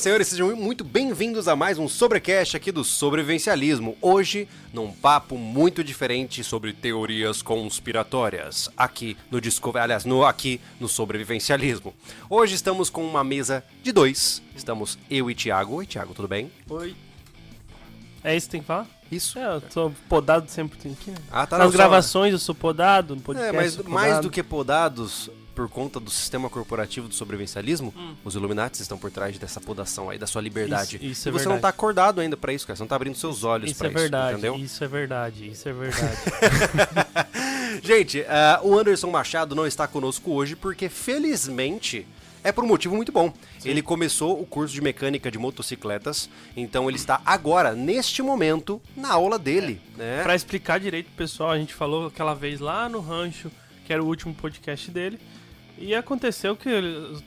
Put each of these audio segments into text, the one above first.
Senhoras e senhores, sejam muito bem-vindos a mais um Sobrecast aqui do Sobrevivencialismo. Hoje, num papo muito diferente sobre teorias conspiratórias, aqui no Discovery, aliás, no, aqui no Sobrevivencialismo. Hoje estamos com uma mesa de dois. Estamos eu e Thiago. Oi, Thiago, tudo bem? Oi. É isso que tem que falar? Isso. É, eu sou podado sempre tem aqui, né? Ah, tá Nas não, só- gravações eu sou podado, no É, podcast mas eu sou mais do que podados por conta do sistema corporativo do sobrevivencialismo, Hum. os Illuminati estão por trás dessa podação aí, da sua liberdade. Isso- isso é e você não verdade. tá acordado ainda pra isso, cara. Você não tá abrindo seus olhos Isso pra é isso, verdade, entendeu? isso é verdade, isso é verdade. Gente, ah, o Anderson Machado não está conosco hoje porque, felizmente, é por um motivo muito bom. Ele começou o curso de mecânica de motocicletas, então ele está agora, neste momento, na aula dele, né? pra explicar direito pessoal, a gente falou aquela vez lá no rancho, que era o último podcast dele, e aconteceu que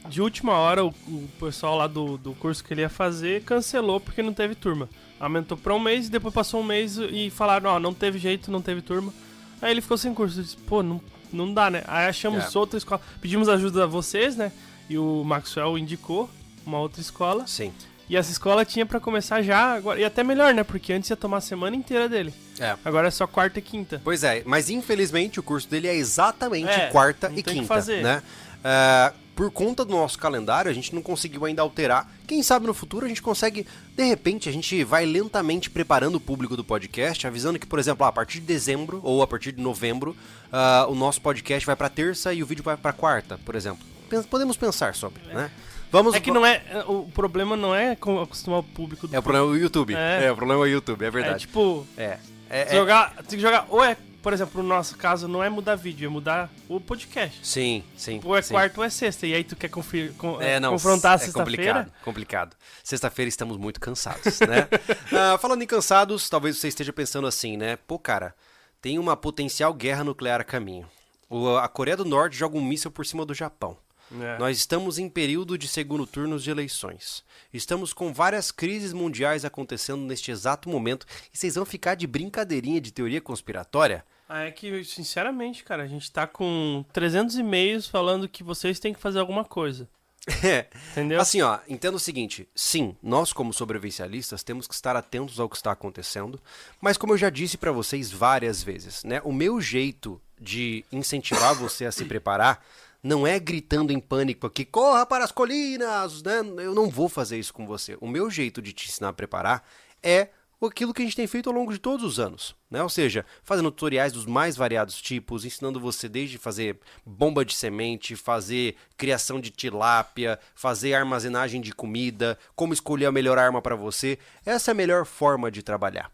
de última hora o, o pessoal lá do, do curso que ele ia fazer cancelou porque não teve turma. Aumentou pra um mês, depois passou um mês e falaram, ó, não teve jeito, não teve turma. Aí ele ficou sem curso, eu disse, pô, não, não dá, né? Aí achamos É. outra escola, pedimos ajuda a vocês, né? E o Maxwell indicou uma outra escola. Sim. E essa escola tinha pra começar já, agora, e até melhor, né? Porque antes ia tomar a semana inteira dele. É. Agora é só quarta e quinta. Pois é, mas infelizmente o curso dele é exatamente É, quarta e tem o que quinta, fazer. né? É, por conta do nosso calendário, a gente não conseguiu ainda alterar. Quem sabe no futuro a gente consegue, de repente, a gente vai lentamente preparando o público do podcast, avisando que, por exemplo, ah, a partir de dezembro ou a partir de novembro, ah, o nosso podcast vai pra terça e o vídeo vai pra quarta, por exemplo. Podemos pensar sobre, né? Vamos É que não é. O problema não é acostumar o público do É o problema do YouTube. É, É. o problema do YouTube, é É verdade. tipo, É. É, é- jogar, tem que jogar. Ou é, por exemplo, no nosso caso, não é mudar vídeo, é mudar o podcast. Sim, sim. Ou é sim. quarta ou é sexta. E aí tu quer confi- con- É, não, confrontar a é sexta-feira. complicado, complicado. Sexta-feira estamos muito cansados, né? Ah, falando em cansados, talvez você esteja pensando assim, né? Pô, cara, tem uma potencial guerra nuclear a caminho. O- a Coreia do Norte joga um míssil por cima do Japão. É. Nós estamos em período de segundo turno de eleições. Estamos com várias crises mundiais acontecendo neste exato momento. E vocês vão ficar de brincadeirinha de teoria conspiratória? Ah, é que, sinceramente, cara, a gente tá com 300 e-mails falando que vocês têm que fazer alguma coisa. É. Entendeu? Assim, ó, entenda o seguinte: sim, nós, como sobrevivencialistas, temos que estar atentos ao que está acontecendo, mas como eu já disse pra vocês várias vezes, né? O meu jeito de incentivar você a se preparar não é gritando em pânico aqui, corra para as colinas, né? Eu não vou fazer isso com você. O meu jeito de te ensinar a preparar é aquilo que a gente tem feito ao longo de todos os anos, né? Ou seja, fazendo tutoriais dos mais variados tipos, ensinando você desde fazer bomba de semente, fazer criação de tilápia, fazer armazenagem de comida, como escolher a melhor arma para você. Essa é a melhor forma de trabalhar.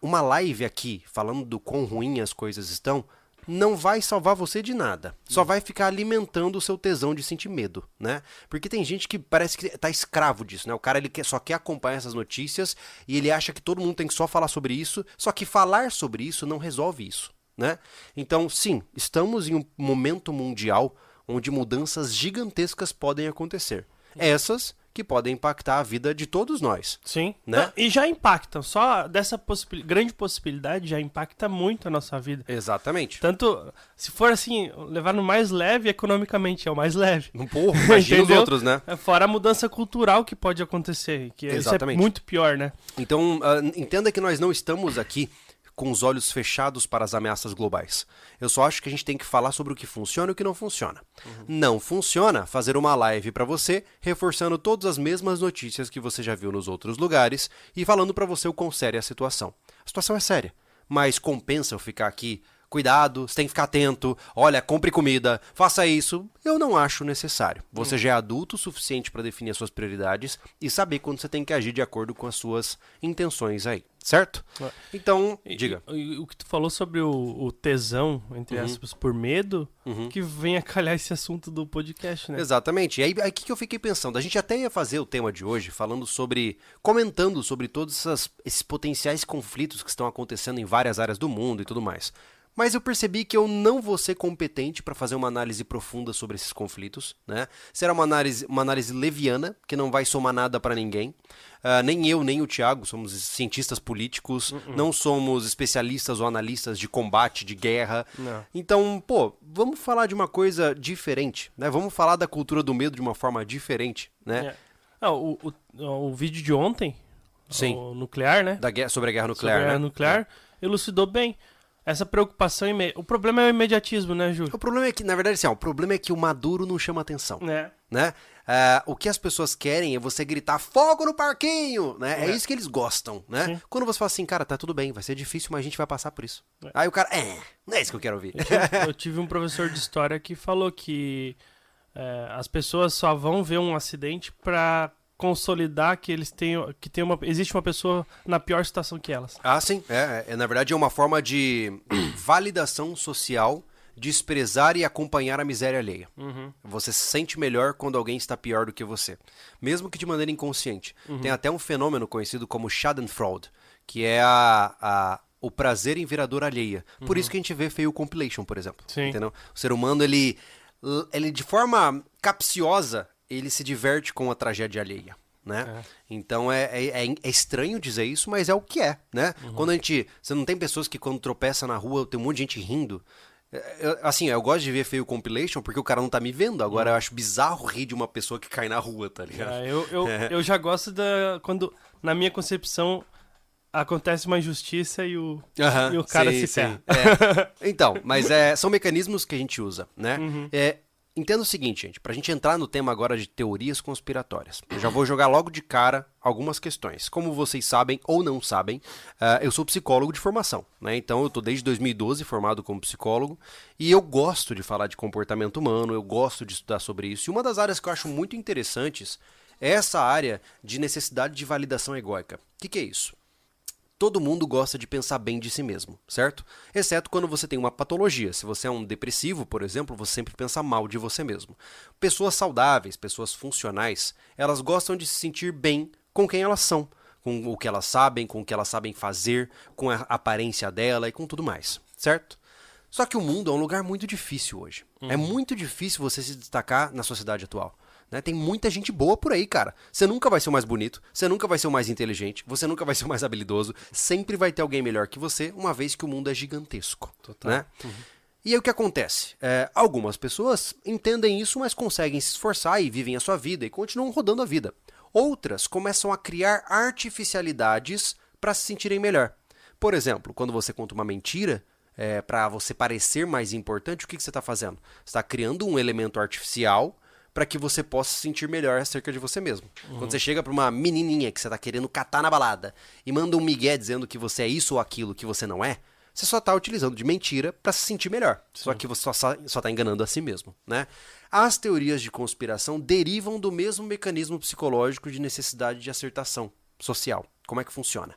Uma live aqui falando do quão ruim as coisas estão não vai salvar você de nada. Só vai ficar alimentando o seu tesão de sentir medo, né? Porque tem gente que parece que tá escravo disso, né? O cara ele quer- só quer acompanhar essas notícias e ele acha que todo mundo tem que só falar sobre isso, só que falar sobre isso não resolve isso, né? Então, sim, estamos em um momento mundial onde mudanças gigantescas podem acontecer. Essas que podem impactar a vida de todos nós. Sim. Né? E já impactam. Só dessa possibil- grande possibilidade já impacta muito a nossa vida. Exatamente. Tanto, se for assim, levar no mais leve, economicamente é o mais leve. Um porra, imagina os outros, né? É, Fora a mudança cultural que pode acontecer, que é Exatamente. muito pior, né? Então, ah, entenda que nós não estamos aqui com os olhos fechados para as ameaças globais. Eu só acho que a gente tem que falar sobre o que funciona e o que não funciona. Não funciona fazer uma live para você, reforçando todas as mesmas notícias que você já viu nos outros lugares e falando para você o quão séria é a situação. A situação é séria, mas compensa eu ficar aqui Cuidado, você tem que ficar atento. Olha, compre comida, faça isso. Eu não acho necessário. Você já é adulto o suficiente para definir as suas prioridades e saber quando você tem que agir de acordo com as suas intenções aí, certo? Então, E- diga. E, o que tu falou sobre o, o tesão, entre Uhum. aspas, por medo, que vem a calhar esse assunto do podcast, né? Exatamente. E aí, aí que que eu fiquei pensando? A gente até ia fazer o tema de hoje falando sobre. comentando sobre todos essas- esses potenciais conflitos que estão acontecendo em várias áreas do mundo e tudo mais. Mas eu percebi que eu não vou ser competente para fazer uma análise profunda sobre esses conflitos, né? Será uma análise, uma análise leviana, que não vai somar nada para ninguém. Ah, nem eu, nem o Thiago somos cientistas políticos, não somos especialistas ou analistas de combate, de guerra. Não. Então, pô, vamos falar de uma coisa diferente, né? Vamos falar da cultura do medo de uma forma diferente, né? É. Ah, o, o, o vídeo de ontem, Sim. o nuclear, né? Da guerra, sobre a guerra Sobre nuclear, a guerra né? nuclear, elucidou bem. Essa preocupação. Ime... O problema é o imediatismo, né, Júlio? O problema é que, na verdade, assim, ó, o problema é que o Maduro não chama atenção, É. né? Ah, o que as pessoas querem é você gritar fogo no parquinho, né? É, É. isso que eles gostam, né? Sim. Quando você fala assim, cara, tá tudo bem, vai ser difícil, mas a gente vai passar por isso. É. Aí o cara, é, não é isso que eu quero ouvir. Eu tive um professor de história que falou que é, as pessoas só vão ver um acidente pra consolidar que eles tenham que tem uma existe uma pessoa na pior situação que elas. Ah, sim. É, é, na verdade, é uma forma de validação social, desprezar e acompanhar a miséria alheia. Você se sente melhor quando alguém está pior do que você, mesmo que de maneira inconsciente. Tem até um fenômeno conhecido como Schadenfreude, que é a, a- o prazer em ver a dor alheia. Por isso que a gente vê feio compilation, por exemplo. Sim. Entendeu? O ser humano, ele, ele de forma capciosa, ele se diverte com a tragédia alheia. Né? Então é, é, é- é estranho dizer isso, mas é o que é, né? Quando a gente. Você não tem pessoas que quando tropeça na rua tem um monte de gente rindo. É, eu- assim, eu gosto de ver feio compilation porque o cara não tá me vendo. Agora eu acho bizarro rir de uma pessoa que cai na rua, tá ligado? É, eu, eu, eu já gosto da quando na minha concepção acontece uma injustiça e o Aham, e o cara sim, se ferra. É. Então, mas é, são mecanismos que a gente usa, né? Uhum. É, entenda o seguinte, gente, pra gente entrar no tema agora de teorias conspiratórias. Eu já vou jogar logo de cara algumas questões. Como vocês sabem ou não sabem, ah, eu sou psicólogo de formação, né? Então eu tô desde 2012 formado como psicólogo e eu gosto de falar de comportamento humano, eu gosto de estudar sobre isso. E uma das áreas que eu acho muito interessantes é essa área de necessidade de validação egóica. O que, que é isso? Todo mundo gosta de pensar bem de si mesmo, certo? Exceto quando você tem uma patologia. Se você é um depressivo, por exemplo, você sempre pensa mal de você mesmo. Pessoas saudáveis, pessoas funcionais, elas gostam de se sentir bem com quem elas são, com o que elas sabem, com o que elas sabem fazer, com a aparência dela e com tudo mais, certo? Só que o mundo é um lugar muito difícil hoje. É muito difícil você se destacar na sociedade atual. Né? Tem muita gente boa por aí, cara. Você nunca vai ser o mais bonito, você nunca vai ser o mais inteligente, você nunca vai ser o mais habilidoso. Sempre vai ter alguém melhor que você, uma vez que o mundo é gigantesco. Né? E aí o que acontece? É, algumas pessoas entendem isso, mas conseguem se esforçar e vivem a sua vida e continuam rodando a vida. Outras começam a criar artificialidades para se sentirem melhor. Por exemplo, quando você conta uma mentira, é, para você parecer mais importante, o que, que você está fazendo? Você está criando um elemento artificial para que você possa se sentir melhor acerca de você mesmo. Quando você chega para uma menininha que você está querendo catar na balada e manda um migué dizendo que você é isso ou aquilo que você não é, você só está utilizando de mentira para se sentir melhor. Só que você só está enganando a si mesmo, né? As teorias de conspiração derivam do mesmo mecanismo psicológico de necessidade de acertação social. Como é que funciona?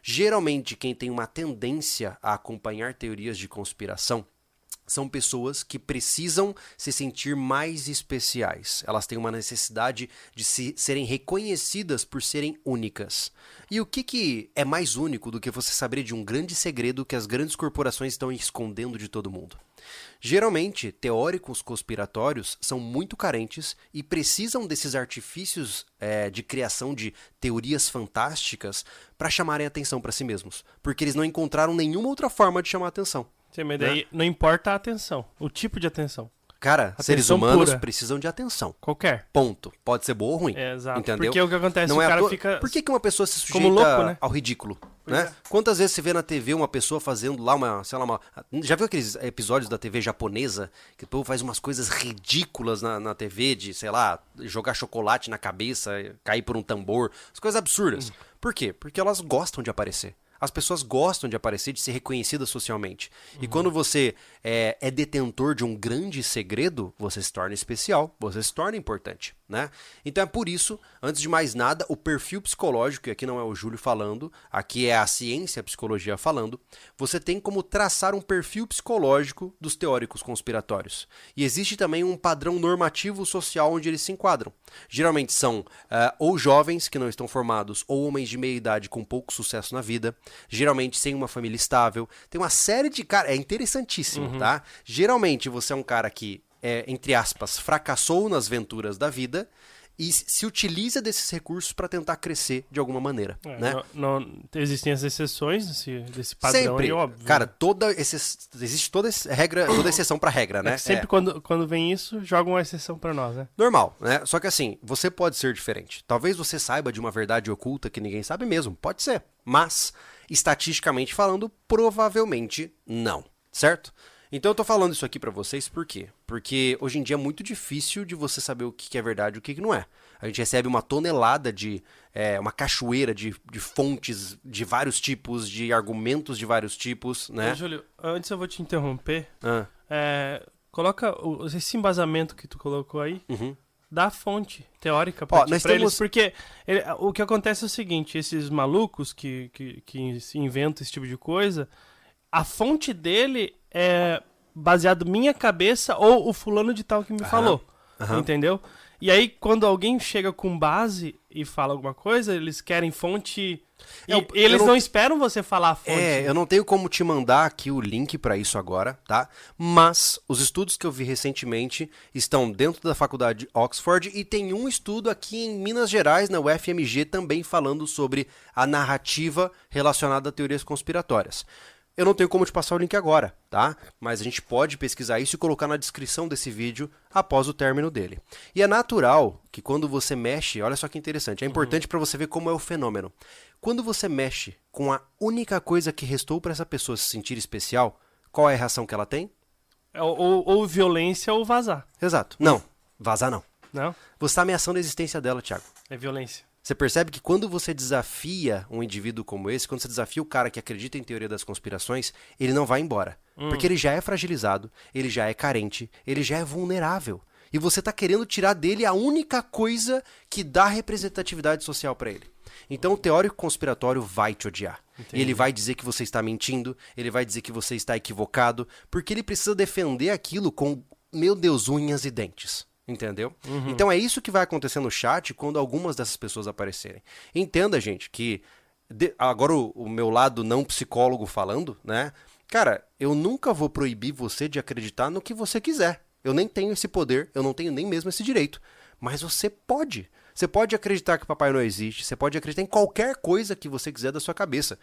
Geralmente, quem tem uma tendência a acompanhar teorias de conspiração são pessoas que precisam se sentir mais especiais. Elas têm uma necessidade de se, serem reconhecidas por serem únicas. E o que, que é mais único do que você saber de um grande segredo que as grandes corporações estão escondendo de todo mundo? Geralmente, teóricos conspiratórios são muito carentes e precisam desses artifícios é, de criação de teorias fantásticas para chamarem atenção para si mesmos, porque eles não encontraram nenhuma outra forma de chamar atenção. Sim, mas daí não importa a atenção, o tipo de atenção. Cara, Atenção seres humanos pura. precisam de atenção. Qualquer. Ponto. Pode ser boa ou ruim. É, exato. Entendeu? Porque o que acontece, Não o é cara toa- fica. Por que, que uma pessoa se sujeita louco, né? ao ridículo? Pois Né? é. Quantas vezes você vê na TV uma pessoa fazendo lá uma, sei lá, uma. Já viu aqueles episódios da TV japonesa que o povo faz umas coisas ridículas na, na TV de, sei lá, jogar chocolate na cabeça, cair por um tambor, as coisas absurdas. Hum. Por quê? Porque elas gostam de aparecer. As pessoas gostam de aparecer, de ser reconhecidas socialmente. E Uhum. quando você é, é detentor de um grande segredo, você se torna especial, você se torna importante, né? Então é por isso, antes de mais nada, o perfil psicológico, e aqui não é o Júlio falando, aqui é a ciência, a psicologia falando, você tem como traçar um perfil psicológico dos teóricos conspiratórios. E existe também um padrão normativo social onde eles se enquadram. Geralmente são ah, ou jovens que não estão formados, ou homens de meia idade com pouco sucesso na vida, geralmente sem uma família estável. Tem uma série de cara, é interessantíssimo, tá? Geralmente você é um cara que é, entre aspas, fracassou nas venturas da vida e se utiliza desses recursos para tentar crescer de alguma maneira, É, né? não- não- existem as exceções desse, desse padrão sempre, aí, óbvio. cara, toda exce- existe toda regra, toda exceção para regra, É né? que sempre É quando, quando vem isso, jogam uma exceção pra nós, né? normal, né? Só que assim, você pode ser diferente. Talvez você saiba de uma verdade oculta que ninguém sabe mesmo, pode ser, mas estatisticamente falando, provavelmente não, certo? Então eu tô falando isso aqui pra vocês por quê? Porque hoje em dia é muito difícil de você saber o que é verdade e o que não é. A gente recebe uma tonelada de. é, uma cachoeira de, de fontes de vários tipos, de argumentos de vários tipos, né? Ô, Júlio, antes eu vou te interromper. Ah, É, coloca o- esse embasamento que tu colocou aí, uhum. dá a fonte teórica ti- nós pra temos- eles, porque ele- o que acontece é o seguinte, esses malucos que, que, que inventam esse tipo de coisa, a fonte dele é baseado minha cabeça ou o fulano de tal que me falou, aham. entendeu? E aí, quando alguém chega com base e fala alguma coisa, eles querem fonte... E, Eu- eles não- não... esperam você falar a fonte. É, eu não tenho como te mandar aqui o link pra isso agora, tá? Mas os estudos que eu vi recentemente estão dentro da faculdade de Oxford e tem um estudo aqui em Minas Gerais, na UFMG, também falando sobre a narrativa relacionada a teorias conspiratórias. Eu não tenho como te passar o link agora, tá? Mas a gente pode pesquisar isso e colocar na descrição desse vídeo após o término dele. E é natural que quando você mexe, olha só que interessante, é importante para você ver como é o fenômeno. Quando você mexe com a única coisa que restou para essa pessoa se sentir especial, qual é a reação que ela tem? É, Ou, ou violência ou vazar, Exato. Não, vazar não. não? Você está ameaçando a existência dela, Thiago. É violência. Você percebe que quando você desafia um indivíduo como esse, quando você desafia o cara que acredita em teoria das conspirações, ele não vai embora. Porque ele já é fragilizado, ele já é carente, ele já é vulnerável. E você está querendo tirar dele a única coisa que dá representatividade social para ele. Então o teórico conspiratório vai te odiar. E ele vai dizer que você está mentindo, ele vai dizer que você está equivocado, porque ele precisa defender aquilo com, meu Deus, unhas e dentes. Entendeu? Então é isso que vai acontecer no chat quando algumas dessas pessoas aparecerem. Entenda, gente, que de- agora o, o meu lado não psicólogo falando, né? Cara, eu nunca vou proibir você de acreditar no que você quiser. Eu nem tenho esse poder, eu não tenho nem mesmo esse direito. Mas você pode. Você pode acreditar que Papai não existe, você pode acreditar em qualquer coisa que você quiser da sua cabeça.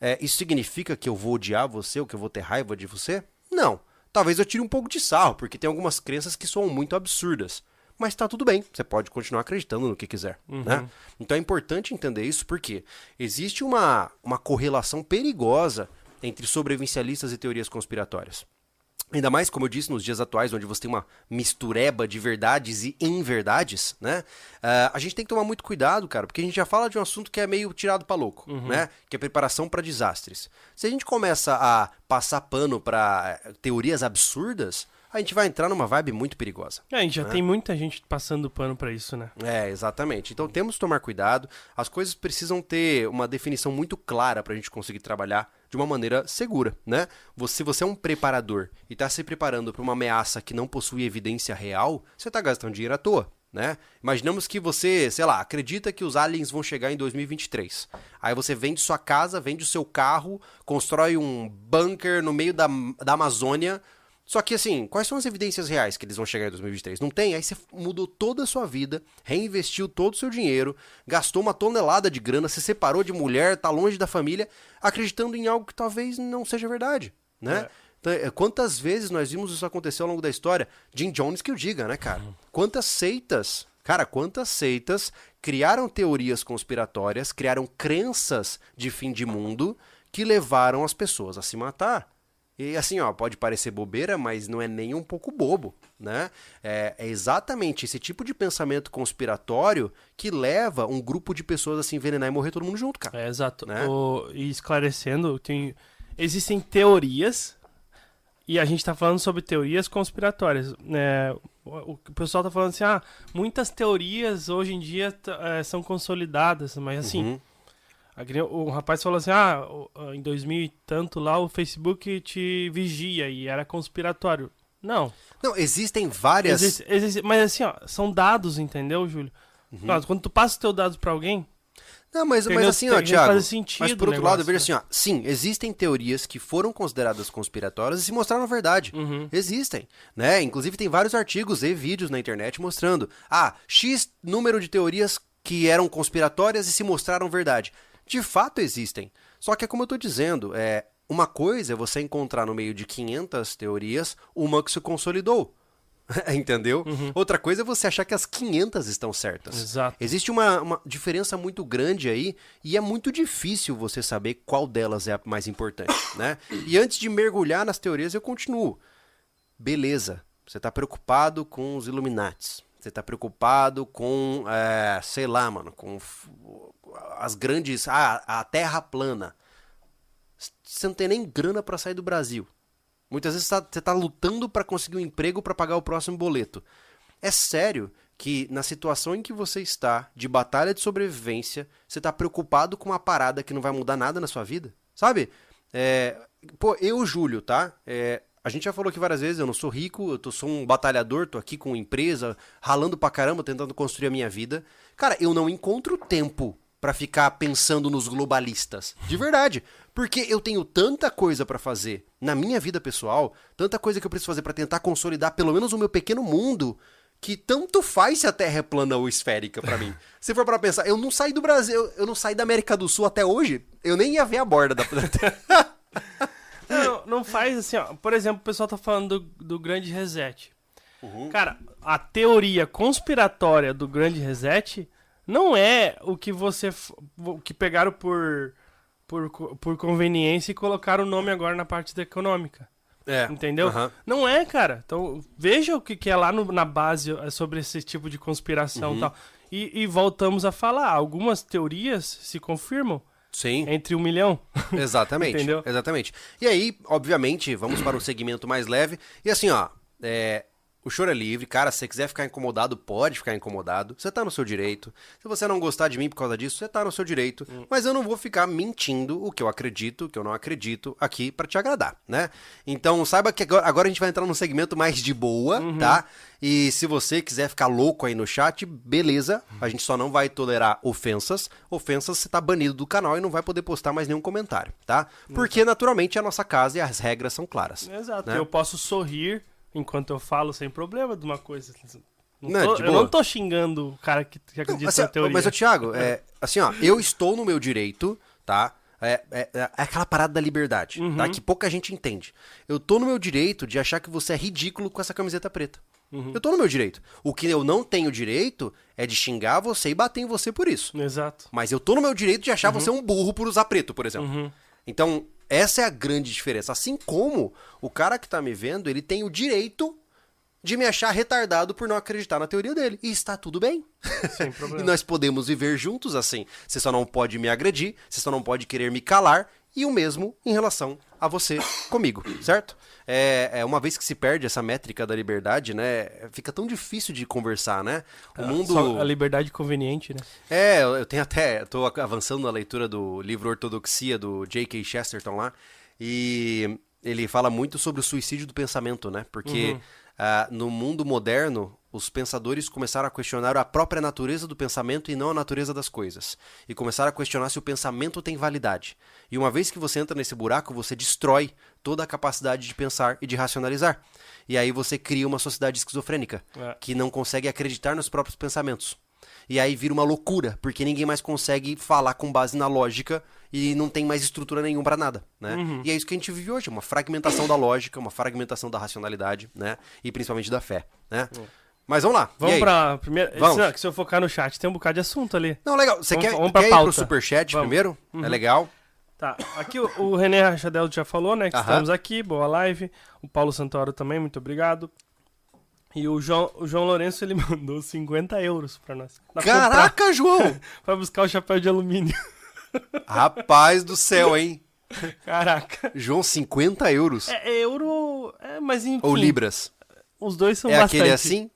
É, isso significa que eu vou odiar você ou que eu vou ter raiva de você? Não. Talvez eu tire um pouco de sarro, porque tem algumas crenças que são muito absurdas. Mas tá tudo bem, você pode continuar acreditando no que quiser. Né? Então é importante entender isso porque existe uma, uma correlação perigosa entre sobrevivencialistas e teorias conspiratórias. Ainda mais, como eu disse, nos dias atuais, onde você tem uma mistureba de verdades e inverdades, né? Ah, a gente tem que tomar muito cuidado, cara, porque a gente já fala de um assunto que é meio tirado pra louco, né? Que é preparação pra desastres. Se a gente começa a passar pano pra eh, teorias absurdas, a gente vai entrar numa vibe muito perigosa. É, a gente já tem muita gente passando pano pra isso, né? É, exatamente. Então temos que tomar cuidado. As coisas precisam ter uma definição muito clara para a gente conseguir trabalhar de uma maneira segura, né? Você, se você é um preparador e está se preparando para uma ameaça que não possui evidência real, você está gastando dinheiro à toa. Né? Imaginamos que você, sei lá, acredita que os aliens vão chegar em 2023. Aí você vende sua casa, vende o seu carro, constrói um bunker no meio da, da Amazônia só que assim, quais são as evidências reais que eles vão chegar em 2023? Não tem? Aí você mudou toda a sua vida, reinvestiu todo o seu dinheiro, gastou uma tonelada de grana, se separou de mulher, tá longe da família, acreditando em algo que talvez não seja verdade, né? Então, é, quantas vezes nós vimos isso acontecer ao longo da história? Jim Jones que o diga, né, cara? Quantas seitas, cara, quantas seitas criaram teorias conspiratórias, criaram crenças de fim de mundo que levaram as pessoas a se matar. E assim, ó, pode parecer bobeira, mas não é nem um pouco bobo, né? É, é exatamente esse tipo de pensamento conspiratório que leva um grupo de pessoas a se envenenar e morrer todo mundo junto, cara. É, exato. Né? O- e esclarecendo, tem, existem teorias, e a gente tá falando sobre teorias conspiratórias. né? o, o pessoal tá falando assim, ah, muitas teorias hoje em dia eh, são consolidadas, mas assim, Uhum. O rapaz falou assim, ah, em 2000 e tanto lá o Facebook te vigia e era conspiratório. Não. Não, existem várias. Existe- existe- mas assim, ó, são dados, entendeu, Júlio? Uhum. Quando tu passa os teus dados pra alguém, Não, mas, mas assim, ó, Thiago. mas por outro lado, eu negócio, vejo assim, ó. Sim, existem teorias que foram consideradas conspiratórias e se mostraram verdade. Uhum. Existem, né? Inclusive tem vários artigos e vídeos na internet mostrando, ah, X número de teorias que eram conspiratórias e se mostraram verdade. De fato existem. Só que é como eu tô dizendo, é uma coisa é você encontrar no meio de 500 teorias uma que se consolidou. Entendeu? Outra coisa é você achar que as 500 estão certas. Exato. Existe uma, uma diferença muito grande aí e é muito difícil você saber qual delas é a mais importante, né? E antes de mergulhar nas teorias, eu continuo. Beleza, você tá preocupado com os Illuminates. Você tá preocupado com, é, sei lá, mano, com as grandes... Ah, a Terra plana. Você não tem nem grana pra sair do Brasil. Muitas vezes você tá, você tá lutando pra conseguir um emprego pra pagar o próximo boleto. É sério que na situação em que você está, de batalha de sobrevivência, você tá preocupado com uma parada que não vai mudar nada na sua vida? Sabe? É, pô, eu, Júlio, tá? É, a gente já falou aqui várias vezes, eu não sou rico, eu tô, sou um batalhador, tô aqui com empresa, ralando pra caramba, tentando construir a minha vida. Cara, eu não encontro tempo pra ficar pensando nos globalistas. De verdade. Porque eu tenho tanta coisa pra fazer na minha vida pessoal, tanta coisa que eu preciso fazer pra tentar consolidar pelo menos o meu pequeno mundo, que tanto faz se a Terra é plana ou esférica pra mim. Se for pra pensar, eu não saí do Brasil, eu não saí da América do Sul até hoje, eu nem ia ver a borda da da Terra. Não, não faz assim, ó. Por exemplo, o pessoal tá falando do, do grande reset. Uhum. Cara, a teoria conspiratória do grande reset não é o que você. o que pegaram por, por, por conveniência e colocaram o nome agora na parte da econômica. É. Entendeu? aham. Não é, cara. Então, veja o que, que é lá no- na base é, sobre esse tipo de conspiração Uhum. e tal. E, e voltamos a falar. Algumas teorias se confirmam Sim. entre um milhão. Exatamente. Entendeu? Exatamente. E aí, obviamente, vamos para um segmento mais leve. E assim, ó, é, o choro é livre, cara. Se você quiser ficar incomodado, pode ficar incomodado. Você tá no seu direito. Se você não gostar de mim por causa disso, você tá no seu direito. Mas eu não vou ficar mentindo o que eu acredito, o que eu não acredito aqui pra te agradar, né? Então, saiba que agora, a gente vai entrar num segmento mais de boa, tá? E se você quiser ficar louco aí no chat, beleza. A gente só não vai tolerar ofensas. Ofensas você tá banido do canal e não vai poder postar mais nenhum comentário, tá? Porque naturalmente é a nossa casa e as regras são claras. Exato. né? Eu posso sorrir enquanto eu falo sem problema de uma coisa. Não Não, tô- eu não tô xingando o cara que, que acredita Assim, na teoria. Mas, Thiago, é, assim, ó, eu estou no meu direito, tá? É, é- é aquela parada da liberdade, Uhum. tá? Que pouca gente entende. Eu tô no meu direito de achar que você é ridículo com essa camiseta preta. Uhum. Eu tô no meu direito. O que eu não tenho direito é de xingar você e bater em você por isso. Exato. Mas eu tô no meu direito de achar você um burro por usar preto, por exemplo. Uhum. Então, essa é a grande diferença. Assim como o cara que tá me vendo, ele tem o direito de me achar retardado por não acreditar na teoria dele. E está tudo bem. Sem problema. e nós podemos viver juntos assim. Você só não pode me agredir, você só não pode querer me calar. E o mesmo em relação a você comigo, certo? É, é, uma vez que se perde essa métrica da liberdade, né? Fica tão difícil de conversar, né? O mundo. Ah, Só a liberdade conveniente, né? É, eu tenho até. Tô avançando na leitura do livro Ortodoxia do J.K. Chesterton lá. E ele fala muito sobre o suicídio do pensamento, né? Porque ah, no mundo moderno, os pensadores começaram a questionar a própria natureza do pensamento e não a natureza das coisas. E começaram a questionar se o pensamento tem validade. E uma vez que você entra nesse buraco, você destrói toda a capacidade de pensar e de racionalizar. E aí você cria uma sociedade esquizofrênica, É. que não consegue acreditar nos próprios pensamentos. E aí vira uma loucura, porque ninguém mais consegue falar com base na lógica e não tem mais estrutura nenhuma pra nada, né? Uhum. E é isso que a gente vive hoje, uma fragmentação da lógica, uma fragmentação da racionalidade, né? E principalmente da fé, né? Mas vamos lá. É. Vamos pra primeira. Vamos. Se, não, se eu focar no chat, tem um bocado de assunto ali. Não, legal. Você Vamos- quer, vamos pra quer ir pro superchat Vamos. Uhum. primeiro? É legal. Tá, aqui o, o René Rachadel já falou, né? Que Aham. estamos aqui, boa live. O Paulo Santoro também, muito obrigado. E o João, o João Lourenço, ele mandou 50 euros pra nós. Pra comprar- Caraca, João! Pra buscar o chapéu de alumínio. Rapaz do céu, hein? Caraca. João, 50 euros. É, é euro. É, mas enfim. Ou libras. Os dois são É bastante. aquele assim?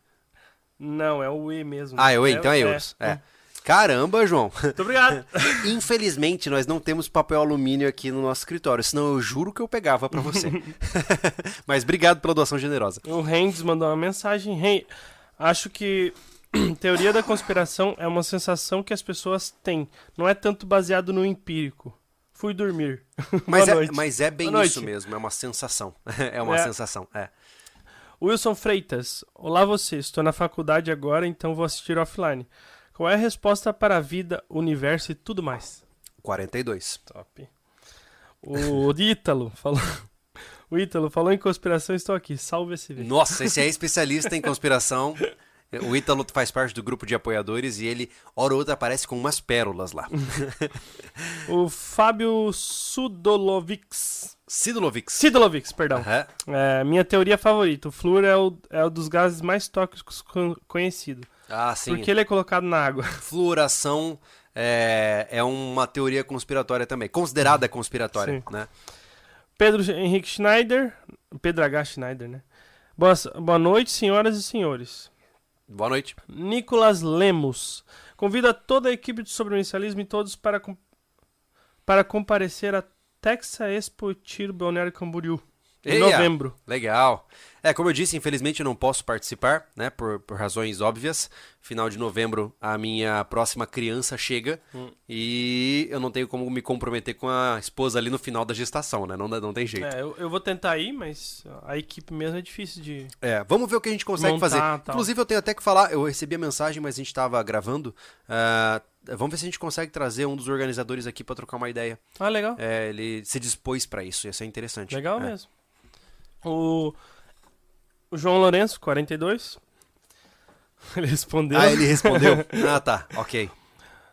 Não, é o E mesmo. Ah, é o E, então é euros. É. Caramba, João. Muito obrigado. Infelizmente, nós não temos papel alumínio aqui no nosso escritório, senão eu juro que eu pegava pra você. Mas obrigado pela doação generosa. o Rendes mandou uma mensagem. Ren, acho que Teoria da conspiração é uma sensação que as pessoas têm. Não é tanto baseado no empírico. Fui dormir. Mas, Boa é, noite. mas é bem isso mesmo, é uma sensação. é uma É. sensação, é. Wilson Freitas. Olá você, estou na faculdade agora, então vou assistir offline. Qual é a resposta para a vida, universo e tudo mais? 42. Top. O Ítalo falou. O Ítalo falou em conspiração, estou aqui. Salve esse vídeo. Nossa, esse é especialista em conspiração. O Ítalo faz parte do grupo de apoiadores e ele, hora ou outra, aparece com umas pérolas lá. O Fábio Sudolovics. Sidolovics. Sidolovics, perdão. Aham. É, minha teoria favorita. O flúor é o, é o dos gases mais tóxicos con- conhecido. Ah, sim. Porque ele é colocado na água. Fluoração é, é uma teoria conspiratória também. Considerada conspiratória, Sim. né? Pedro Henrique Schneider. Pedro H. Schneider, né? Boa, boa noite, senhoras e senhores. Boa noite. Nicolas Lemos. Convida toda a equipe de sobrevivencialismo e todos para, com- para comparecer a Texas Expo Tiro Balneário Camboriú. Em Eia! novembro. Legal. É, como eu disse, infelizmente eu não posso participar, né? Por, por razões óbvias. Final de novembro, a minha próxima criança chega Hum. e eu não tenho como me comprometer com a esposa ali no final da gestação, né? Não, não tem jeito. É, eu, eu vou tentar ir, mas a equipe mesmo é difícil de. É, vamos ver o que a gente consegue Montar, fazer. tal. Inclusive, eu tenho até que falar, eu recebi a mensagem, mas a gente estava gravando. ah, vamos ver se a gente consegue trazer um dos organizadores aqui para trocar uma ideia. Ah, legal. É, ele se dispôs para isso, ia ser interessante. Legal É. mesmo. O, o João Lourenço, 42. Ele respondeu. Ah, ele respondeu? ah, tá, ok.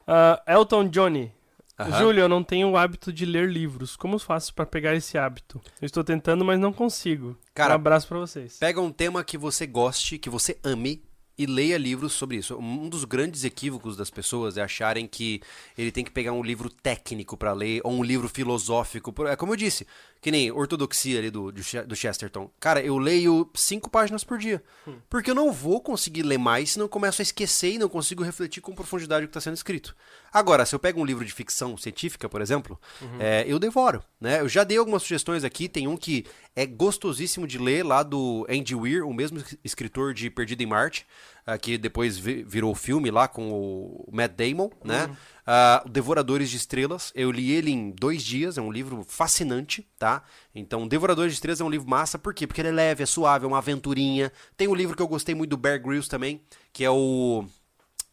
Ah, Elton Johnny. Aham. Júlio, eu não tenho o hábito de ler livros. Como faço para pegar esse hábito? Eu estou tentando, mas não consigo. Cara, um abraço para vocês. Pega um tema que você goste, que você ame e leia livros sobre isso. Um dos grandes equívocos das pessoas é acharem que ele tem que pegar um livro técnico para ler ou um livro filosófico. É como eu disse, que nem Ortodoxia ali do, do Che- do Chesterton. Cara, eu leio cinco páginas por dia. Porque eu não vou conseguir ler mais senão eu começo a esquecer e não consigo refletir com profundidade o que está sendo escrito. Agora, se eu pego um livro de ficção científica, por exemplo, é, eu devoro. Né? Eu já dei algumas sugestões aqui. Tem um que é gostosíssimo de ler, lá do Andy Weir, o mesmo es- escritor de Perdido em Marte, ah, que depois vi- virou filme lá com o Matt Damon, né? Ah, o Devoradores de Estrelas, eu li ele em dois dias, é um livro fascinante, tá? Então, Devoradores de Estrelas é um livro massa, por quê? Porque ele é leve, é suave, é uma aventurinha. Tem um livro que eu gostei muito do Bear Grylls também, que é o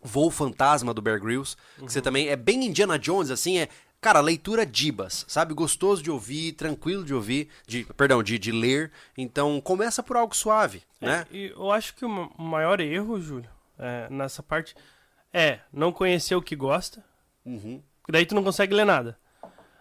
Voo Fantasma do Bear Grylls, que você também é bem Indiana Jones, assim, é, cara, leitura dibas, sabe? Gostoso de ouvir, tranquilo de ouvir, de, perdão, de, de ler. Então, começa por algo suave, né? É, e eu acho que o ma- o maior erro, Júlio, é, nessa parte é não conhecer o que gosta. Uhum. Daí tu não consegue ler nada.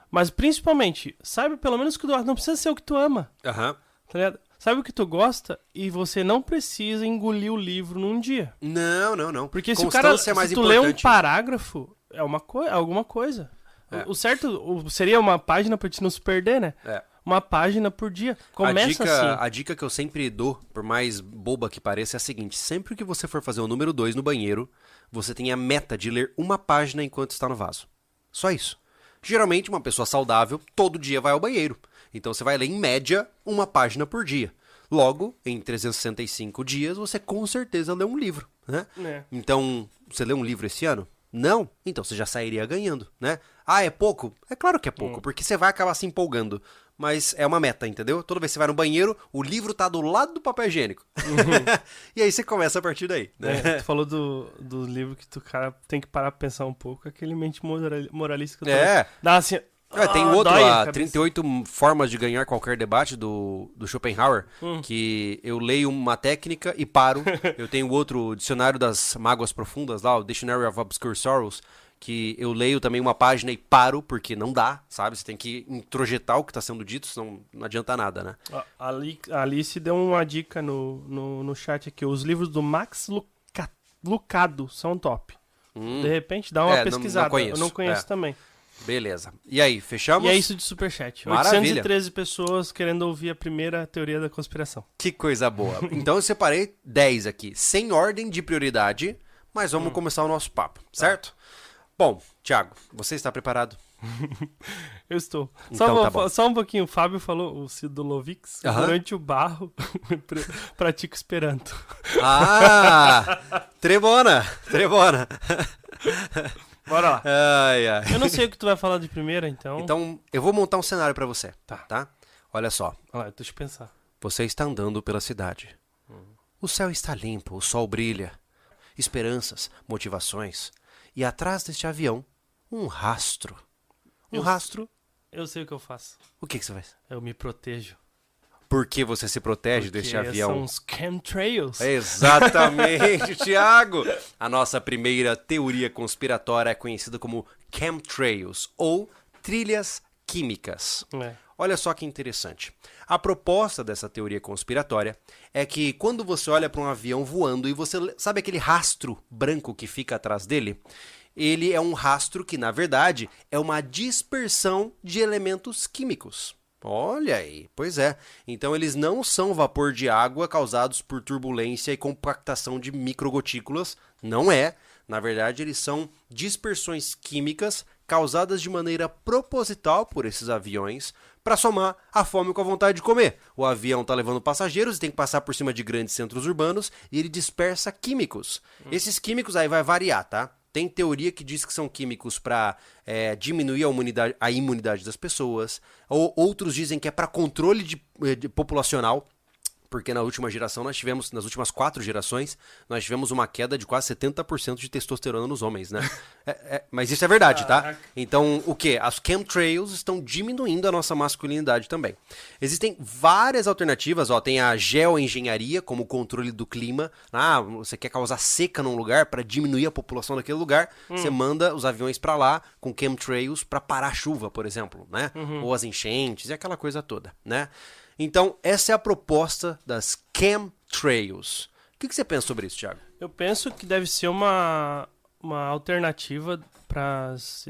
Mas principalmente, saiba pelo menos o que tu gosta. Não precisa ser o que tu ama, Aham. tá ligado? Sabe o que tu gosta e você não precisa engolir o livro num dia. Não, não, não. Porque se o cara, Constância é se tu lê um importante. parágrafo, é uma coisa, alguma coisa. É. O certo o- seria uma página pra te não se perder, né? É. Uma página por dia. A Começa dica, assim. a dica que eu sempre dou, por mais boba que pareça, é a seguinte: sempre que você for fazer o número 2 no banheiro, você tem a meta de ler uma página enquanto está no vaso. Só isso. Geralmente, uma pessoa saudável todo dia vai ao banheiro. Então você vai ler, em média, uma página por dia. Logo, em 365 dias, você com certeza lê um livro. Né? É. Então, você lê um livro esse ano? Não? Então você já sairia ganhando, né? Ah, é pouco? É claro que é pouco, porque você vai acabar se empolgando. Mas é uma meta, entendeu? Toda vez que você vai no banheiro, o livro tá do lado do papel higiênico. e aí você começa a partir daí. Né? É, tu falou do, do livro que tu cara tem que parar pra pensar um pouco, aquele mente moral- moralista que eu tô É. Dá assim. Ah, tem outro, dói cabeça. 38 formas de ganhar qualquer debate do, do Schopenhauer, Hum. que eu leio uma técnica e paro. eu tenho outro dicionário das mágoas profundas lá, o Dictionary of Obscure Sorrows, que eu leio também uma página e paro, porque não dá, sabe? Você tem que introjetar o que está sendo dito, senão não adianta nada, né? A a Ali- a Alice deu uma dica no, no, no chat aqui. Os livros do Max Luca- Lucado são top. De repente, dá uma É, não- não pesquisada. conheço, Eu não conheço é. também. Beleza. E aí, fechamos? E é isso de superchat. Maravilha. 813 pessoas querendo ouvir a primeira teoria da conspiração. Que coisa boa. Então eu separei 10 aqui, sem ordem de prioridade, mas vamos Hum. começar o nosso papo, Tá. certo? Bom, Thiago, você está preparado? Eu estou. Então só, tá bom. só um pouquinho, o Fábio falou, o Sidulovics, Aham. durante o barro, pra- pratica esperanto. Ah! Trebona! Trebona! Bora lá. Ai, ai. Eu não sei o que tu vai falar de primeira, então. Então, eu vou montar um cenário pra você, Tá. tá? Olha só. Olha lá, deixa eu pensar. Você está andando pela cidade. O céu está limpo, o sol brilha. Esperanças, motivações. E atrás deste avião, um rastro. Um Eu- rastro. Eu sei o que eu faço. O que, que você faz? Eu me protejo. Por que você se protege deste Porque avião? São os chemtrails. Exatamente, Thiago! A nossa primeira teoria conspiratória é conhecida como chemtrails, ou trilhas químicas. É. Olha só que interessante. A proposta dessa teoria conspiratória é que quando você olha para um avião voando e você sabe aquele rastro branco que fica atrás dele, ele é um rastro que na verdade é uma dispersão de elementos químicos. Olha aí, pois é. Então eles não são vapor de água causados por turbulência e compactação de microgotículas, não é. Na verdade, eles são dispersões químicas causadas de maneira proposital por esses aviões para somar a fome com a vontade de comer. O avião está levando passageiros e tem que passar por cima de grandes centros urbanos e ele dispersa químicos. Esses químicos aí vai variar, tá? Tem teoria que diz que são químicos para diminuir a imunidade, a imunidade das pessoas, ou outros dizem que é para controle de, eh, de populacional. Porque na última geração nós tivemos, nas últimas quatro gerações, nós tivemos uma queda de quase 70% de testosterona nos homens, né? É- é- mas isso é verdade, tá? Então, o que? As chemtrails estão diminuindo a nossa masculinidade também. Existem várias alternativas, ó, tem a geoengenharia como controle do clima. Ah, você quer causar seca num lugar para diminuir a população daquele lugar, você manda os aviões para lá com chemtrails para parar a chuva, por exemplo, né? Ou as enchentes e aquela coisa toda, né? Então, essa é a proposta das chemtrails. O que, que você pensa sobre isso, Thiago? Eu penso que deve ser uma, uma alternativa para as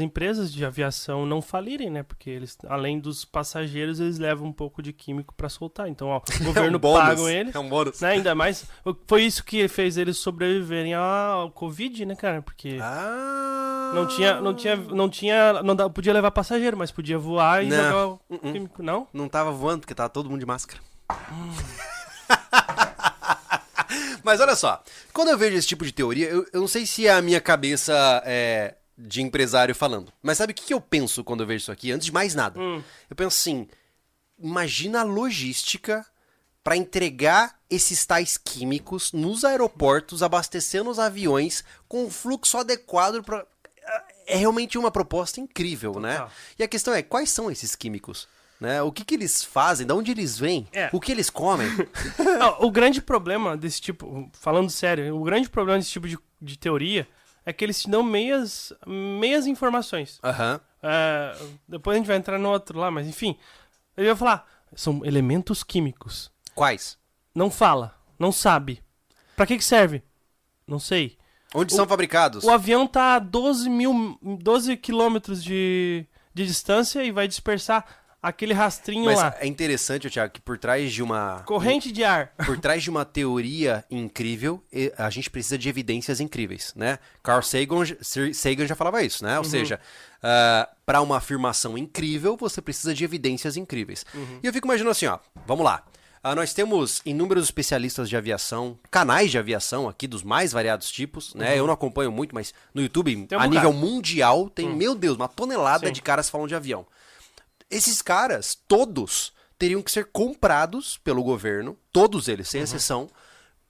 empresas de aviação não falirem, né? Porque eles, além dos passageiros, eles levam um pouco de químico para soltar. Então, ó, o governo paga eles. É um bônus. Né? Ainda mais. Foi isso que fez eles sobreviverem ao Covid, né, cara? Porque Ah. não tinha. Não tinha. Não tinha. Não podia levar passageiro, mas podia voar e Não. jogar o Uh-uh. químico. Não? Não tava voando porque tava todo mundo de máscara. Mas olha só, quando eu vejo esse tipo de teoria, eu, eu não sei se é a minha cabeça é, de empresário falando. Mas sabe o que, eu penso quando eu vejo isso aqui? Antes de mais nada, eu penso assim: imagina a logística para entregar esses tais químicos nos aeroportos, abastecendo os aviões com um fluxo adequado para. É realmente uma proposta incrível, né? Total. E a questão é, quais são esses químicos? Né? O que, que eles fazem? De onde eles vêm? É. O que eles comem? Não, o grande problema desse tipo, falando sério, o grande problema desse tipo de, de teoria é que eles te dão meias, meias informações. Aham. É, depois a gente vai entrar no outro lá, mas enfim. Eu ia falar, são elementos químicos. Quais? Não fala, não sabe. Pra que que serve? Não sei. Onde são fabricados? O avião tá a 12 mil, 12 quilômetros de, de distância e vai dispersar aquele rastrinho Mas lá. é interessante, Thiago, que por trás de uma. Corrente de ar. Por trás de uma teoria incrível, a gente precisa de evidências incríveis, né? Carl Sagan, Sagan já falava isso, né? Ou seja, para uma afirmação incrível, você precisa de evidências incríveis. E eu fico imaginando assim, ó, vamos lá. Ah, nós temos inúmeros especialistas de aviação, canais de aviação aqui dos mais variados tipos, né? Eu não acompanho muito, mas no YouTube, um a bocado. nível mundial, tem, meu Deus, uma tonelada Sim. de caras falando de avião. Esses caras, todos, teriam que ser comprados pelo governo, todos eles, sem exceção,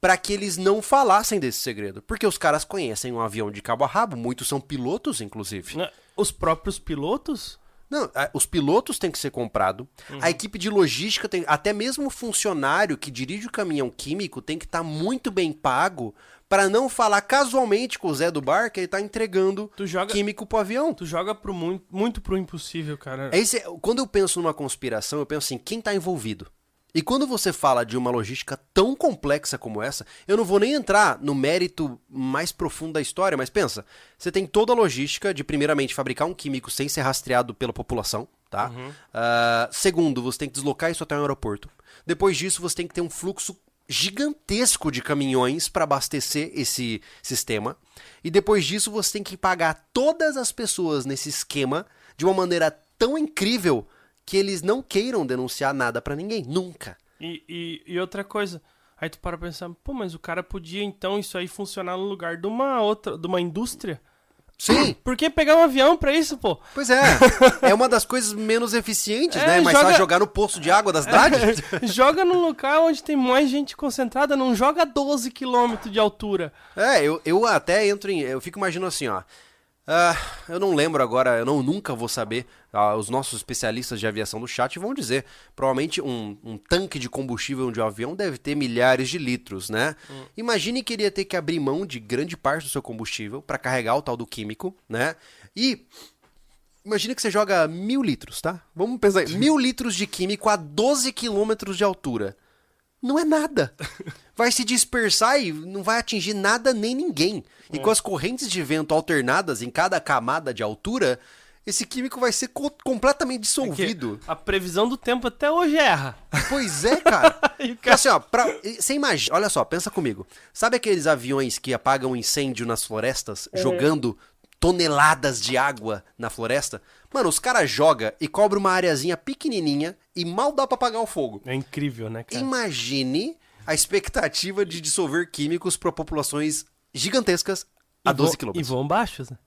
para que eles não falassem desse segredo. Porque os caras conhecem um avião de cabo a rabo, muitos são pilotos, inclusive. Né? Os próprios pilotos? Não, os pilotos têm que ser comprados, a equipe de logística tem. Até mesmo o funcionário que dirige o caminhão químico tem que estar muito bem pago para não falar casualmente com o Zé do Bar que ele tá entregando joga- químico pro avião. Tu joga pro muito, muito pro impossível, cara. É esse, quando eu penso numa conspiração, eu penso assim, quem tá envolvido? E quando você fala de uma logística tão complexa como essa, eu não vou nem entrar no mérito mais profundo da história, mas pensa, você tem toda a logística de, primeiramente, fabricar um químico sem ser rastreado pela população, tá? Ah, segundo, você tem que deslocar isso até um aeroporto. Depois disso, você tem que ter um fluxo gigantesco de caminhões para abastecer esse sistema. E depois disso, você tem que pagar todas as pessoas nesse esquema de uma maneira tão incrível que eles não queiram denunciar nada pra ninguém, nunca. E, e, e outra coisa, aí tu para pensar, pô, mas o cara podia então isso aí funcionar no lugar de uma outra, de uma indústria? Sim. Por que pegar um avião pra isso, pô? Pois é, é uma das coisas menos eficientes, É, né? Mas joga- só jogar no poço de água da cidade. joga num local onde tem mais gente concentrada, não joga a 12 km de altura. É, eu, eu até entro em. Eu fico imaginando assim, ó. Ah, eu não lembro agora, eu não, nunca vou saber. Ah, os nossos especialistas de aviação do chat vão dizer. Provavelmente um, um tanque de combustível de um avião deve ter milhares de litros, né? Imagine que ele ia ter que abrir mão de grande parte do seu combustível para carregar o tal do químico, né? E Imagina que você joga mil litros, tá? Vamos pensar aí. Mil litros de químico a 12 quilômetros de altura. Não é nada. Vai se dispersar e não vai atingir nada nem ninguém. E com as correntes de vento alternadas em cada camada de altura, esse químico vai ser co- completamente dissolvido. A previsão do tempo até hoje erra. Pois é, cara. E assim, ó, pra, você imagina, olha só, pensa comigo. Sabe aqueles aviões que apagam incêndio nas florestas, jogando toneladas de água na floresta? Mano, os caras jogam e cobrem uma areazinha pequenininha e mal dá pra apagar o fogo. É incrível, né, cara? Imagine a expectativa de dissolver químicos para populações gigantescas a E 12 vão- E quilômetros. vão baixos, né?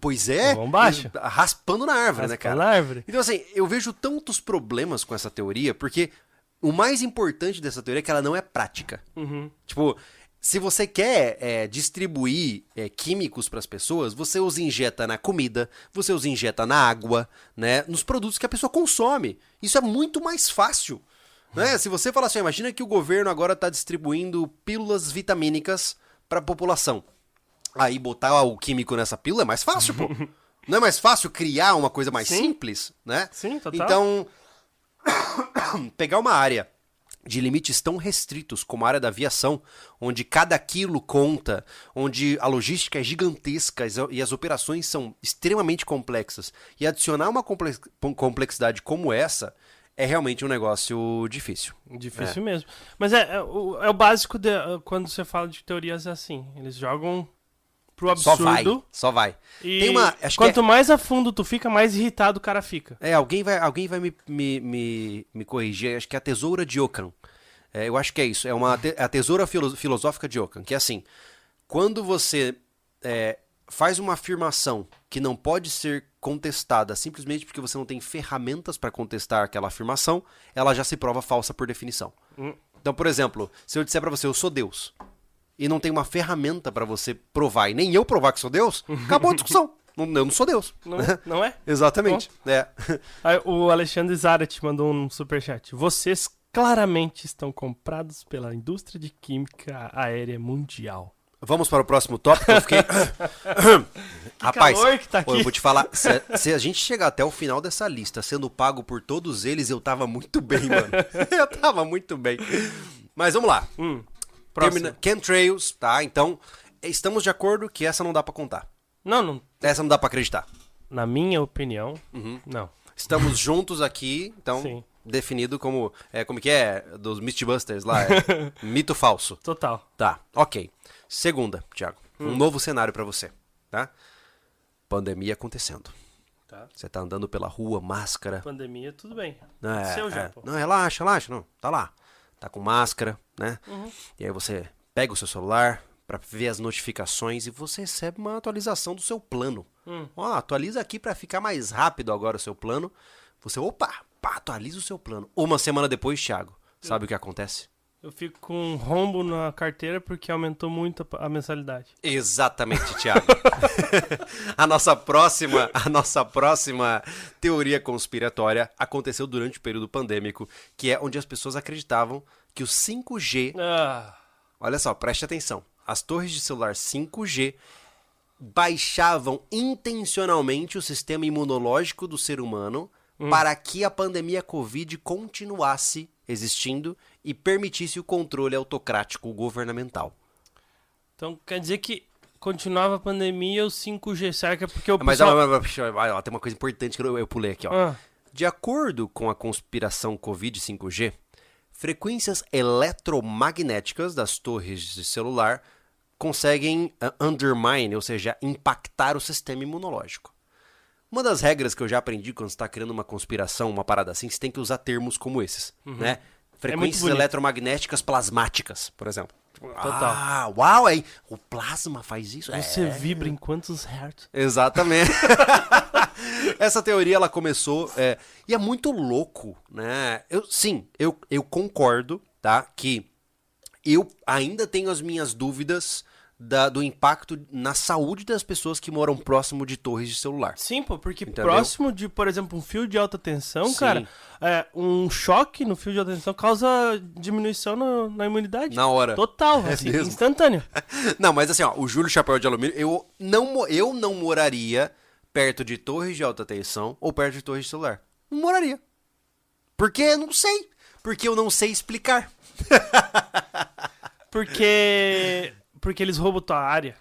Pois é, vão baixo. raspando na árvore, né, Raspando cara? na árvore. Então, assim, eu vejo tantos problemas com essa teoria, porque o mais importante dessa teoria é que ela não é prática. Uhum. Tipo, se você quer é, distribuir é, químicos para as pessoas, você os injeta na comida, você os injeta na água, né? Nos produtos que a pessoa consome. Isso é muito mais fácil. Né? Se você falar assim, imagina que o governo agora está distribuindo pílulas vitamínicas para a população. Aí botar o químico nessa pílula é mais fácil, pô. Não é mais fácil criar uma coisa mais Sim. simples, né? Sim, total. Então, pegar uma área de limites tão restritos como a área da aviação, onde cada quilo conta, onde a logística é gigantesca e as operações são extremamente complexas, e adicionar uma complex- complexidade como essa é realmente um negócio difícil. Difícil mesmo. Mas é, é o, é o básico de, quando você fala de teorias é assim. Eles jogam pro Só vai, absurdo. só vai. E Tem uma, que é- quanto mais a fundo tu fica, mais irritado o cara fica. É, alguém vai, alguém vai me, me, me, me corrigir. Acho que é a tesoura de Ockham. É, eu acho que é isso. É uma te- a tesoura filo- filosófica de Ockham, que é assim: quando você é, faz uma afirmação que não pode ser contestada simplesmente porque você não tem ferramentas para contestar aquela afirmação, ela já se prova falsa por definição. Hum. Então, por exemplo, se eu disser para você eu sou Deus e não tem uma ferramenta para você provar e nem eu provar que sou Deus, acabou a discussão. Não- Eu não sou Deus. Não, não é? Exatamente. É. Aí, o Alexandre Zarat mandou um superchat. Vocês claramente estão comprados pela indústria de química aérea mundial. Vamos para o próximo tópico. Eu fiquei. Rapaz, calor que tá pô, eu aqui. vou te falar. Se, se a gente chegar até o final dessa lista sendo pago por todos eles, eu tava muito bem, mano. eu tava muito bem. Mas vamos lá. Hum, próximo. Termina... Chemtrails, tá? Então, estamos de acordo que essa não dá pra contar. Não, não. Essa não dá pra acreditar. Na minha opinião, não. Estamos juntos aqui, então Sim. definido como. É, como que é? Dos Mythbusters lá. É, mito falso. Total. Tá, ok. Segunda, Thiago. Um novo cenário pra você, tá? Pandemia acontecendo. Tá. Você tá andando pela rua, máscara. Pandemia, tudo bem. É, Seu já, é. Não, relaxa, relaxa, não. Tá lá. Tá com máscara, né? Uhum. E aí você pega o seu celular pra ver as notificações e você recebe uma atualização do seu plano. Hum. Ó, atualiza aqui pra ficar mais rápido agora o seu plano. Você, opa, pá, atualiza o seu plano. Uma semana depois, Thiago, sabe o que acontece? Eu fico com um rombo na carteira porque aumentou muito a, a mensalidade. Exatamente, Thiago. a nossa próxima, a nossa próxima teoria conspiratória aconteceu durante o período pandêmico, que é onde as pessoas acreditavam que o 5G, Ah, olha só, preste atenção, as torres de celular 5G baixavam intencionalmente o sistema imunológico do ser humano para que a pandemia Covid continuasse existindo e permitisse o controle autocrático governamental. então quer dizer que continuava a pandemia o 5G, será que é porque o Mas pessoal... ó, ó, tem uma coisa importante que eu, eu pulei aqui, ó. Ah, De acordo com a conspiração Covid 5G, frequências eletromagnéticas das torres de celular conseguem uh, undermine, ou seja, impactar o sistema imunológico. Uma das regras que eu já aprendi quando você tá criando uma conspiração, uma parada assim, você tem que usar termos como esses, né? Frequências bonito. eletromagnéticas plasmáticas, por exemplo. Total. Ah, uau, hein? O plasma faz isso? Você É. vibra em quantos hertz? Exatamente. Essa teoria ela começou é, e é muito louco, né? Eu, sim, eu, eu concordo, tá? Que eu ainda tenho as minhas dúvidas da- do impacto na saúde das pessoas que moram próximo de torres de celular. Sim, pô, porque Entendeu? próximo de, por exemplo, um fio de alta tensão, Sim. cara, é, um choque no fio de alta tensão causa diminuição no- na imunidade. Na hora. Total, É assim, mesmo. instantâneo. Não, mas assim, ó, o Júlio Chapéu de Alumínio, eu não, eu não moraria perto de torres de alta tensão ou perto de torres de celular. Não moraria. Porque eu não sei. Porque eu não sei explicar. Porque. Porque eles roubam tua área.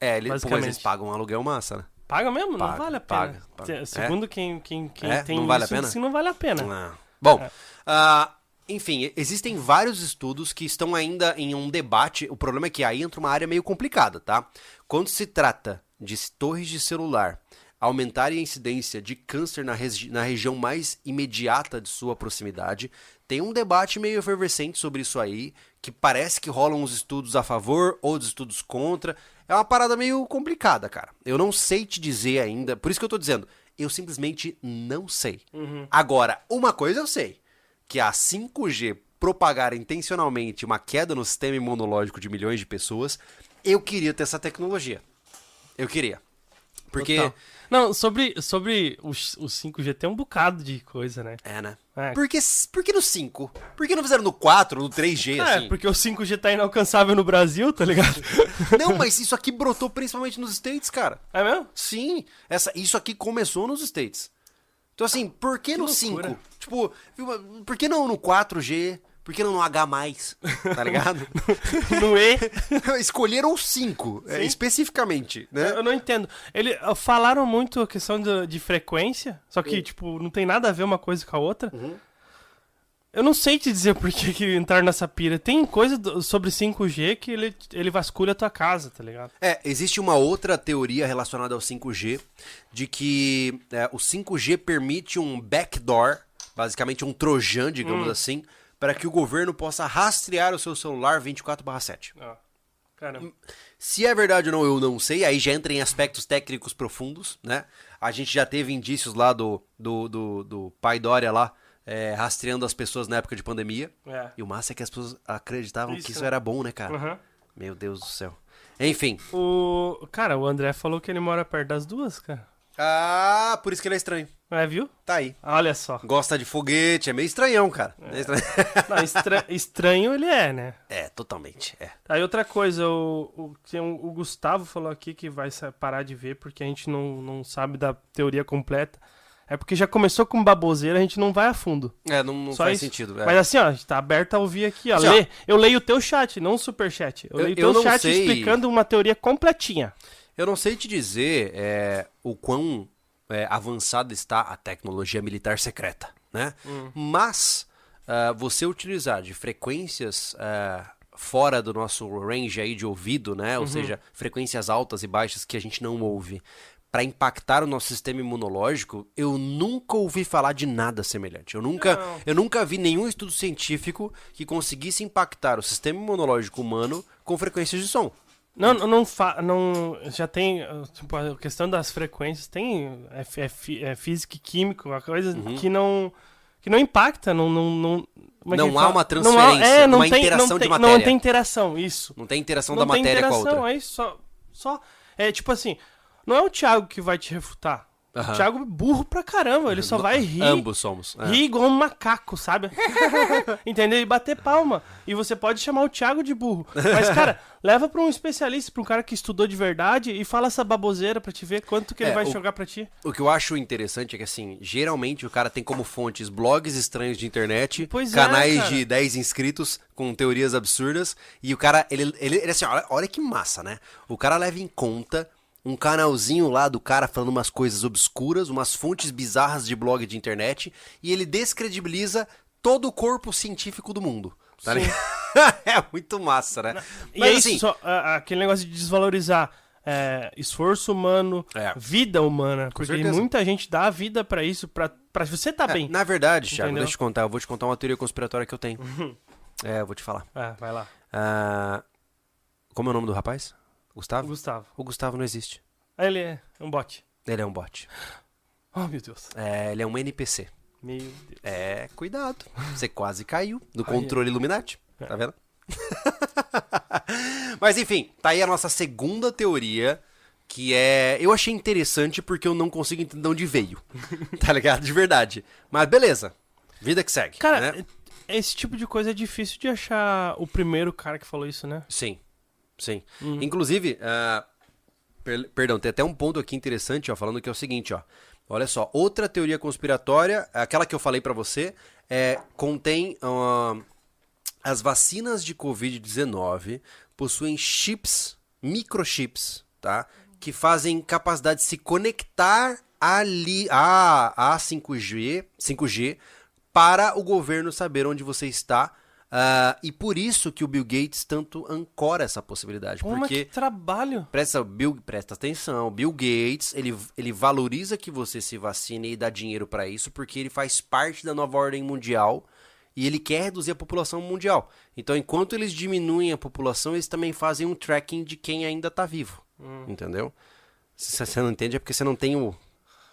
É, ele, pô, mas eles pagam um aluguel massa, né? Paga mesmo? não Paga, vale a pena. paga, paga. Se- Segundo quem, quem, quem É? tem Não vale a isso, pena? sim, não vale a pena. Ah. Bom, ah, enfim, existem vários estudos que estão ainda em um debate. O problema é que aí entra uma área meio complicada, tá? Quando se trata de torres de celular aumentarem a incidência de câncer na, regi- na região mais imediata de sua proximidade, tem um debate meio efervescente sobre isso aí, que parece que rolam uns estudos a favor, outros estudos contra. É uma parada meio complicada, cara. Eu não sei te dizer ainda, por isso que eu tô dizendo, eu simplesmente não sei. Agora, uma coisa eu sei, que a 5G propagar intencionalmente uma queda no sistema imunológico de milhões de pessoas, eu queria ter essa tecnologia. Eu queria. Porque. Total. Não, sobre, sobre o, o 5G tem um bocado de coisa, né? É, né? É. Por, que, por que no 5? Por que não fizeram no 4, no 3G, É, assim? porque o 5G tá inalcançável no Brasil, tá ligado? Não, mas isso aqui brotou principalmente nos States, cara. É mesmo? Sim, essa, isso aqui começou nos States. Então, assim, por que, no loucura. 5? Tipo, por que não no 4G? Por que não no H+, tá ligado? No E. Escolheram o 5, é, especificamente, né? Eu não entendo. Ele falaram muito a questão de, de frequência, só que, tipo, não tem nada a ver uma coisa com a outra. Uhum. Eu não sei te dizer por que, que entraram nessa pira. Tem coisa do- sobre 5G que ele, ele vasculha a tua casa, tá ligado? É, existe uma outra teoria relacionada ao 5G, de que é, o 5G permite um backdoor, basicamente um trojan, digamos assim, para que o governo possa rastrear o seu celular 24/7. Ó, caramba. Se é verdade ou não, eu não sei. Aí já entra em aspectos técnicos profundos, né? A gente já teve indícios lá do, do, do, do pai Dória lá, é, rastreando as pessoas na época de pandemia. É. E o massa é que as pessoas acreditavam Isso. que isso era bom, né, cara? Aham. Meu Deus do céu. Enfim. O. Cara, o André falou que ele mora perto das duas, cara. Ah, por isso que ele é estranho. É, viu? Tá aí. Olha só. Gosta de foguete, é meio estranhão, cara. É, estranho. Não, estra- estranho ele é, né? é totalmente. É. Aí outra coisa, o, o, tem o Gustavo falou aqui que vai parar de ver porque a gente não, não sabe da teoria completa. É porque já começou com baboseira, a gente não vai a fundo. É, não, não faz isso. sentido. é. Mas assim, ó, a gente tá aberto a ouvir aqui, ó. Assim, ó. Lê. Eu leio o teu chat, não o superchat. Eu, Eu- leio o eu teu chat sei- explicando uma teoria completinha. Eu não sei te dizer é, o quão é, avançada está a tecnologia militar secreta, né? Mas ah, você utilizar de frequências ah, fora do nosso range aí de ouvido, né? Ou seja, frequências altas e baixas que a gente não ouve, para impactar o nosso sistema imunológico, eu nunca ouvi falar de nada semelhante. Eu nunca, Não. eu nunca vi nenhum estudo científico que conseguisse impactar o sistema imunológico humano com frequências de som. Não, não, fa- não já tem, tipo, a questão das frequências, tem é, é, é física e química, uma coisa que não que não impacta, não não não, é Uhum. Não há fala? uma Não transferência, é, não uma tem, interação não de tem, matéria. Não tem interação, isso. Não tem interação não da tem matéria interação, com a outra. é isso, só, só é tipo assim, não é o Thiago que vai te refutar. Aham. O Thiago é burro pra caramba, ele só vai rir. Ambos somos. é. Rir igual um macaco, sabe? Entendeu? E bater palma. E você pode chamar o Thiago de burro. Mas, cara, leva pra um especialista, pra um cara que estudou de verdade e fala essa baboseira pra te ver quanto que ele É, vai o- jogar pra ti. O que eu acho interessante é que, assim, geralmente o cara tem como fontes blogs estranhos de internet, Pois é, canais cara. de 10 inscritos com teorias absurdas, e o cara, ele, ele, ele assim, olha, olha que massa, né? O cara leva em conta um canalzinho lá do cara falando umas coisas obscuras, umas fontes bizarras de blog de internet, e ele descredibiliza todo o corpo científico do mundo. Tá é muito massa, né? E Mas é assim, isso, só, a- aquele negócio de desvalorizar é, esforço humano, É. vida humana. porque certeza. muita gente dá a vida pra isso, pra, pra você tá É, bem. na verdade, Thiago, deixa eu te contar. Eu vou te contar uma teoria conspiratória que eu tenho. é, eu vou te falar. Ah, vai lá. Ah, como é o nome do rapaz? Gustavo? Gustavo. O Gustavo não existe. Ah, Ele é um bot. Ele é um bot. Oh, meu Deus. É, ele é um NPC. Meu Deus. É, cuidado. Você quase caiu no Ai, controle Illuminati. É. Tá vendo? Mas enfim, tá aí a nossa segunda teoria, que é. Eu achei interessante porque eu não consigo entender de onde veio. Tá ligado? De verdade. Mas beleza. Vida que segue. Cara, né? esse tipo de coisa é difícil de achar o primeiro cara que falou isso, né? Sim. Sim. Uhum. Inclusive, ah, per- perdão, tem até um ponto aqui interessante, ó, falando que é o seguinte, ó. Olha só, outra teoria conspiratória, aquela que eu falei pra você, é, contém ah, as vacinas de Covid-19 possuem chips, microchips, tá? Que fazem capacidade de se conectar ali a, a 5G, 5G para o governo saber onde você está. Ah, e por isso que o Bill Gates tanto ancora essa possibilidade. Pô, porque que trabalho. Presta, Bill, presta atenção, Bill Gates, ele, ele valoriza que você se vacine e dá dinheiro pra isso, porque ele faz parte da nova ordem mundial e ele quer reduzir a população mundial. Então, enquanto eles diminuem a população, eles também fazem um tracking de quem ainda tá vivo. Entendeu? Se você não entende, é porque você não tem o.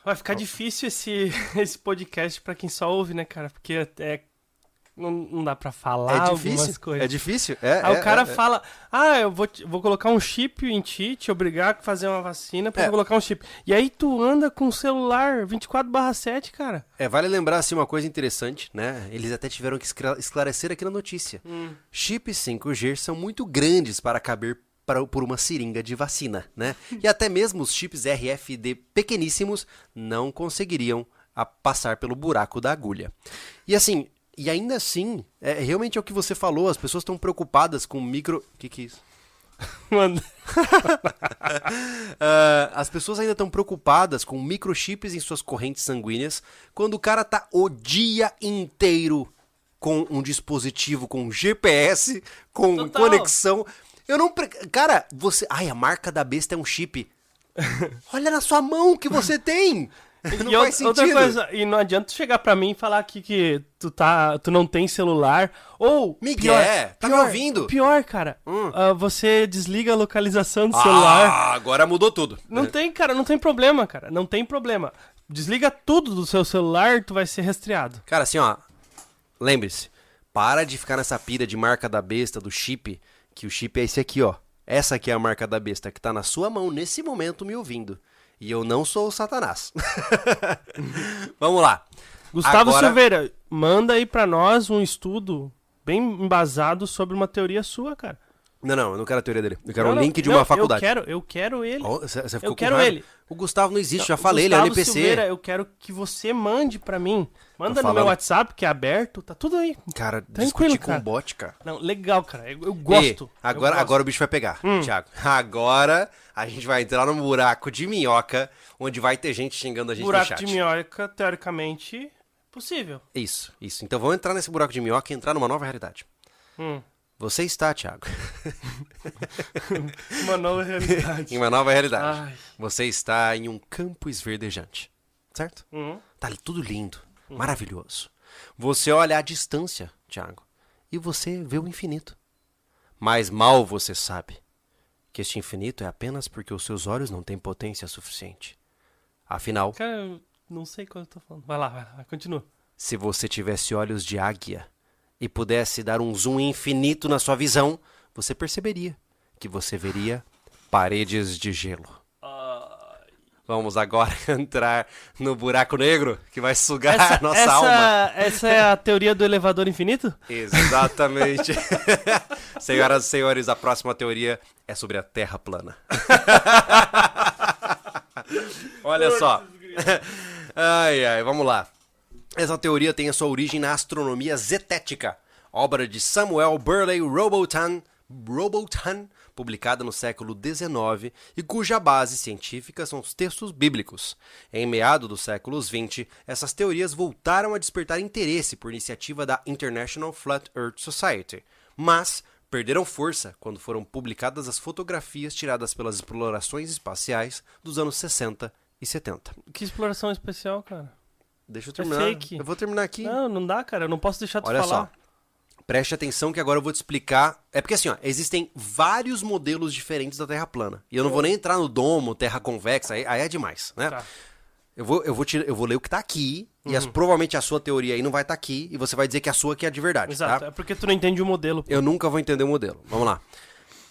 Vai ficar difícil esse, esse podcast pra quem só ouve, né, cara? Porque é, não, não dá pra falar É algumas difícil. coisas. É difícil? É, Aí é, o cara é, é. fala, ah, eu vou, vou colocar um chip em ti, te obrigar a fazer uma vacina pra É. colocar um chip. E aí tu anda com o celular 24 7, cara. É, vale lembrar assim uma coisa interessante, né? Eles até tiveram que escla- esclarecer aqui na notícia. Chips 5G são muito grandes para caber para- por uma seringa de vacina, né? E até mesmo os chips RFID pequeníssimos não conseguiriam a- passar pelo buraco da agulha. E assim, e ainda assim, é, realmente é o que você falou, as pessoas estão preocupadas com micro... O que que é isso? Mano, Ah, as pessoas ainda estão preocupadas com microchips em suas correntes sanguíneas quando o cara tá o dia inteiro com um dispositivo com GPS, com Total. conexão. Eu não. pre- Cara, você. Ai, a marca da besta é um chip. Olha na sua mão que você tem! Não e faz outra- sentido. coisa, e não adianta chegar pra mim e falar aqui que tu, tá, tu não tem celular, ou... Miguel, tá me ouvindo? Pior, cara, Hum. ah, você desliga a localização do celular. Ah, agora mudou tudo. Não tem, cara, não tem problema, cara, não tem problema. Desliga tudo do seu celular, tu vai ser rastreado. Cara, assim, ó. Lembre-se, para de ficar nessa pira de marca da besta, do chip, que o chip é esse aqui, ó. Essa aqui é a marca da besta que tá na sua mão nesse momento me ouvindo. E eu não sou o Satanás. Vamos lá. Gustavo Agora- Silveira, manda aí pra nós um estudo bem embasado sobre uma teoria sua, cara. Não, não, eu não quero a teoria dele. Eu quero Não, um não, link de não, uma faculdade. Eu quero, eu quero ele. Ó, Você você ficou Eu com quero ele. O Gustavo não existe, já O falei, ele é Gustavo NPC. Silveira, eu quero que você mande pra mim. Manda no meu. WhatsApp, que é aberto, tá tudo aí. Cara, Tranquilo, com cara. um bot, cara. Não, legal, cara. Eu, eu gosto. E, agora, eu gosto. agora o bicho vai pegar, Thiago. Agora a gente vai entrar num buraco de minhoca, onde vai ter gente xingando a gente no Buraco chat. de minhoca, teoricamente, possível. Isso, isso. Então vamos entrar nesse buraco de minhoca e entrar numa nova realidade. Hum. Você está, Thiago, Uma nova realidade. em uma nova realidade. Ai. Você está em um campo esverdejante, certo? Hum. Tá tudo lindo, maravilhoso. Você olha à distância, Thiago, e você vê o infinito. Mas mal você sabe que este infinito é apenas porque os seus olhos não têm potência suficiente. Afinal, Cara, eu não sei qual eu tô falando. Vai lá, vai lá, continua. se você tivesse olhos de águia e pudesse dar um zoom infinito na sua visão, você perceberia que você veria paredes de gelo. Vamos agora entrar no buraco negro que vai sugar Essa, a nossa essa, alma. essa é a teoria do elevador infinito? Exatamente. Senhoras e senhores, a próxima teoria é sobre a Terra plana. Olha só. Ai, ai, vamos lá. Essa teoria tem a sua origem na astronomia zetética, obra de Samuel Burley Robotan, Robotan publicada no século XIX e cuja base científica são os textos bíblicos. Em meado dos séculos XX, essas teorias voltaram a despertar interesse por iniciativa da International Flat Earth Society, mas perderam força quando foram publicadas as fotografias tiradas pelas explorações espaciais dos anos 60 e 70. Que exploração especial, cara. Deixa eu É terminar. fake. Eu vou terminar aqui. Não, não dá, cara. Eu não posso deixar tu Olha falar. só. Preste atenção que agora eu vou te explicar. É porque assim, ó, existem vários modelos diferentes da Terra plana. E eu não vou nem entrar no domo, Terra convexa, aí, aí é demais, né? Tá. Eu vou, eu, vou te, eu vou ler o que tá aqui, e Uhum. as, provavelmente a sua teoria aí não vai estar aqui, e você vai dizer que a sua que é de verdade, Exato. tá? É porque tu não entende o modelo. Eu nunca vou entender o modelo. Vamos lá.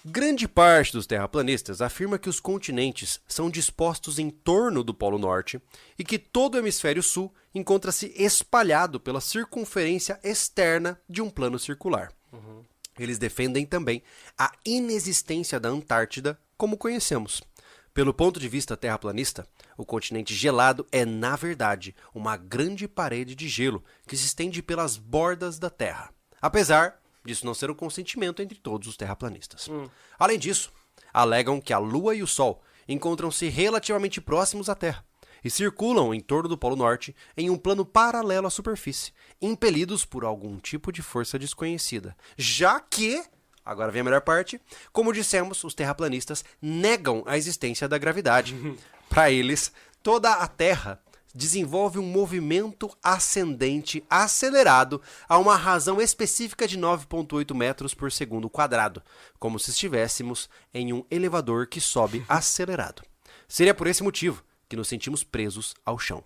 Grande parte dos terraplanistas afirma que os continentes são dispostos em torno do Polo Norte e que todo o hemisfério sul encontra-se espalhado pela circunferência externa de um plano circular. Eles defendem também a inexistência da Antártida como conhecemos. Pelo ponto de vista terraplanista, o continente gelado é, na verdade, uma grande parede de gelo que se estende pelas bordas da Terra. Apesar disso não ser um consentimento entre todos os terraplanistas. Além disso, alegam que a Lua e o Sol encontram-se relativamente próximos à Terra e circulam em torno do Polo Norte em um plano paralelo à superfície, impelidos por algum tipo de força desconhecida. Já que, agora vem a melhor parte, como dissemos, os terraplanistas negam a existência da gravidade. Para eles, toda a Terra desenvolve um movimento ascendente acelerado a uma razão específica de 9,8 metros por segundo quadrado, como se estivéssemos em um elevador que sobe acelerado. Seria por esse motivo que nos sentimos presos ao chão.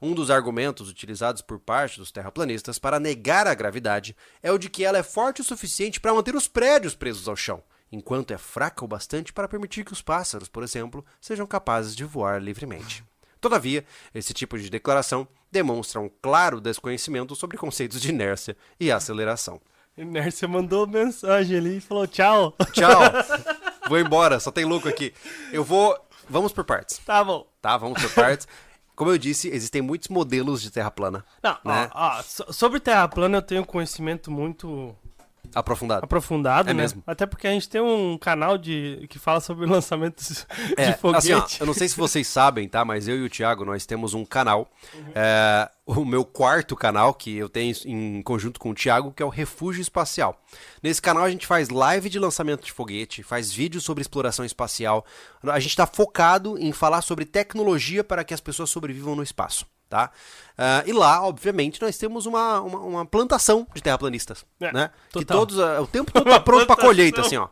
Um dos argumentos utilizados por parte dos terraplanistas para negar a gravidade é o de que ela é forte o suficiente para manter os prédios presos ao chão, enquanto é fraca o bastante para permitir que os pássaros, por exemplo, sejam capazes de voar livremente. Todavia, esse tipo de declaração demonstra um claro desconhecimento sobre conceitos de inércia e aceleração. Inércia mandou mensagem ali e falou tchau. Tchau! Vou embora, só tem louco aqui. Eu vou. Vamos por partes, tá bom. tá? Vamos por partes. Como eu disse, existem muitos modelos de terra plana. Não, Né? ó, ó, so- sobre Terra plana eu tenho conhecimento muito Aprofundado. aprofundado, É né? mesmo. Até porque a gente tem um canal de que fala sobre lançamentos É, de foguete. assim, ó, eu não sei se vocês sabem, tá? Mas eu e o Thiago, nós temos um canal. Uhum. é, o meu quarto canal, que eu tenho em conjunto com o Thiago, que é o Refúgio Espacial. Nesse canal a gente faz live de lançamento de foguete, faz vídeos sobre exploração espacial. A gente está focado em falar sobre tecnologia para que as pessoas sobrevivam no espaço. Tá? Ah, e lá, obviamente, nós temos uma, uma, uma plantação de terraplanistas. É, né? Que total. todos, ah, o tempo todo tá pronto para colheita, assim, ó.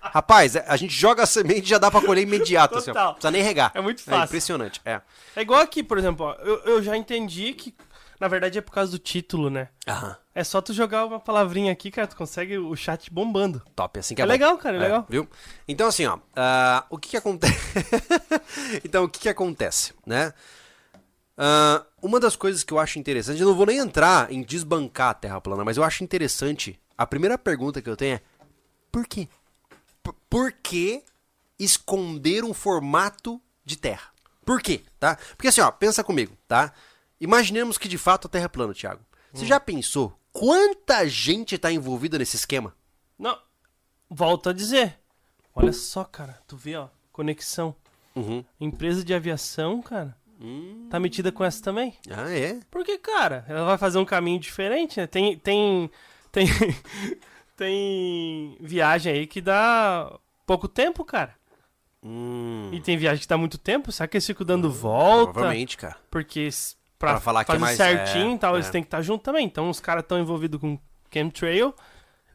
Rapaz, a gente joga a semente e já dá pra colher imediato, assim, ó. Não precisa nem regar. É muito fácil. impressionante, é. É igual aqui, por exemplo, ó, eu, eu já entendi que, na verdade, é por causa do título, né? Aham. É só tu jogar uma palavrinha aqui, cara, tu consegue o chat bombando. Top, assim que é, É legal, cara, é legal. Viu? Então, assim, ó, ah, o que que acontece? então, o que que acontece, né? Ah, uma das coisas que eu acho interessante, eu não vou nem entrar em desbancar a Terra plana, mas eu acho interessante, a primeira pergunta que eu tenho é, por quê? P- por que esconder um formato de Terra? Por quê, tá? Porque assim, ó, pensa comigo, tá? Imaginemos que de fato a Terra é plana, Thiago. Você já pensou quanta gente tá envolvida nesse esquema? Não, volto a dizer. Olha só, cara, tu vê, ó, conexão. Uhum. Empresa de aviação, cara, Hum. tá metida com essa também. Ah, é? Porque, cara, ela vai fazer um caminho diferente, né? Tem, tem, tem, tem viagem aí que dá pouco tempo, cara. Hum. E tem viagem que dá muito tempo, será que eles ficam dando volta? Provavelmente, cara. Porque pra, Pra falar que é fazer mais- certinho é, e tal, eles é. têm que estar junto também. Então os caras estão envolvidos com chemtrail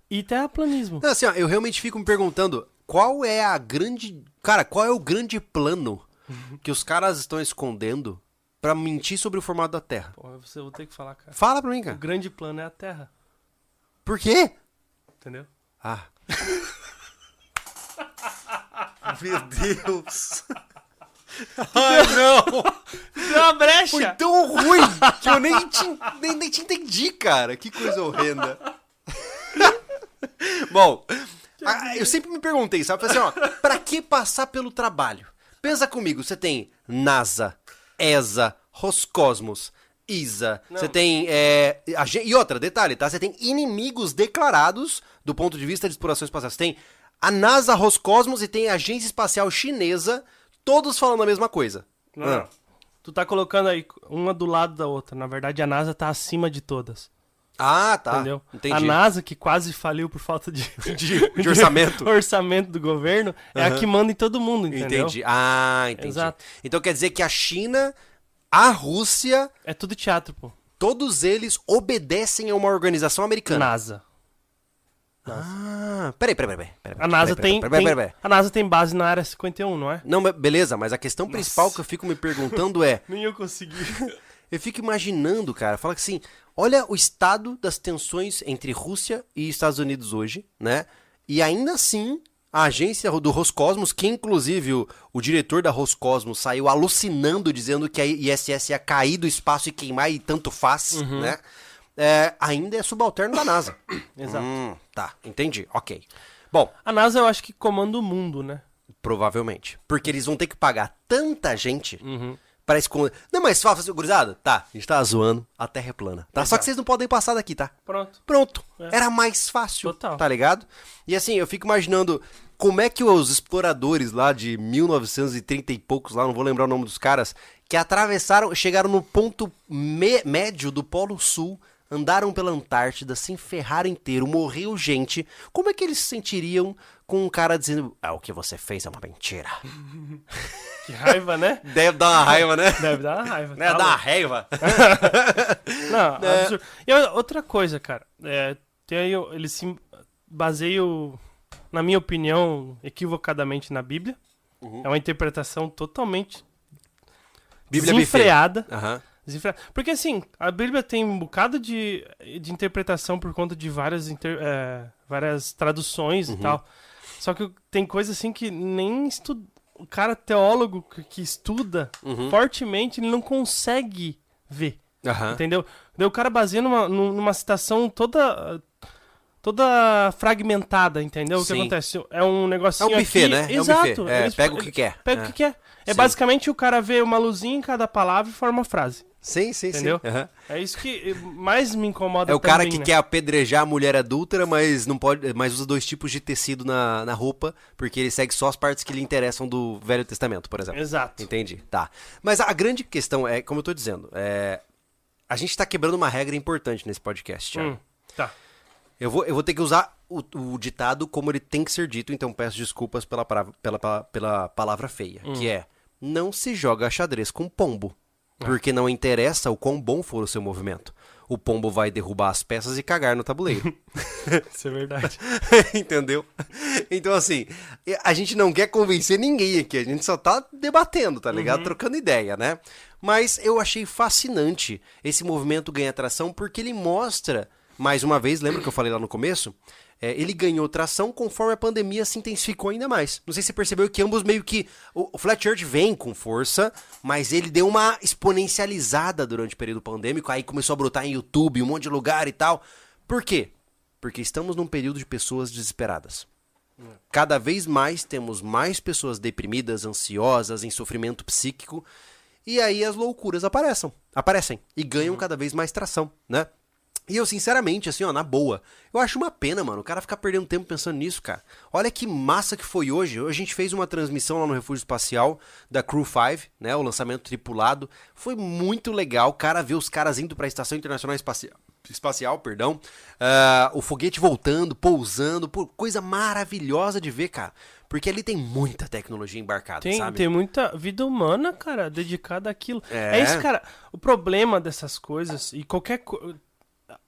e terraplanismo. Não, assim, ó, eu realmente fico me perguntando qual é a grande. Cara, qual é o grande plano que os caras estão escondendo pra mentir sobre o formato da Terra? Pô, você vou ter que falar, cara. Fala pra mim, O cara. grande plano é a Terra, Por quê? entendeu? Ah. Meu Deus. Ai, não! Deu uma brecha! Foi tão ruim que eu nem te, nem, nem te entendi, cara. Que coisa horrenda. Bom, a- eu sempre me perguntei, sabe? Falei Assim, ó, pra que passar pelo trabalho? Pensa comigo, você tem NASA, ESA, Roscosmos, ISA, você tem. é, e outra, detalhe, tá? Você tem inimigos declarados do ponto de vista de exploração espacial. Você tem a NASA, Roscosmos e tem a Agência Espacial Chinesa, todos falando a mesma coisa. Não, Ah. Tu tá colocando aí uma do lado da outra. Na verdade, a NASA tá acima de todas. Ah, tá. Entendeu? Entendi. A NASA, que quase faliu por falta de, De, de orçamento. orçamento do governo, é a Aham. que manda em todo mundo, entendeu? Entendi. Ah, entendi. Exato. Então quer dizer que a China, a Rússia, É tudo teatro, pô. todos eles obedecem a uma organização americana. NASA. Ah, peraí, peraí, peraí. peraí, A NASA peraí, tem, peraí, peraí, tem- peraí, peraí. a NASA tem base na área 51, não é? Não, beleza, mas a questão principal que eu fico me perguntando é, Nem eu consegui. eu fico imaginando, cara, fala que assim, olha o estado das tensões entre Rússia e Estados Unidos hoje, né? E ainda assim, a agência do Roscosmos, que inclusive o, o diretor da Roscosmos saiu alucinando dizendo que a ISS ia cair do espaço e queimar e tanto faz, Uhum. né? É, ainda é subalterno da NASA. Exato. Hum, tá, entendi, ok. Bom, A NASA eu acho que comanda o mundo, né? provavelmente. Porque eles vão ter que pagar tanta gente Uhum. Pra esconder. Não, mas fala assim, gurizada, tá, a gente tá zoando, a Terra é plana. Tá? Só que vocês não podem passar daqui, tá? Pronto. Pronto. É. Era mais fácil. Total. Tá ligado? E assim, eu fico imaginando como é que os exploradores lá de 1930 e poucos, lá, não vou lembrar o nome dos caras, que atravessaram, chegaram no ponto médio do Polo Sul, andaram pela Antártida, se enferraram inteiro, morreu gente. Como é que eles se sentiriam com um cara dizendo: Ah, o que você fez é uma mentira? Que raiva, né? Deve dar uma raiva, né? Deve dar uma raiva. Deve tá dar uma raiva. Não, É. absurdo. E outra coisa, cara. É, tem aí, eles se baseiam, na minha opinião, equivocadamente na Bíblia. Uhum. É uma interpretação totalmente Bíblia buffet. desenfreada. Desenfreada. Porque assim, a Bíblia tem um bocado de, de interpretação por conta de várias, inter- é, várias traduções Uhum. e tal. Só que tem coisa assim que nem estu... o cara teólogo que, estuda Uhum. fortemente, ele não consegue ver. Aham. Entendeu? Daí o cara baseia numa, num- numa citação toda toda fragmentada, entendeu? O que Sim. acontece? É um É negocinho um buffet, aqui, né? É um Exato. buffet. É, Eles- pega o que quer. Pega É. o que quer. É Sim. basicamente o cara vê uma luzinha em cada palavra e forma uma frase. Sim, sim, Entendeu? sim. Aham. É isso que mais me incomoda É o cara também, que né? quer apedrejar a mulher adúltera, mas não pode, mas usa dois tipos de tecido na, na roupa, porque ele segue só as partes que lhe interessam do Velho Testamento, por exemplo. Exato. Entendi, tá. Mas a, grande questão é, como eu tô dizendo, é, a gente tá quebrando uma regra importante nesse podcast. Hum, tá. Eu, vou, eu vou ter que usar o, o ditado como ele tem que ser dito, então peço desculpas pela, pela, pela, pela palavra feia, Hum. que é, não se joga xadrez com pombo. Porque não interessa o quão bom for o seu movimento. O pombo vai derrubar as peças e cagar no tabuleiro. Isso é verdade. Entendeu? Então, assim, a gente não quer convencer ninguém aqui, a gente só tá debatendo, tá ligado? Trocando ideia, né? Mas eu achei fascinante esse movimento ganhar tração porque ele mostra, mais uma vez, lembra que eu falei lá no começo? É, ele ganhou tração conforme a pandemia se intensificou ainda mais. Não sei se você percebeu que ambos meio que. O, o Flat Earth vem com força, mas ele deu uma exponencializada durante o período pandêmico, aí começou a brotar em YouTube, um monte de lugar e tal. Por quê? Porque estamos num período de pessoas desesperadas. Cada vez mais temos mais pessoas deprimidas, ansiosas, em sofrimento psíquico, e aí as loucuras aparecem, aparecem e ganham cada vez mais tração, né? E eu, sinceramente, assim, ó, na boa, eu acho uma pena, mano, o cara ficar perdendo tempo pensando nisso, cara. Olha que massa que foi hoje. A gente fez uma transmissão lá no Refúgio Espacial da Crew 5, né, o lançamento tripulado. Foi muito legal, cara, ver os caras indo pra Estação Internacional Espacial, espacial perdão, ah, o foguete voltando, pousando, pô, coisa maravilhosa de ver, cara. Porque ali tem muita tecnologia embarcada, Tem, sabe? tem muita vida humana, cara, dedicada àquilo. É. É. isso, cara. O problema dessas coisas, e qualquer. Co...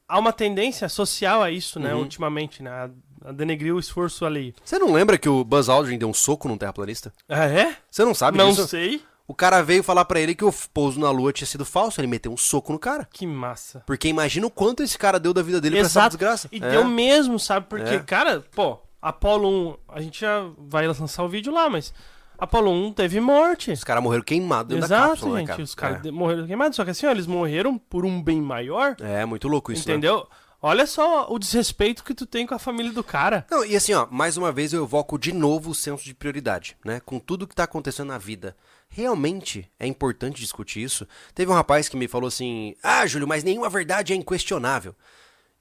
Há uma tendência social a isso, né, Uhum. ultimamente, né? A, a denegrir o esforço ali. Você não lembra que o Buzz Aldrin deu um soco num terraplanista? Ah, é? Você não sabe Não disso? sei. O cara veio falar pra ele que o pouso na lua tinha sido falso, ele meteu um soco no cara. Que massa. Porque imagina o quanto esse cara deu da vida dele pra essa Exato. desgraça. E É. deu mesmo, sabe? Porque, É. cara, pô, Apolo 1, a gente já vai lançar o vídeo lá, mas Apolo 1 teve morte. Os caras morreram queimados dentro da Exato, cápsula, né, gente. cara? Os caras de- morreram queimados. Só que assim, ó, eles morreram por um bem maior. é. é, muito louco isso, né? entendeu? Olha só o desrespeito que tu tem com a família do cara. Não, e assim, ó, mais uma vez eu evoco de novo o senso de prioridade, né? Com tudo que tá acontecendo na vida. Realmente é importante discutir isso. Teve um rapaz que me falou assim: Ah, Júlio, mas nenhuma verdade é inquestionável.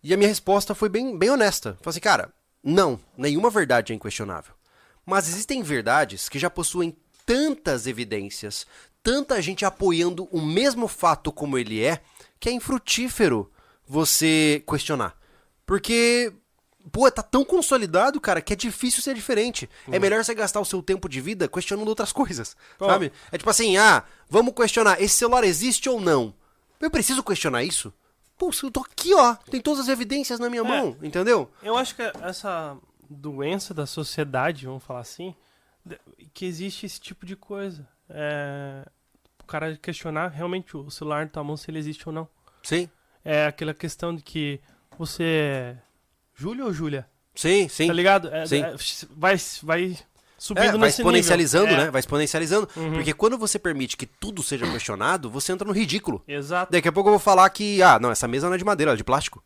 E a minha resposta foi bem, bem honesta. Falei assim, cara, não, nenhuma verdade é inquestionável. Mas existem verdades que já possuem tantas evidências, tanta gente apoiando o mesmo fato como ele é, que é infrutífero você questionar. Porque, pô, tá tão consolidado, cara, que é difícil ser diferente. É melhor você gastar o seu tempo de vida questionando outras coisas, Pô. sabe? É tipo assim, ah, vamos questionar, esse celular existe ou não? Eu preciso questionar isso? Pô, eu tô aqui, ó, tem todas as evidências na minha mão, entendeu? Eu acho que essa doença da sociedade, vamos falar assim, que existe esse tipo de coisa. É, o cara questionar realmente o celular na tua mão se ele existe ou não. Sim, É aquela questão de que você é Júlio ou Júlia? sim, sim. Tá ligado? É, Sim. é, vai, vai subindo É, vai exponencializando, nível. É, né? Vai exponencializando. Uhum. Porque quando você permite que tudo seja questionado, você entra no ridículo. Exato. Daqui a pouco eu vou falar que, ah, não, essa mesa não é de madeira, ela é de plástico.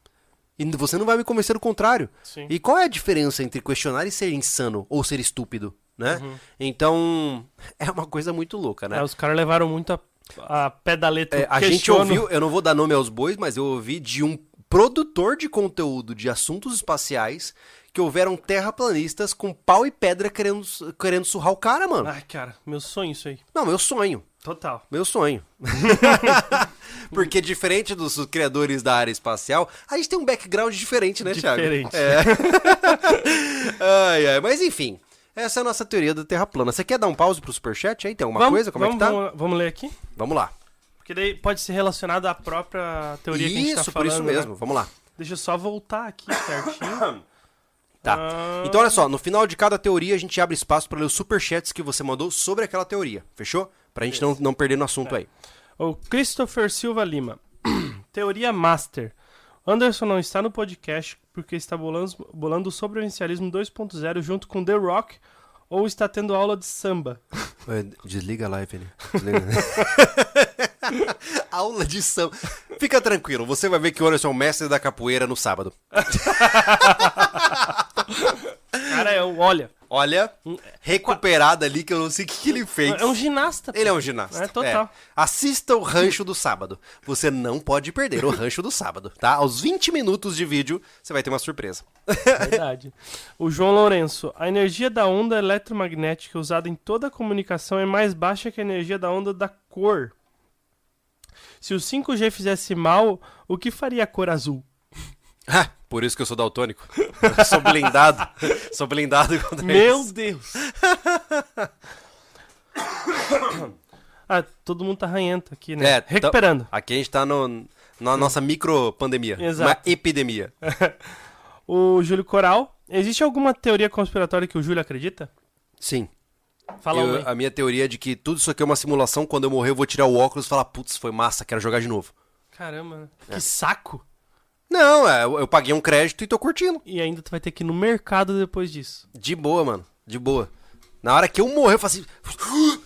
E você não vai me convencer do contrário. Sim. E qual é a diferença entre questionar e ser insano ou ser estúpido, né? Então, é uma coisa muito louca, né? É, os caras levaram muito a, a pé da letra. É, a gente ouviu, eu não vou dar nome aos bois, mas eu ouvi de um produtor de conteúdo de assuntos espaciais que houveram terraplanistas com pau e pedra querendo, querendo surrar o cara, mano. Ai, cara, meu sonho isso aí. Não, meu sonho. Total. Meu sonho. Porque diferente dos criadores da área espacial, a gente tem um background diferente, né, Thiago? Diferente. É. ai, ai. Mas enfim, essa é a nossa teoria da Terra plana. Você quer dar um pause pro superchat aí? Tem alguma vamos, coisa? Como vamos, é que tá? Vamos, vamos ler aqui? Vamos lá. Porque daí pode ser relacionado à própria teoria que a gente tá Isso, falando. por isso né? mesmo. Vamos lá. Deixa eu só voltar aqui certinho. Tá. Ah. Então, olha só, no final de cada teoria a gente abre espaço para ler os superchats que você mandou sobre aquela teoria. Fechou? Pra gente não, não perder no assunto aí. O Christopher Silva Lima. Teoria Master. Anderson não está no podcast porque está bolando, bolando o sobrevivencialismo 2.0 junto com The Rock ou está tendo aula de samba. É, Desliga a live ali. Desliga. Aula de samba. Fica tranquilo, você vai ver que o Anderson é o mestre da capoeira no sábado. Cara, é, um- olha, Olha, recuperada ali que eu não sei o que, que ele fez. é um ginasta. pô. Ele é um ginasta. É, total. Assista o rancho do sábado. Você não pode perder o rancho do sábado, tá? Aos 20 minutos de vídeo, você vai ter uma surpresa. Verdade. O João Lourenço. A energia da onda eletromagnética usada em toda a comunicação é mais baixa que a energia da onda da cor. Se o 5G fizesse mal, o que faria a cor azul? Por isso que eu sou daltônico. Eu sou blindado. sou blindado contra Meu isso. Deus! ah, todo mundo tá ranhento aqui, né? É, tá- Recuperando. Aqui a gente tá no, na nossa micro pandemia. Exato. Uma epidemia. O Júlio Coral. Existe alguma teoria conspiratória que o Júlio acredita? Sim. Fala Eu- a minha teoria é de que tudo isso aqui é uma simulação. Quando eu morrer, eu vou tirar o óculos e falar, putz, foi massa, quero jogar de novo. Caramba, né? É. que saco! Não, é, eu, paguei um crédito e tô curtindo. E ainda tu vai ter que ir no mercado depois disso. De boa, mano. De boa. Na hora que eu morrer, eu falo assim.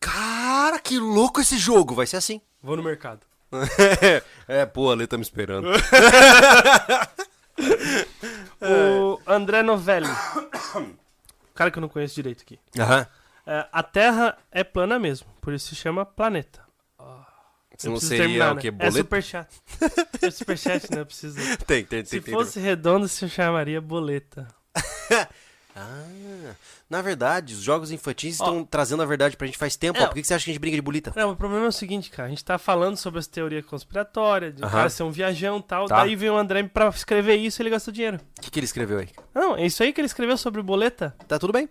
Cara, que louco esse jogo. Vai ser assim. Vou no mercado. é, pô, a Lê tá me esperando. O André Novelli. Cara que eu não conheço direito aqui. Aham. É, a Terra é plana mesmo, por isso se chama planeta. Eu não seria terminar, o que? né? É Boleto? superchat. É superchat, né? Eu preciso. Tem, tem, tem. Se tem, fosse redondo, se chamaria boleta. Ah, na verdade, os jogos infantis Ó. estão trazendo a verdade pra gente faz tempo. É. ó. Por que que você acha que a gente briga de bolita? Não, o problema é o seguinte, cara. A gente tá falando sobre as teorias conspiratórias, de o Aham. cara ser um viajão e tal. Tá. Daí vem o André pra escrever isso e ele gastou dinheiro. O que, que ele escreveu aí? Não, é isso aí que ele escreveu sobre boleta? Tá tudo bem.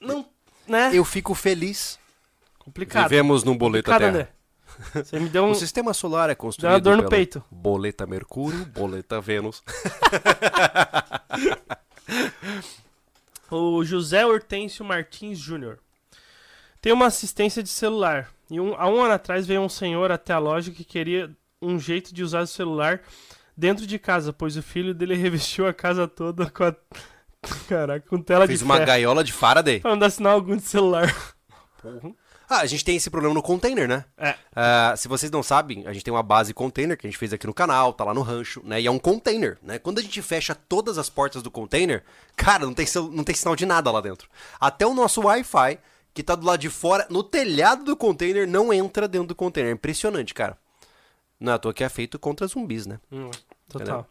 Não, né? Eu fico feliz. Complicado. Vivemos num boleta Complicado. André. Você me deu um... O sistema solar é construído Deu uma dor no peito. Boleta Mercúrio, boleta Vênus. O José Hortêncio Martins Júnior. Tem uma assistência de celular. E um, há um ano atrás veio um senhor até a loja que queria um jeito de usar o celular dentro de casa, pois o filho dele revestiu a casa toda com a. Caraca, com tela Fez de uma ferro. gaiola de Faraday. Pra não dar sinal algum de celular. Ah, a gente tem esse problema no container, né? É. Ah, se vocês não sabem, a gente tem uma base container que a gente fez aqui no canal, tá lá no rancho, né? E é um container, né? Quando a gente fecha todas as portas do container, cara, não tem, não tem sinal de nada lá dentro. Até o nosso Wi-Fi, que tá do lado de fora, no telhado do container, não entra dentro do container. É impressionante, cara. Não é à toa que é feito contra zumbis, né? Hum, total.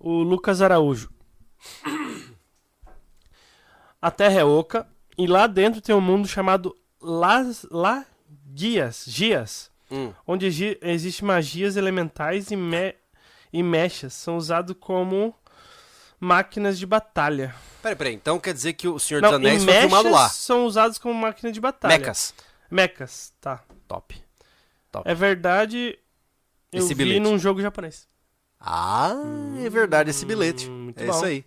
O Lucas Araújo. A Terra é oca e lá dentro tem um mundo chamado Las, La Guias, Gias. Hum. onde exi- existe magias elementais e, me e mechas são usados como máquinas de batalha. Peraí, peraí. Então quer dizer que o Senhor Não, dos Anéis foi filmado mechas lá. são usados como máquina de batalha. Mecas. Mechas, tá. Top. É verdade, eu Esse vi bilhete. num jogo japonês. Ah, é verdade esse bilhete. Hum, muito é bom. isso aí.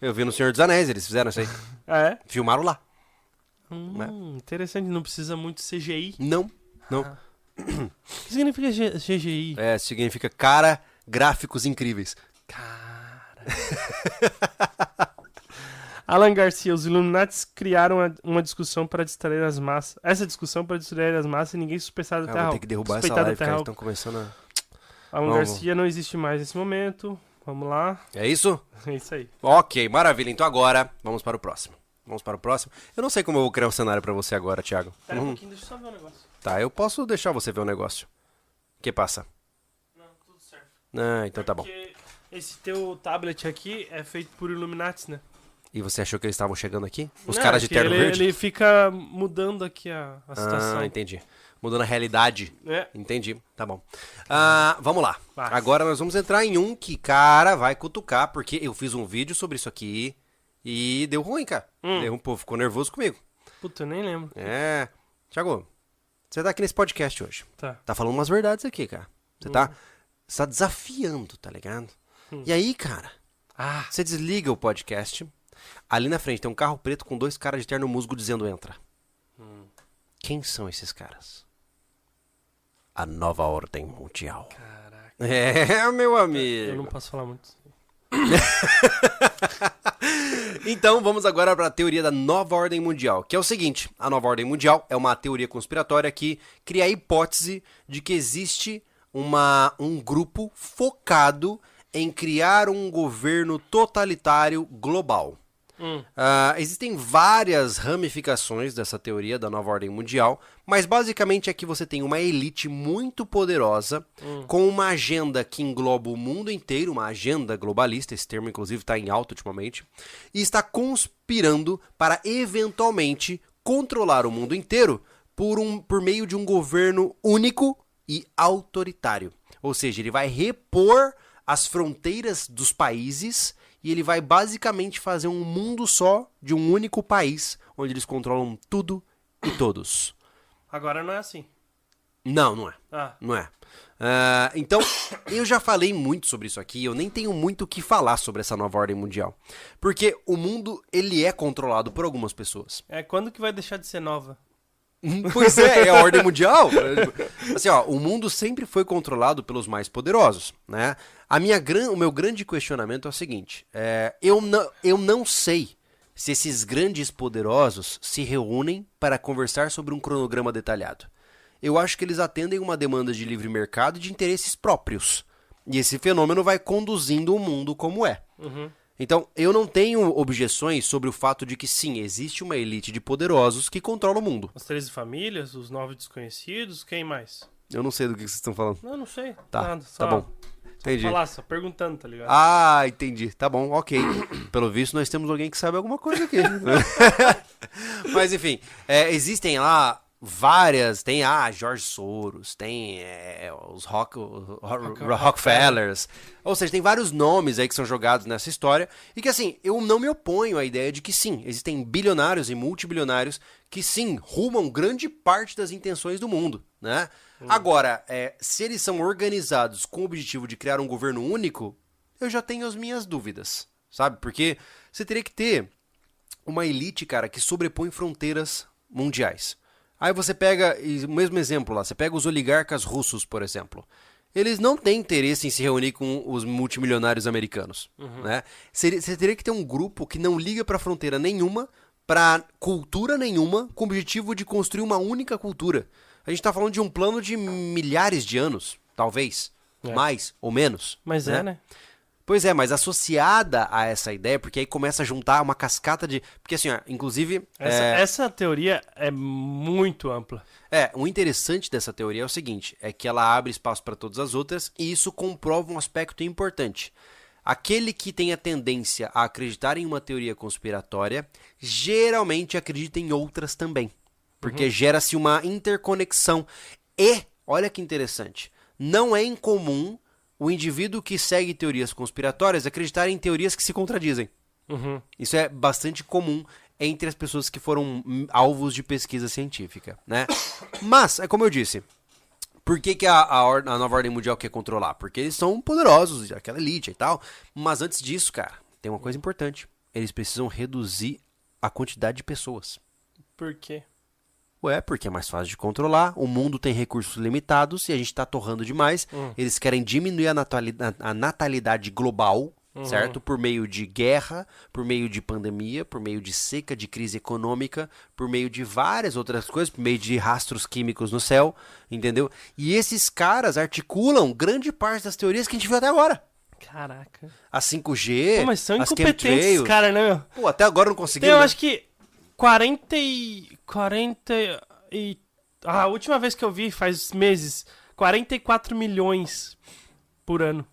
Eu vi no Senhor dos Anéis, eles fizeram isso aí. É? Filmaram lá. Hum, interessante, não precisa muito CGI. Não, não. O que significa CGI? É, significa cara, gráficos incríveis. Cara. Alan Garcia, os Illuminates criaram uma, discussão para distrair as massas. Essa discussão para distrair as massas e ninguém suspeitar da Ah, Terra. ter que derrubar essa live, cara. Terra. Estão começando a... Alan Vamos. Garcia não existe mais nesse momento. Vamos lá. É isso? É isso aí. Ok, maravilha. Então agora, vamos para o próximo. Vamos para o próximo. Eu não sei como eu vou criar um cenário pra você agora, Thiago. Pera um pouquinho, deixa eu só ver um negócio. tá, eu posso deixar você ver o negócio. O que passa? Não, tudo certo. Ah, então tá bom. Porque esse teu tablet aqui é feito por Illuminates, né? E você achou que eles estavam chegando aqui? Os Não, caras é de que terno ele, verde? ele fica mudando aqui a, a situação. Ah, entendi. Mudando a realidade. É. Entendi, tá bom. Ah, vamos lá. Vai. Agora nós vamos entrar em um que, cara, vai cutucar, porque eu fiz um vídeo sobre isso aqui e deu ruim, cara. Hum. Deu um povo ficou nervoso comigo. Puta, eu nem lembro. É. Thiago, você tá aqui nesse podcast hoje. Tá. Tá falando umas verdades aqui, cara. Você tá, você tá desafiando, tá ligado? E aí, cara, Ah, você desliga o podcast. Ali na frente tem um carro preto com dois caras de terno musgo dizendo entra. Quem são esses caras? A nova ordem mundial. caraca. É, meu Eu não amigo. posso falar muito. Então vamos agora para a teoria da nova ordem mundial, que é o seguinte: a nova ordem mundial é uma teoria conspiratória que cria a hipótese de que existe uma, um grupo focado em criar um governo totalitário global. Hum. Ah, existem várias ramificações dessa teoria da nova ordem mundial, mas basicamente é que você tem uma elite muito poderosa com uma agenda que engloba o mundo inteiro, uma agenda globalista, esse termo inclusive está em alta ultimamente, e está conspirando para eventualmente controlar o mundo inteiro por, um, por meio de um governo único e autoritário. Ou seja, ele vai repor as fronteiras dos países e ele vai basicamente fazer um mundo só de um único país, onde eles controlam tudo e todos. Agora não é assim. Não, não é. Ah, Não é. Ah, então, eu já falei muito sobre isso aqui, eu nem tenho muito o que falar sobre essa nova ordem mundial. Porque o mundo, ele é controlado por algumas pessoas. é quando que vai deixar de ser nova? Pois é, é a ordem mundial. Assim, ó, o mundo sempre foi controlado pelos mais poderosos, né? A minha gran... O meu grande questionamento é o seguinte: é, eu, não, eu não sei se esses grandes poderosos se reúnem para conversar sobre um cronograma detalhado. Eu acho que eles atendem uma demanda de livre mercado e de interesses próprios. E esse fenômeno vai conduzindo o mundo como é. Uhum. Então, eu não tenho objeções sobre o fato de que sim, existe uma elite de poderosos que controla o mundo. As 13 famílias, os nove desconhecidos, quem mais? Eu não sei do que vocês estão falando. Não, não sei. Tá, Nada, tá só bom. Entendi. Falar, só perguntando, tá ligado? Ah, entendi. Tá bom, ok. Pelo visto, nós temos alguém que sabe alguma coisa aqui. Mas enfim, é, existem lá várias. Tem ah, George Soros, tem é, os Rock, o- Ro- Rockefellers. Ou seja, tem vários nomes aí que são jogados nessa história. E que assim, eu não me oponho à ideia de que sim, existem bilionários e multibilionários que sim, rumam grande parte das intenções do mundo, né? Agora, é, se eles são organizados com o objetivo de criar um governo único, eu já tenho as minhas dúvidas, sabe? Porque você teria que ter uma elite, cara, que sobrepõe fronteiras mundiais. Aí você pega, o mesmo exemplo lá, você pega os oligarcas russos, por exemplo. Eles não têm interesse em se reunir com os multimilionários americanos, né? Seria- Você teria que ter um grupo que não liga pra fronteira nenhuma, pra cultura nenhuma, com o objetivo de construir uma única cultura. A gente tá falando de um plano de milhares de anos, talvez, É. mais ou menos. Mas é, né? Pois é, mas associada a essa ideia, porque aí começa a juntar uma cascata de. Porque assim, ó, inclusive. Essa, é, essa teoria é muito ampla. é, o interessante dessa teoria é o seguinte: é que ela abre espaço para todas as outras e isso comprova um aspecto importante. Aquele que tem a tendência a acreditar em uma teoria conspiratória geralmente acredita em outras também. Porque gera-se uma interconexão. E olha que interessante. Não é incomum o indivíduo que segue teorias conspiratórias acreditar em teorias que se contradizem. Uhum. Isso é bastante comum entre as pessoas que foram alvos de pesquisa científica, né? Mas, é como eu disse, por que, que a, a, a nova ordem mundial quer controlar? Porque eles são poderosos, aquela elite e tal. Mas antes disso, cara, tem uma coisa importante. Eles precisam reduzir a quantidade de pessoas. Por quê? Ué, porque é mais fácil de controlar, o mundo tem recursos limitados e a gente tá torrando demais. Eles querem diminuir a natalidade, a natalidade global, certo? Por meio de guerra, por meio de pandemia, por meio de seca, de crise econômica, por meio de várias outras coisas, por meio de rastros químicos no céu, entendeu? E esses caras articulam grande parte das teorias que a gente viu até agora. Caraca. A 5G, Pô, mas são incompetentes, cara, né, meu? Pô, até agora não Tem, conseguiram. eu né? acho que 40 e... 40 e... Ah, a última vez que eu vi, faz meses, 44 milhões por ano.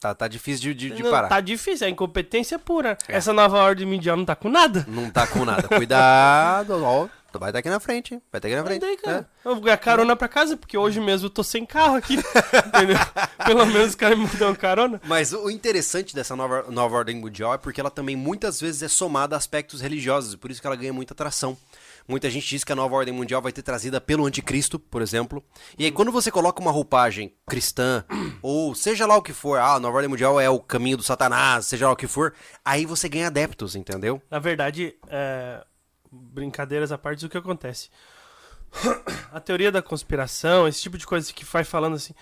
Tá, tá difícil de, de, de parar. Tá difícil, é incompetência pura. É. Essa nova ordem mundial não tá com nada. Não tá com nada. Cuidado, ó. Vai estar aqui na frente. Vai estar aqui na frente. daí, cara, né? eu vou ganhar carona pra casa, porque hoje mesmo eu tô sem carro aqui. entendeu? Pelo menos os caras me dão carona. Mas o interessante dessa nova, nova ordem mundial é porque ela também muitas vezes é somada a aspectos religiosos, por isso que ela ganha muita atração. Muita gente diz que a nova ordem mundial vai ter trazida pelo anticristo, por exemplo. E aí, quando você coloca uma roupagem cristã, ou seja lá o que for, ah, a nova ordem mundial é o caminho do satanás, seja lá o que for, aí você ganha adeptos, entendeu? Na verdade, é, brincadeiras à parte, o que acontece? A teoria da conspiração, esse tipo de coisa que vai falando assim,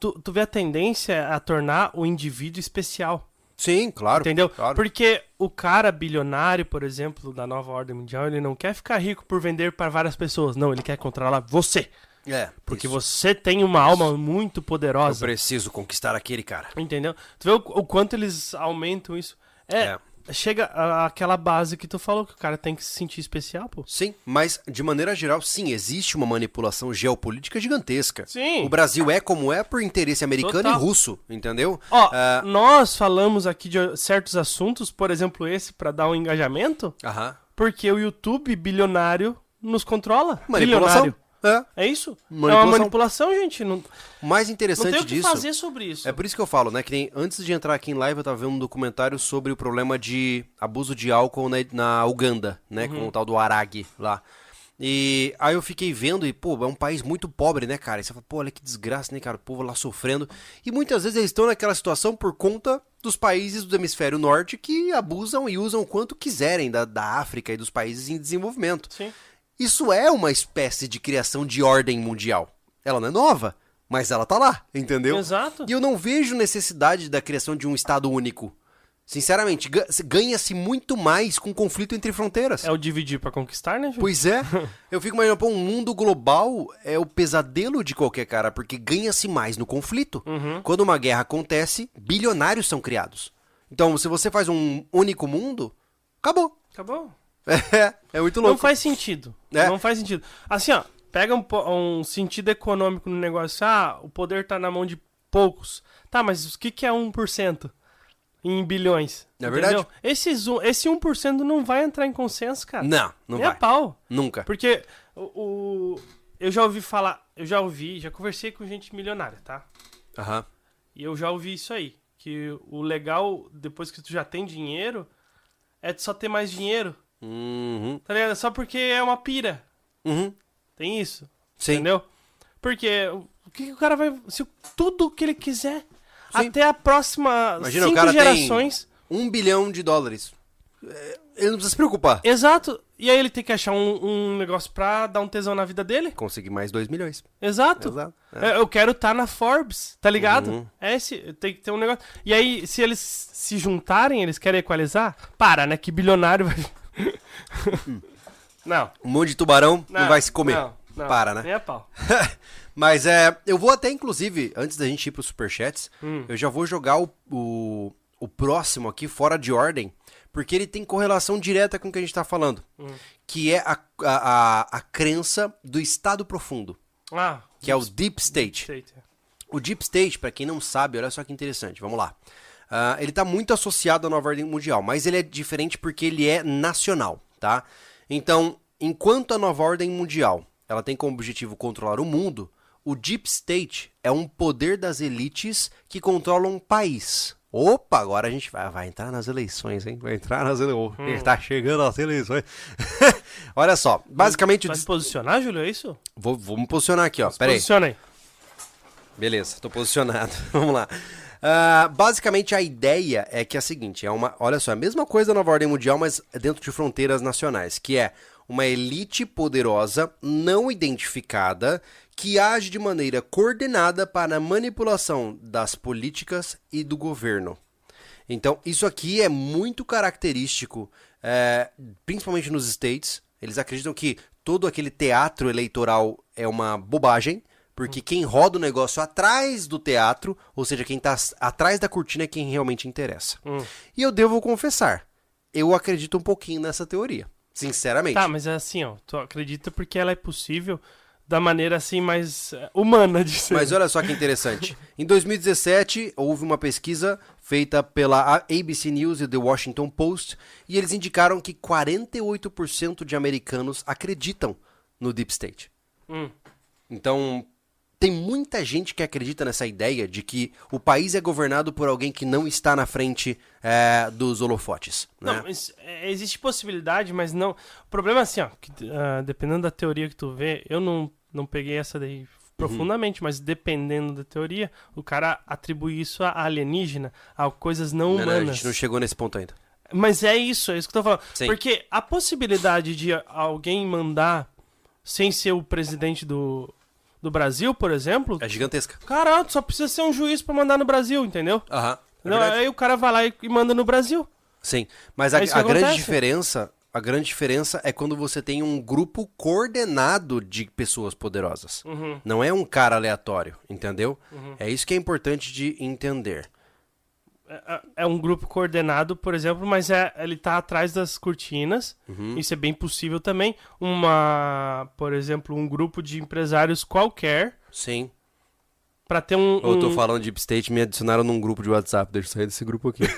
tu, tu vê a tendência a tornar o indivíduo especial. Sim, claro. Entendeu? Claro. Porque o cara bilionário, por exemplo, da nova ordem mundial, ele não quer ficar rico por vender para várias pessoas. Não, ele quer controlar você. É, Porque isso. você tem uma alma muito Eu poderosa. preciso conquistar aquele cara. Entendeu? Tu vê o, o quanto eles aumentam isso. É, chega a- àquela base que tu falou que o cara tem que se sentir especial, pô. Sim, mas de maneira geral, sim, existe uma manipulação geopolítica gigantesca. Sim. O Brasil é como é por interesse americano Total. e russo, entendeu? Ó, Ah, nós falamos aqui de certos assuntos, por exemplo, esse pra dar um engajamento, Aham. porque o YouTube bilionário nos controla. Manipulação. Bilionário. É. É isso? É Manipulação. uma manipulação, gente. Não, O mais não interessante tem o que disso. fazer sobre isso. É por isso que eu falo, né? Que nem, antes de entrar aqui em live, eu tava vendo um documentário sobre o problema de abuso de álcool na, na Uganda, né? Uhum. Com o tal do Arag lá. E aí eu fiquei vendo e, pô, é um país muito pobre, né, cara? E você fala, pô, olha que desgraça, né, cara? O povo lá sofrendo. E muitas vezes eles estão naquela situação por conta dos países do hemisfério norte que abusam e usam o quanto quiserem da, da África e dos países em desenvolvimento. Sim. Isso é uma espécie de criação de ordem mundial. Ela não é nova, mas ela tá lá, entendeu? Exato. E eu não vejo necessidade da criação de um Estado único. Sinceramente, ga- ganha-se muito mais com conflito entre fronteiras. É o dividir pra conquistar, né, gente? Pois é, eu fico imaginando, pô, um mundo global é o pesadelo de qualquer cara, porque ganha-se mais no conflito. Uhum. Quando uma guerra acontece, bilionários são criados. Então, se você faz um único mundo, acabou. Acabou. É, é muito Não louco. faz sentido. É. Não faz sentido. Assim, ó, pega um, um sentido econômico no negócio. Ah, o poder tá na mão de poucos. Tá, mas o que, que é 1%? Em bilhões. É verdade. Esses, esse 1% não vai entrar em consenso, cara. Não, não Nem vai. pau. Nunca. Porque o, o- eu já ouvi falar, eu já ouvi, já conversei com gente milionária, tá? Aham. E eu já ouvi isso aí, que o legal depois que tu já tem dinheiro é só ter mais dinheiro, Uhum. tá ligado? Só porque é uma pira. Uhum. Tem isso, Sim. entendeu? Porque o o que, que o cara vai, se o- tudo que ele quiser Sim. até a próxima Imagina, o cinco cara tem- gerações. Um bilhão de dólares. É, Ele não precisa se preocupar. Exato. E aí ele tem que achar um, um negócio pra dar um tesão na vida dele. Conseguir mais dois milhões. Exato. Exato. É. É, Eu quero estar na Forbes, tá ligado? Uhum. É esse, tem que ter um negócio. E aí, se eles se juntarem, eles querem equalizar? Para, né? Que bilionário vai. Não, Um monte de tubarão não, não. vai se comer. Não, não, Para, né? Nem a pau. Mas é. Eu vou até, inclusive, antes da gente ir pros superchats, Hum. eu já vou jogar o, o, o próximo aqui fora de ordem, porque ele tem correlação direta com o que a gente tá falando. Hum. Que é a, a, a, crença do estado profundo, Ah, que é o Deep State. sei. O Deep State, pra quem não sabe, olha só que interessante, vamos lá. Ah, ele tá muito associado à nova ordem mundial, mas ele é diferente porque ele é nacional, tá? Então, enquanto a nova ordem mundial ela tem como objetivo controlar o mundo, o Deep State é um poder das elites que controlam um país. Opa, agora a gente vai, vai entrar nas eleições, hein? Vai entrar nas eleições. Hum. Tá chegando as eleições. Olha só, basicamente... Vai se posicionar, Júlio, é isso? Vou, vou me posicionar aqui, ó. Pera aí. Posiciona aí. Beleza, tô posicionado. Vamos lá. Uh, basicamente a ideia é que é a seguinte, é uma, olha só, é a mesma coisa da nova ordem mundial, mas dentro de fronteiras nacionais, que é uma elite poderosa não identificada que age de maneira coordenada para a manipulação das políticas e do governo. Então, isso aqui é muito característico, é, principalmente nos States. Eles acreditam que todo aquele teatro eleitoral é uma bobagem porque quem roda o negócio atrás do teatro, ou seja, quem está atrás da cortina é quem realmente interessa. Hum. E eu devo confessar, eu acredito um pouquinho nessa teoria. Sinceramente. Tá, mas é assim, ó. Tu acredita porque ela é possível da maneira assim mais eh, humana de ser. Mas olha só que interessante. em 2017, houve uma pesquisa feita pela ABC News e The Washington Post e eles indicaram que 48% de americanos acreditam no Deep State. Hum. Então, tem muita gente que acredita nessa ideia de que o país é governado por alguém que não está na frente é, dos holofotes. Né? Não, é, existe possibilidade, mas não. O problema é assim, ó, que, uh, dependendo da teoria que tu vê, eu não, não peguei essa daí profundamente, uhum. mas dependendo da teoria, o cara atribui isso a alienígena, a coisas não, não humanas. Não, a gente não chegou nesse ponto ainda. Mas é isso, é isso que eu tô falando. Sim. Porque a possibilidade de alguém mandar sem ser o presidente do, do Brasil, por exemplo. É gigantesca. Caralho, só precisa ser um juiz para mandar no Brasil, entendeu? Aham. É aí o cara vai lá e manda no Brasil. Sim, mas a, é a grande diferença, a grande diferença é quando você tem um grupo coordenado de pessoas poderosas. Uhum. Não é um cara aleatório, entendeu? Uhum. É isso que é importante de entender. É, é, é um grupo coordenado, por exemplo, mas é, ele está atrás das cortinas. Uhum. Isso é bem possível também. Uma, por exemplo, um grupo de empresários qualquer. Sim. Para ter um, Eu tô falando de Deep State, me adicionaram num grupo de WhatsApp. Deixa eu sair desse grupo aqui.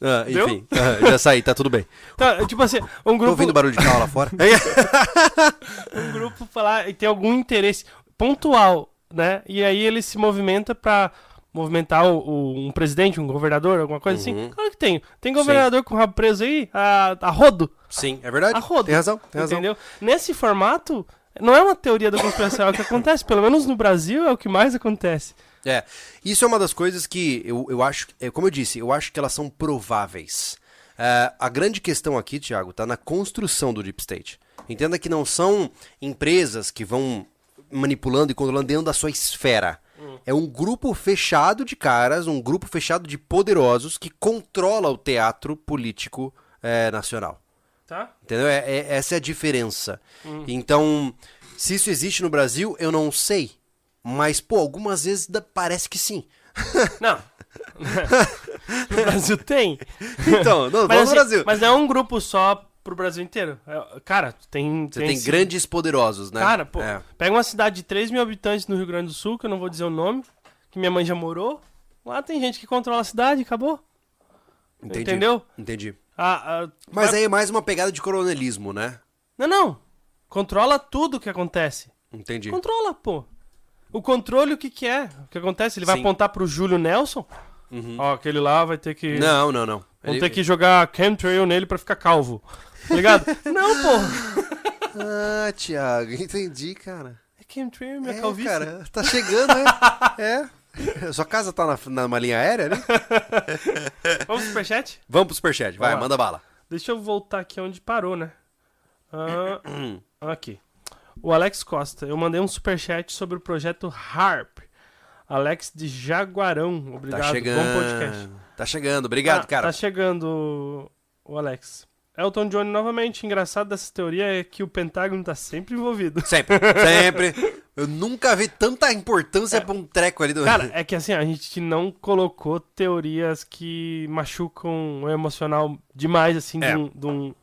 ah, enfim, ah, já saí, tá tudo bem. Tá, tipo assim, um grupo. Tô ouvindo barulho de carro lá fora? um grupo falar e tem algum interesse pontual, né? E aí ele se movimenta para movimentar o, o, um presidente, um governador, alguma coisa assim? uhum. assim? Claro que tem. Tem governador Sim. com o rabo preso aí, a, a rodo. Sim, é verdade. A rodo. Tem razão, tem razão. Entendeu? Nesse formato, não é uma teoria da conspiração, é o que acontece. Pelo menos no Brasil é o que mais acontece. É, isso é uma das coisas que eu, eu acho, é, como eu disse, eu acho que elas são prováveis. É, a grande questão aqui, Thiago, está na construção do Deep State. Entenda que não são empresas que vão manipulando e controlando dentro da sua esfera. É um grupo fechado de caras, um grupo fechado de poderosos que controla o teatro político é, nacional. Tá. Entendeu? É, é, essa é a diferença. Hum. Então, se isso existe no Brasil, eu não sei. Mas, pô, algumas vezes parece que sim. Não. no Brasil tem. Então, não, mas, assim, no Brasil. Mas é um grupo só pro Brasil inteiro. É, cara, tem. Você tem, tem grandes poderosos, né? Cara, pô, é. pega uma cidade de 3 mil habitantes no Rio Grande do Sul, que eu não vou dizer o nome, que minha mãe já morou. Lá tem gente que controla a cidade, acabou. Entendi. Entendeu? Entendi. Ah, ah, mas aí é mais uma pegada de coronelismo, né? Não, não. Controla tudo que acontece. Entendi. Controla, pô. O controle, o que, que é? O que acontece? Ele vai Sim. apontar pro Júlio Nelson? Uhum. Ó, aquele lá vai ter que. Não, não, não. Vão Ele... ter que jogar chemtrail nele pra ficar calvo. Tá ligado? Não, pô. Ah, Thiago, entendi, cara. É chemtrail, minha é, calvície. cara, tá chegando, né? é. Sua casa tá na, numa linha aérea, né? Vamos pro superchat? Vamos pro superchat, vai, manda bala. Deixa eu voltar aqui onde parou, né? Ah, aqui. O Alex Costa, eu mandei um superchat sobre o projeto HARP. Alex de Jaguarão, obrigado. Tá chegando. Bom podcast. Tá chegando, obrigado, ah, cara. Tá chegando o Alex. Elton John novamente. Engraçado dessa teoria é que o Pentágono tá sempre envolvido. Sempre, sempre. Eu nunca vi tanta importância é. pra um treco ali do. Cara, é que assim, a gente não colocou teorias que machucam o emocional demais, assim, é. de, um, de, um, de,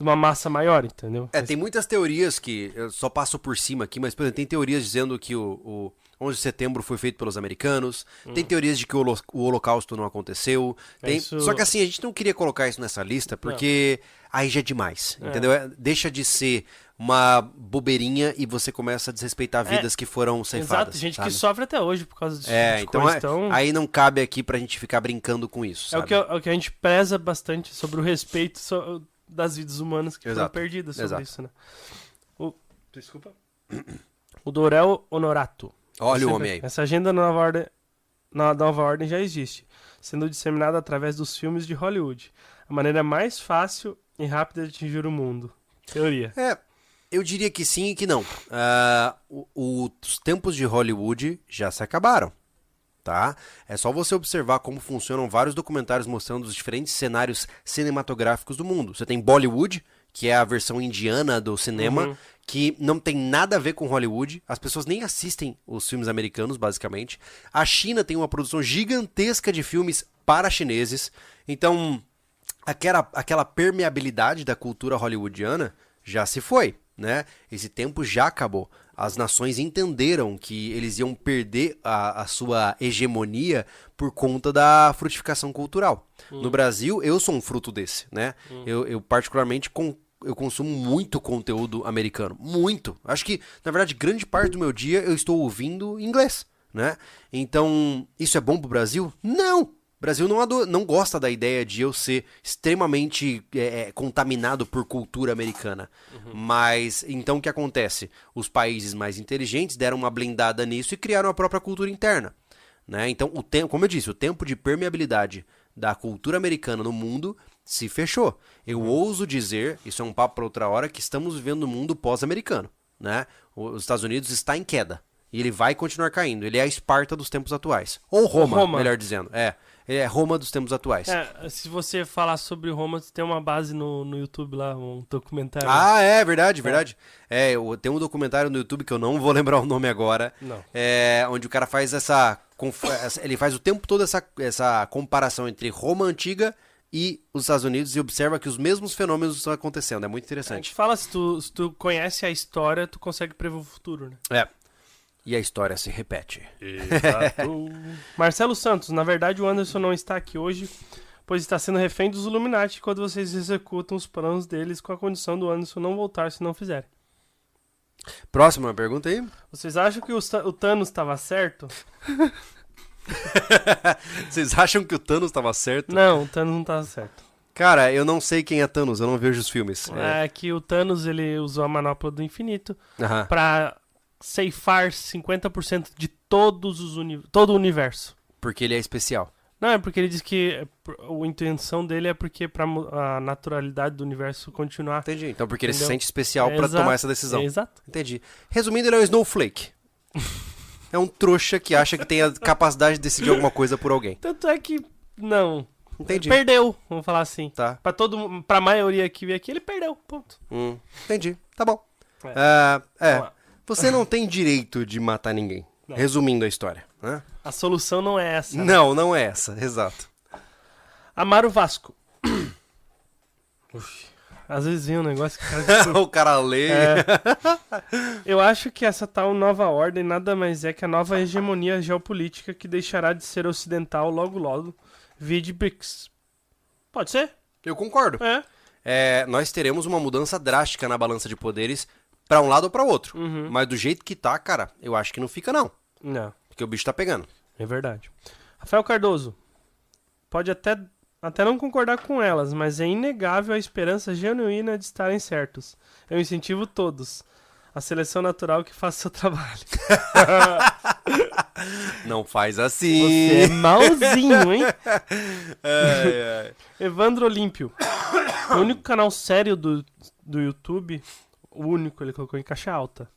uma massa maior, entendeu? É, tem muitas teorias que eu só passo por cima aqui, mas, por exemplo, tem teorias dizendo que o, o 11 de setembro foi feito pelos americanos. Tem teorias de que o, holo- o holocausto não aconteceu. Tem- Isso- Só que assim, a gente não queria colocar isso nessa lista porque aí já é demais, entendeu? É- Deixa de ser uma bobeirinha e você começa a desrespeitar vidas que foram ceifadas. Exato, gente sabe? que sofre até hoje por causa disso. É, então, coisa. é- Então, aí não cabe aqui pra gente ficar brincando com isso, é, o que, é o que a gente preza bastante sobre o respeito so- das vidas humanas que Exato, foram perdidas sobre exato. isso, né? O, desculpa. O Dorel Honorato. Olha o homem aí. Essa agenda na nova ordem, na nova ordem já existe, sendo disseminada através dos filmes de Hollywood. A maneira mais fácil e rápida de atingir o mundo. Teoria. É, eu diria que sim e que não. O- o- os tempos de Hollywood já se acabaram, tá? É só você observar como funcionam vários documentários mostrando os diferentes cenários cinematográficos do mundo. Você tem Bollywood, que é a versão indiana do cinema, Uhum. que não tem nada a ver com Hollywood. As pessoas nem assistem os filmes americanos, basicamente. A China tem uma produção gigantesca de filmes para chineses. Então, aquela, aquela permeabilidade da cultura hollywoodiana já se foi, né? Esse tempo já acabou. As nações entenderam que eles iam perder a, a sua hegemonia por conta da frutificação cultural. No Brasil, eu sou um fruto desse, né? Eu, eu particularmente com, eu consumo muito conteúdo americano, muito. Acho que, na verdade, grande parte do meu dia eu estou ouvindo inglês, né? Então, isso é bom pro Brasil? Não! O Brasil não, não gosta da ideia de eu ser extremamente é, é, contaminado por cultura americana. Mas, então o que acontece? Os países mais inteligentes deram uma blindada nisso e criaram a própria cultura interna. Né? Então, o tempo, como eu disse, o tempo de permeabilidade da cultura americana no mundo se fechou. Eu ouso dizer, isso é um papo para outra hora, que estamos vivendo um mundo pós-americano. Né? Os Estados Unidos está em queda. E ele vai continuar caindo. Ele é a Esparta dos tempos atuais. Ou Roma, Roma. melhor dizendo. É. É Roma dos tempos atuais. É, se você falar sobre Roma, tem uma base no, no YouTube lá, um documentário. Ah, é verdade, verdade. É, eu- tem um documentário no YouTube que eu não vou lembrar o nome agora. Não. É, onde o cara faz essa, conf- essa- Ele faz o tempo todo essa, essa comparação entre Roma antiga e os Estados Unidos e observa que os mesmos fênomenos estão acontecendo. É muito A gente interessante. fala, se tu, se tu conhece a história, tu consegue prever o futuro, né? É. E a história se repete. Exato. Marcelo Santos, na verdade o Anderson não está aqui hoje, pois está sendo refém dos Illuminati quando vocês executam os planos deles com a condição do Anderson não voltar se não fizerem. Próxima pergunta aí. Vocês acham que o, Thanos estava certo? Vocês acham que o Thanos estava certo? Não, o Thanos não estava certo. Cara, eu não sei quem é Thanos, eu não vejo os filmes. É. que o Thanos ele usou a manopla do infinito Aham. para ceifar 50% de todos os uni todo o universo. Porque ele é especial. Não, é porque ele diz que é a intenção dele é porque para a naturalidade do universo continuar. Entendi. Então porque ele se sente especial pra Exato, tomar essa decisão. Exato. Entendi. Resumindo, ele é um snowflake. é um trouxa que acha que tem a capacidade de decidir alguma coisa por alguém. Tanto é que não. Entendi. Perdeu, vamos falar assim. Tá. Pra todo, pra maioria que veio aqui, ele perdeu. Ponto. Hum, entendi. Tá bom. É. Ah, é. Você não tem direito de matar ninguém. Não. Resumindo a história. né? A solução não é essa. Não, não é essa. Exato. Amar o Vasco. Uf, às vezes vem um negócio que o cara... o cara lê. É. Eu acho que essa tal nova ordem nada mais é que a nova hegemonia geopolítica que deixará de ser ocidental logo logo, vide BRICS. Pode ser? Eu concordo. É. É, nós teremos uma mudança drástica na balança de poderes pra um lado ou pra outro. Uhum. Mas do jeito que tá, cara, eu acho que não fica não. Não, Porque o bicho tá pegando. é verdade. Rafael Cardoso. Pode até, até não concordar com elas, mas é inegável a esperança genuína de estarem certos. Eu incentivo todos. A seleção natural que faça seu trabalho. Não faz Você é assim. malzinho, hein? Ai, ai. Evandro Olímpio. O único canal sério do, do YouTube, o único, ele colocou em caixa alta.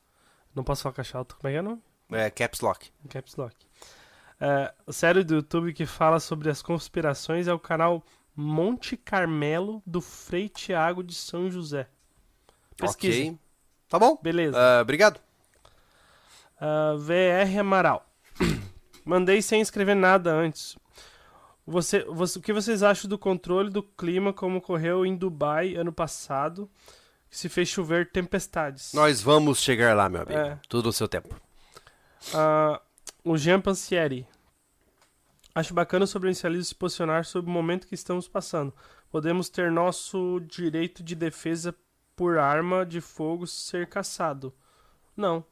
Não posso falar caixa alta, como é que é o nome? É, caps lock. Caps lock. É, o sério do YouTube que fala sobre as conspirações é o canal Monte Carmelo do Frei Tiago de São José. Pesquisa. Ok. Tá bom. Beleza. Ah, obrigado. Ah, VR Amaral. Mandei sem escrever nada antes. Você, você- o que vocês acham do controle do clima como ocorreu em Dubai ano passado, se fez chover tempestades? Nós vamos chegar lá, meu amigo. É. Tudo no seu tempo. Ah, O Jean Pansieri. Acho bacana o sobrevivencialismo se posicionar sobre o momento que estamos passando. Podemos ter nosso direito de defesa por arma de fogo ser caçado. Não.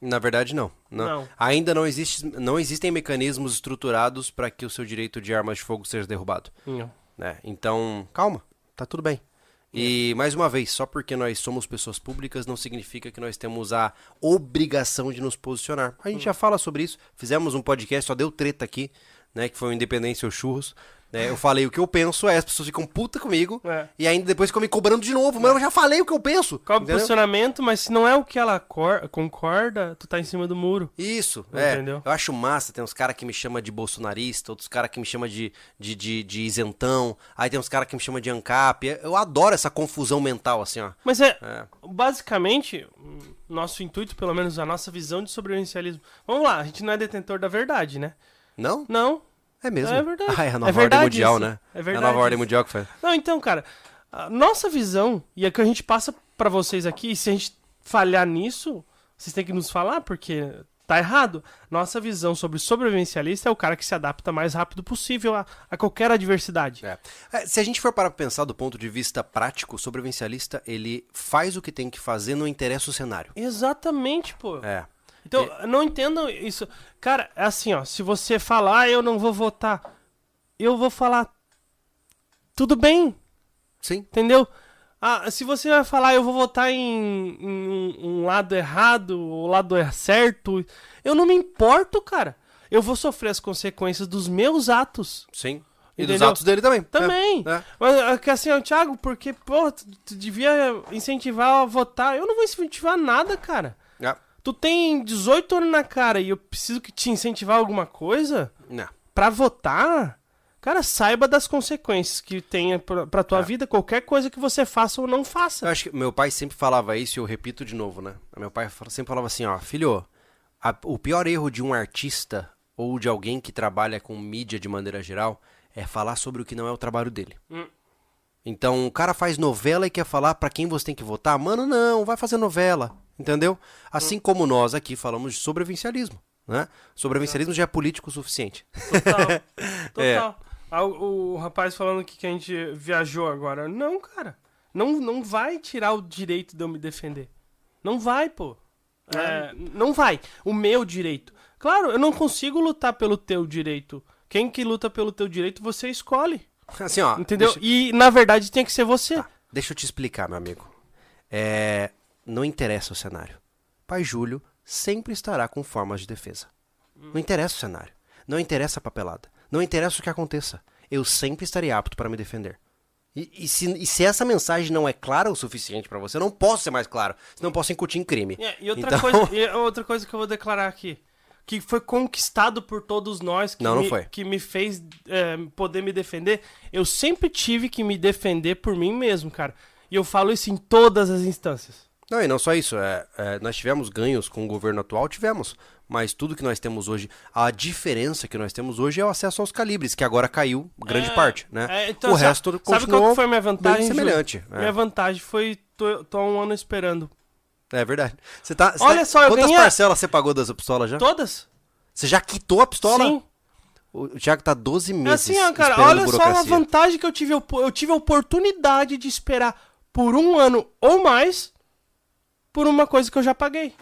Na verdade, não. não. Não. Ainda não, existe, não existem mecanismos estruturados para que o seu direito de armas de fogo seja derrubado. Não. né? Então, calma, tá tudo bem. E mais uma vez, só porque nós somos pessoas públicas não significa que nós temos a obrigação de nos posicionar. A gente já fala sobre isso. Fizemos um podcast, só deu treta aqui, né? Que foi o Independência ou Churros. Né? Eu falei o que eu penso, aí as pessoas ficam puta comigo. É. E ainda depois ficam me cobrando de novo. Mas eu já falei o que eu penso. O entendeu? posicionamento, mas se não é o que ela cor- concorda, tu tá em cima do muro. Isso, é. Entendeu? Eu acho massa. Tem uns caras que me chamam de bolsonarista, outros caras que me chamam de, de, de, de isentão. Aí tem uns caras que me chamam de ANCAP. Eu adoro essa confusão mental, assim, ó. Mas é, É. basicamente, hum, nosso intuito, pelo menos a nossa visão de sobrevivencialismo. Vamos lá, a gente não é detentor da verdade, né? Não? Não. É mesmo. É verdade. Ah, é a É nova verdade ordem mundial, isso. né? É a verdade nova ordem isso. mundial que foi. Não, então, cara, a nossa visão, e é que a gente passa pra vocês aqui, e se a gente falhar nisso, vocês têm que nos falar, porque tá errado. Nossa visão sobre sobrevivencialista é o cara que se adapta mais rápido possível a, a qualquer adversidade. É. É, se a gente for para pensar do ponto de vista prático, o sobrevivencialista, ele faz o que tem que fazer, não interessa o cenário. Exatamente, pô. É. Então, não entendam isso. Cara, é assim, ó, se você falar, eu não vou votar, eu vou falar, tudo bem, Sim. entendeu? Ah, se você vai falar, eu vou votar em, em um, lado errado, o lado é certo, eu não me importo, cara. Eu vou sofrer as consequências dos meus atos. Sim. E dos Entendeu? atos dele também. Também. É. É. Mas é que assim, ó, Thiago, porque, pô, tu, tu devia incentivar a votar. Eu não vou incentivar nada, cara. É. Tu tem 18 anos na cara e eu preciso que te incentivar alguma coisa Não. pra votar? Cara, saiba das consequências que tenha pra, pra tua É. vida, qualquer coisa que você faça ou não Eu faça. acho que meu pai sempre falava isso e eu repito de novo, né? Meu pai sempre falava assim, ó, filho, a- o pior erro de um artista ou de alguém que trabalha com mídia de maneira geral é falar sobre o que não é o trabalho dele. Hum. Então, o cara faz novela e quer falar pra quem você tem que votar? Mano, não, vai fazer novela, entendeu? Assim como nós aqui falamos de sobrevivencialismo, né? Sobrevivencialismo já é político o suficiente. Total. É. Total. Ah, o, o rapaz falando aqui que a gente viajou agora. Não, cara. Não, não vai tirar o direito de eu me defender. Não vai, pô. É, não vai. O meu direito. Claro, eu não consigo lutar pelo teu direito. Quem que luta pelo teu direito, você escolhe. Assim, ó, Entendeu? deixa- E, na verdade, tem que ser você. Tá, deixa eu te explicar, meu amigo. É, não interessa o cenário. Pai Júlio sempre estará com formas de defesa. Não interessa o cenário. Não interessa a papelada. Não interessa o que aconteça. Eu sempre estarei apto para me defender. E, e se, e se essa mensagem não é clara o suficiente para você, eu não posso ser mais claro. Senão eu posso incutir em crime. É, e, outra Então- coisa, e outra coisa que eu vou declarar aqui. Que foi conquistado por todos nós, que, Não, me, foi. que me fez é, poder me defender. Eu sempre tive que me defender por mim mesmo, cara. E eu falo isso em todas as instâncias. Não, e não só isso. É, é, nós tivemos ganhos com o governo atual, tivemos. Mas tudo que nós temos hoje, a diferença que nós temos hoje é o acesso aos calibres, que agora caiu grande É, parte, né? é, então, o sabe- resto Sabe continuou qual que foi a minha vantagem? semelhante. é. Minha vantagem foi tô, tô há um ano esperando. É verdade. Você tá, você Olha tá- só, eu Quantas ganhei parcelas você pagou dessa pistola já? Todas? Você já quitou a pistola? Sim. O Thiago tá 12 É meses assim, ó, cara, olha só a vantagem que eu tive. Eu, eu tive a oportunidade de esperar por um ano ou mais por uma coisa que eu já paguei.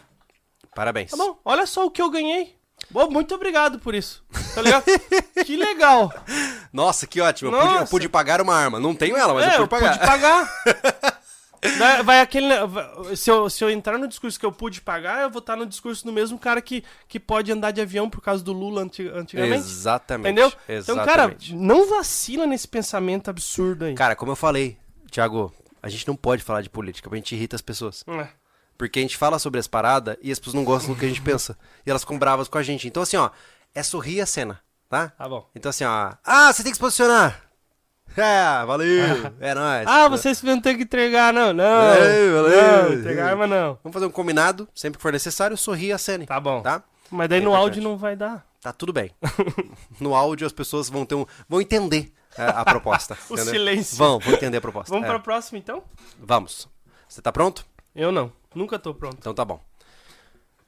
Parabéns. Tá bom? Olha só o que eu ganhei. Bom, muito obrigado por isso. Tá ligado? que legal. Nossa, que ótimo. Eu pude, eu pude pagar uma arma. Não tenho ela, mas é, eu pude pagar. pude pagar. Vai- Vai aquele. vai- Se eu, se eu entrar no discurso que eu pude pagar, eu vou estar no discurso do mesmo cara que, que pode andar de avião por causa do Lula anti- antigamente. Exatamente. Entendeu? Então, cara, Exatamente. não vacila nesse pensamento absurdo aí. Cara, como eu falei, Thiago, a gente não pode falar de política, porque a gente irrita as pessoas. É. Porque a gente fala sobre as paradas e as pessoas não gostam do que a gente pensa. E elas ficam bravas com a gente. Então, assim, ó, é sorrir a cena, tá? Tá bom. Então, assim, ó. Ah, você tem que se posicionar! É, valeu! É nóis. Ah, vocês não tem que entregar, não. Não. Valeu, valeu. Não, entregar arma não. Vamos fazer um combinado, sempre que for necessário, sorrir a cena. Tá bom. Tá? Mas daí É no importante. áudio não vai dar. Tá tudo bem. No áudio as pessoas vão ter um. vão entender a, a proposta. O entendeu? silêncio. Vão, vão entender a proposta. Vamos é. pra próxima, então? Vamos. Você tá pronto? Eu não. Nunca tô pronto. Então tá bom.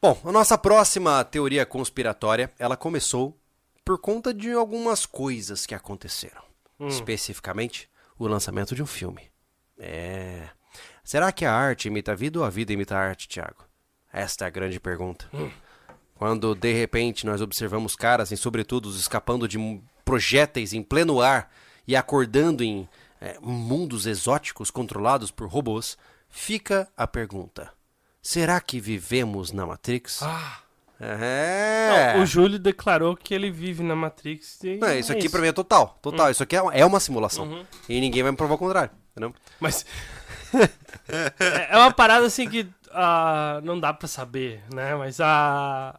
Bom, a nossa próxima teoria conspiratória, ela começou por conta de algumas coisas que aconteceram. Especificamente, o lançamento de um filme. É. Será que a arte imita a vida ou a vida imita a arte, Thiago? Esta é a grande pergunta. Quando de repente nós observamos caras em sobretudos escapando de projéteis em pleno ar e acordando em é, mundos exóticos controlados por robôs, fica a pergunta: será que vivemos na Matrix? Ah. É. O Júlio declarou que ele vive na Matrix. E Não, isso é aqui pra mim é total, total. Isso aqui é uma, é uma simulação. Uhum. E ninguém vai me provar o contrário, entendeu? Mas. é é uma parada assim que ah, não dá pra saber, né? Mas a.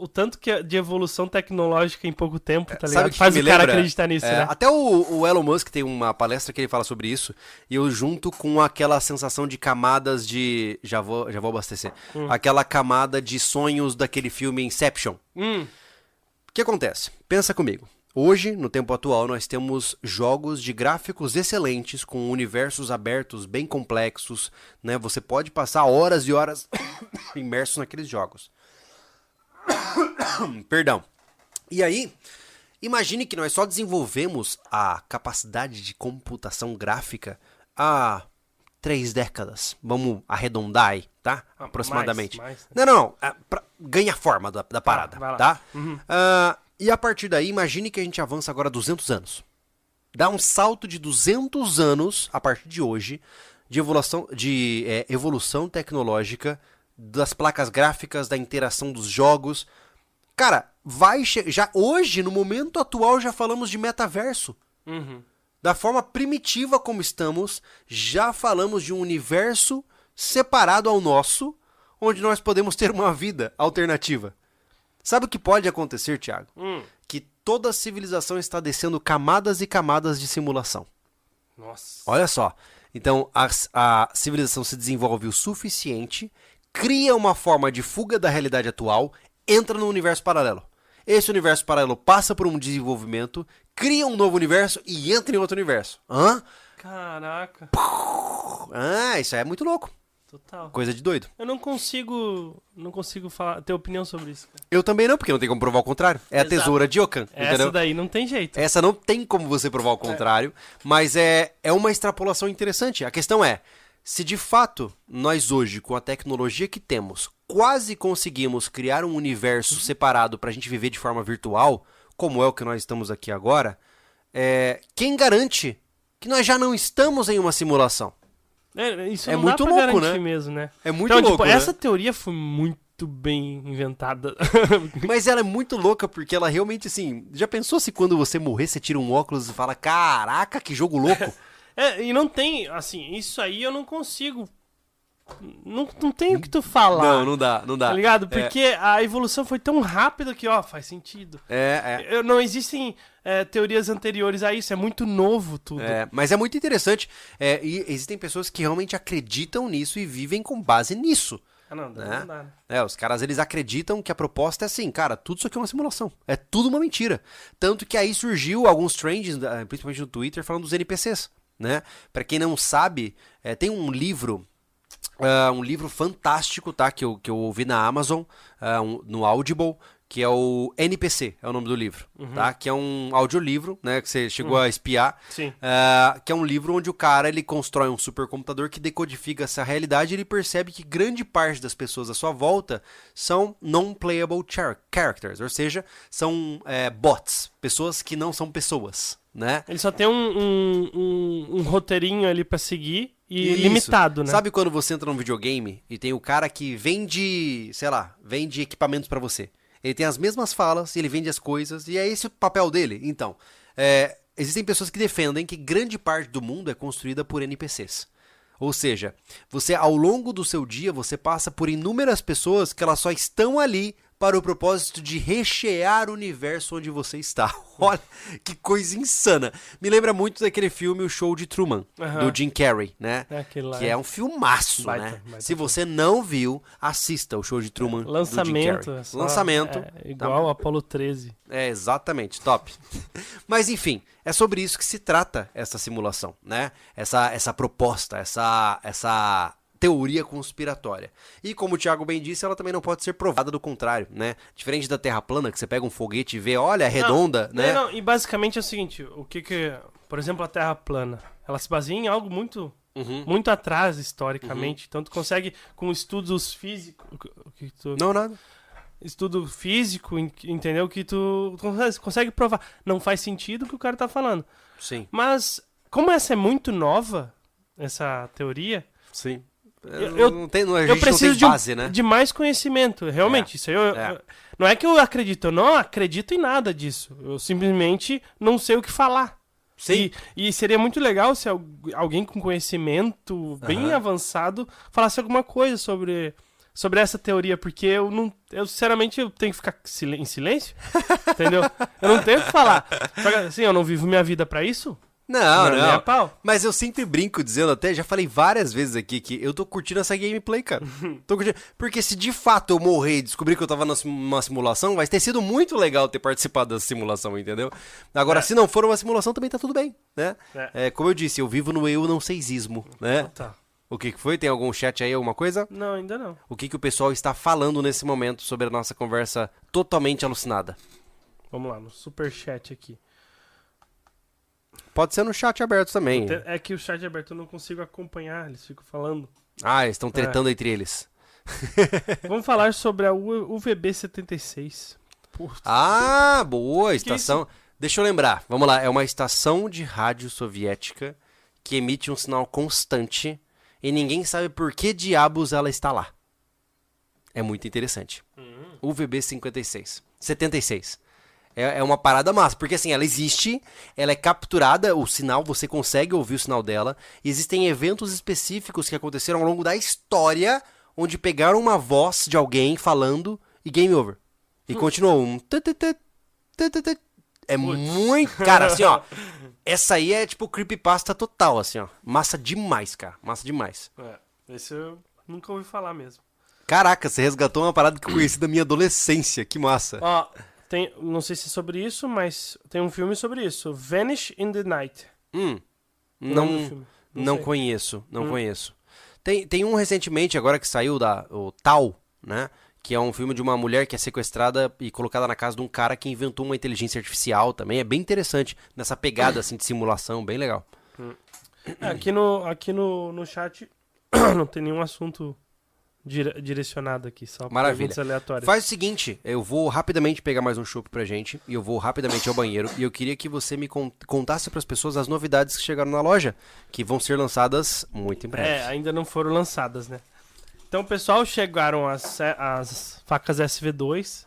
O tanto que é de evolução tecnológica em pouco tempo, tá Sabe ligado? Faz o cara acreditar nisso, É, né? Até o, o Elon Musk tem uma palestra que ele fala sobre isso, e eu junto com aquela sensação de camadas de. Já vou, já vou abastecer. Hum. Aquela camada de sonhos daquele filme Inception. Hum, O que acontece? Pensa comigo. Hoje, no tempo atual, nós temos jogos de gráficos excelentes, com universos abertos bem complexos, né? Você pode passar horas e horas imerso naqueles jogos. Perdão. E aí, imagine que nós só desenvolvemos a capacidade de computação gráfica há três décadas. Vamos arredondar aí, tá? Aproximadamente. mais, Não, não, não. É pra- ganha forma da, da parada, vai lá. tá? Ah, e a partir daí, imagine que a gente avança agora 200 anos. Dá um salto de 200 anos, a partir de hoje, de evolução, de, é, evolução tecnológica das placas gráficas, da interação dos jogos. Cara, vai já hoje, no momento atual, já falamos de metaverso. uhum. Da forma primitiva como estamos, já falamos de um universo separado ao nosso, onde nós podemos ter uma vida alternativa. Sabe o que pode acontecer, Thiago? Hum. Que toda civilização está descendo camadas e camadas de simulação. Nossa. Olha só. Então, a, a civilização se desenvolve o suficiente, cria uma forma de fuga da realidade atual, entra no universo paralelo. Esse universo paralelo passa por um desenvolvimento, cria um novo universo e entra em outro universo. Hã? Caraca. Ah, isso aí é muito louco. Total. Coisa de doido. Eu não consigo. Não consigo falar, ter opinião sobre isso, cara. Eu também não, porque não tem como provar o contrário. É a Exato. tesoura de Okan, Essa entendeu? daí não tem jeito. Essa não tem como você provar o contrário, mas é, é uma extrapolação interessante. A questão é, se de fato nós hoje, com a tecnologia que temos, quase conseguimos criar um universo separado para a gente viver de forma virtual, como é o que nós estamos aqui agora, é, quem garante que nós já não estamos em uma simulação? É, isso É muito louco, né? mesmo, né? É muito então, louco, tipo, né? essa teoria foi muito bem inventada. Mas ela é muito louca porque ela realmente, assim, já pensou se quando você morrer você tira um óculos e fala, caraca, que jogo louco? É, e não tem, assim, isso aí eu não consigo. Não, não tem o que tu falar. Não, não dá, não dá. Tá ligado? É. Porque a evolução foi tão rápida que, ó, faz sentido. É, é. Eu- Não existem é, teorias anteriores a isso, é muito novo tudo. É, mas é muito interessante. é, e existem pessoas que realmente acreditam nisso e vivem com base nisso. Ah, não, Né? não dá. né? É, os caras eles acreditam que a proposta é assim, cara, tudo isso aqui é uma simulação. É tudo uma mentira. Tanto que aí surgiu alguns trends, eh, principalmente no Twitter, falando dos NPCs, né? Pra quem não sabe, eh, tem um livro, ah, um livro fantástico, tá? Que eu, que eu ouvi na Amazon, ah, um- no Audible, que é o NPC, é o nome do livro, tá? Que é um audiolivro, né? Que você chegou a espiar. Sim. Ah, que é um livro onde o cara ele constrói um supercomputador que decodifica essa realidade e ele percebe que grande parte das pessoas à sua volta são non-playable char- characters, ou seja, são é, bots, pessoas que não são pessoas, né? Ele só tem um, um, um- um roteirinho ali pra seguir e Isso. limitado, né? Sabe quando você entra num videogame e tem o cara que vende, sei lá, vende equipamentos pra você? Ele tem as mesmas falas, ele vende as coisas e é esse o papel dele. Então, é, existem pessoas que defendem que grande parte do mundo é construída por NPCs. Ou seja, você ao longo do seu dia você passa por inúmeras pessoas que elas só estão ali para o propósito de rechear o universo onde você está. Olha que coisa insana. Me lembra muito daquele filme O Show de Truman, do Jim Carrey, né? É. Que é um filmaço, Baita, né? baita Se você não viu, assista o show de Truman. do Jim Lançamento. Carrey. é só- Lançamento. é, tá? igual Apollo 13. É, exatamente, top. Mas enfim, é sobre isso que se trata essa simulação, né? Essa, essa proposta, essa, essa teoria conspiratória. E como o Thiago bem disse, ela também não pode ser provada do contrário, né? Diferente da Terra plana, que você pega um foguete e vê, olha, é redonda, não, né? Não, e basicamente é o seguinte, o que que, por exemplo, a Terra plana, ela se baseia em algo muito Uhum. muito atrás historicamente, então tu consegue com estudos físicos, tu Não, nada. estudo físico, en- entendeu que tu consegue provar. Não faz sentido o que o cara tá falando. Sim, Mas como essa é muito nova, essa teoria, sim. Eu- eu- não tem, não, eu preciso tem de, base, né? de mais conhecimento. Realmente, É, isso aí eu, é. não é que eu acredito, eu não acredito em nada disso. Eu simplesmente não sei o que falar. Sim. E, e seria muito legal se al- alguém com conhecimento bem Aham. avançado falasse alguma coisa sobre, sobre essa teoria, porque eu não. Eu, sinceramente, eu tenho que ficar em silêncio. entendeu? Eu não tenho o que falar. Assim, eu não vivo minha vida pra isso. Não, é a não. pau. Mas eu sempre brinco dizendo até, já falei várias vezes aqui que eu tô curtindo essa gameplay, cara. Tô curtindo. Porque se de fato eu morrer e descobrir que eu tava numa sim- numa simulação, vai ter sido muito legal ter participado dessa simulação, entendeu? Agora, É. se não for uma simulação, também tá tudo bem, né? É. É, como eu disse, eu vivo no eu não seisismo, né? Tá. O que que foi? Tem algum chat aí, alguma coisa? Não, ainda não. O que que o pessoal está falando nesse momento sobre a nossa conversa totalmente alucinada? Vamos lá, no superchat aqui. Pode ser no chat aberto também. Te- É que o chat aberto eu não consigo acompanhar, eles ficam falando. Ah, eles estão tretando entre eles. Vamos falar sobre a U- UVB76. Putz. Ah, boa, Que estação. Deixa eu lembrar, vamos lá, é uma estação de rádio soviética que emite um sinal constante e ninguém sabe por que diabos ela está lá. É muito interessante. UVB 56. 76. É, é uma parada massa, porque assim, ela existe, ela é capturada, o sinal, você consegue ouvir o sinal dela. E existem eventos específicos que aconteceram ao longo da história, onde pegaram uma voz de alguém falando e game over. E continuou um. É muito. Cara, assim, ó. Essa aí é tipo creepypasta total, assim, ó. Massa demais, cara. Massa demais. É, esse eu nunca ouvi falar mesmo. Caraca, você resgatou uma parada que eu conheci da minha adolescência. Que massa. Ó, tem, não sei se é sobre isso, mas tem um filme sobre isso. Vanish in the Night. Hum. Não, não sei. conheço, não Hum. conheço. Tem, tem um recentemente agora que saiu da o Tal, né? Que é um filme de uma mulher que é sequestrada e colocada na casa de um cara que inventou uma inteligência artificial também. É bem interessante nessa pegada assim de simulação, bem legal. É, aqui no, aqui no, no chat não tem nenhum assunto dire- direcionado aqui, só Maravilha. aleatórias. Faz o seguinte, eu vou rapidamente pegar mais um chopp pra gente e eu vou rapidamente ao banheiro e eu queria que você me con- contasse pras pessoas as novidades que chegaram na loja, que vão ser lançadas muito em breve. É, ainda não foram lançadas, né? Então, pessoal, chegaram as, as facas SV2.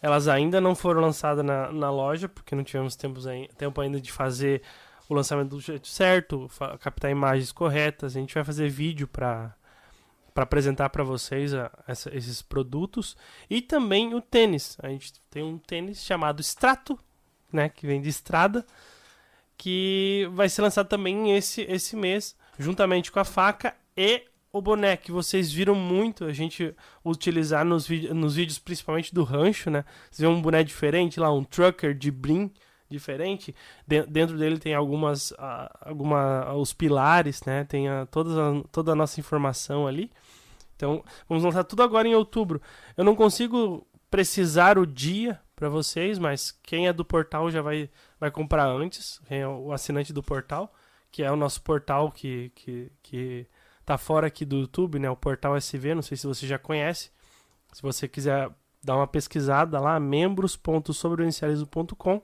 Elas ainda não foram lançadas na, na loja, porque não tivemos tempos tempo ainda de fazer o lançamento do jeito certo, captar imagens corretas. A gente vai fazer vídeo para para apresentar para vocês a- essa- esses produtos e também o tênis. A gente tem um tênis chamado Strato, né, que vem de estrada, que vai ser lançado também esse esse mês, juntamente com a faca e o boné que vocês viram muito a gente utilizar nos, vídeos, nos vídeos, principalmente do rancho, né? Vocês vê um boné diferente lá, um trucker de brim diferente. De- dentro dele tem algumas, ah, alguma, os pilares, né? Tem a, todas a- toda a nossa informação ali. Então, vamos lançar tudo agora em outubro. Eu não consigo precisar o dia para vocês, mas quem é do portal já vai, vai comprar antes. Quem é o assinante do portal, que é o nosso portal que, que, que tá fora aqui do YouTube, né? O portal SV, não sei se você já conhece. Se você quiser dar uma pesquisada lá, membros.sobrevivencialismo.com.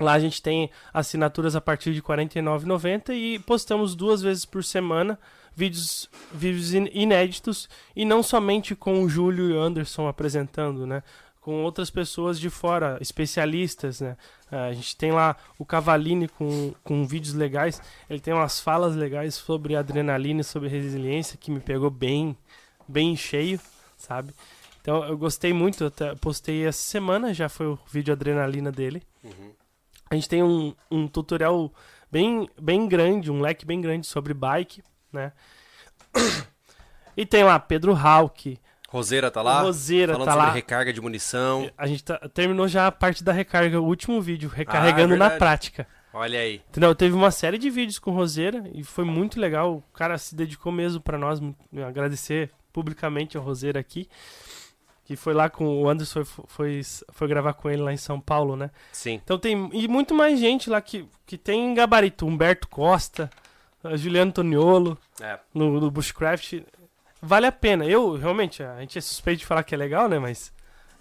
Lá a gente tem assinaturas a partir de R$ 49,90 e postamos duas vezes por semana vídeos, vídeos in- inéditos e não somente com o Júlio e o Anderson apresentando, né? Com outras pessoas de fora, especialistas, né? Ah, A gente tem lá o Cavaline com, com vídeos legais. Ele tem umas falas legais sobre adrenalina e sobre resiliência que me pegou bem, bem cheio, sabe? Então eu gostei muito, eu até postei essa semana, já foi o vídeo adrenalina dele. A gente tem um, um tutorial bem, bem grande, um leque bem grande sobre bike, né? E tem lá Pedro Hawk, Roseira tá lá? Roseira falando tá sobre lá. recarga de munição. A gente tá- terminou já a parte da recarga, o último vídeo, recarregando na verdade. prática. Olha aí. Entendeu? Teve uma série de vídeos com Roseira e foi muito legal. O cara se dedicou mesmo pra nós. Agradecer publicamente ao Roseira aqui. Que foi lá com o Anderson, foi, foi, foi gravar com ele lá em São Paulo, né? Sim. Então tem. E muito mais gente lá que, que tem gabarito. Humberto Costa, a Juliano Toniolo, É. no, no Bushcraft. Vale a pena. Eu, realmente, a gente é suspeito de falar que é legal, né? Mas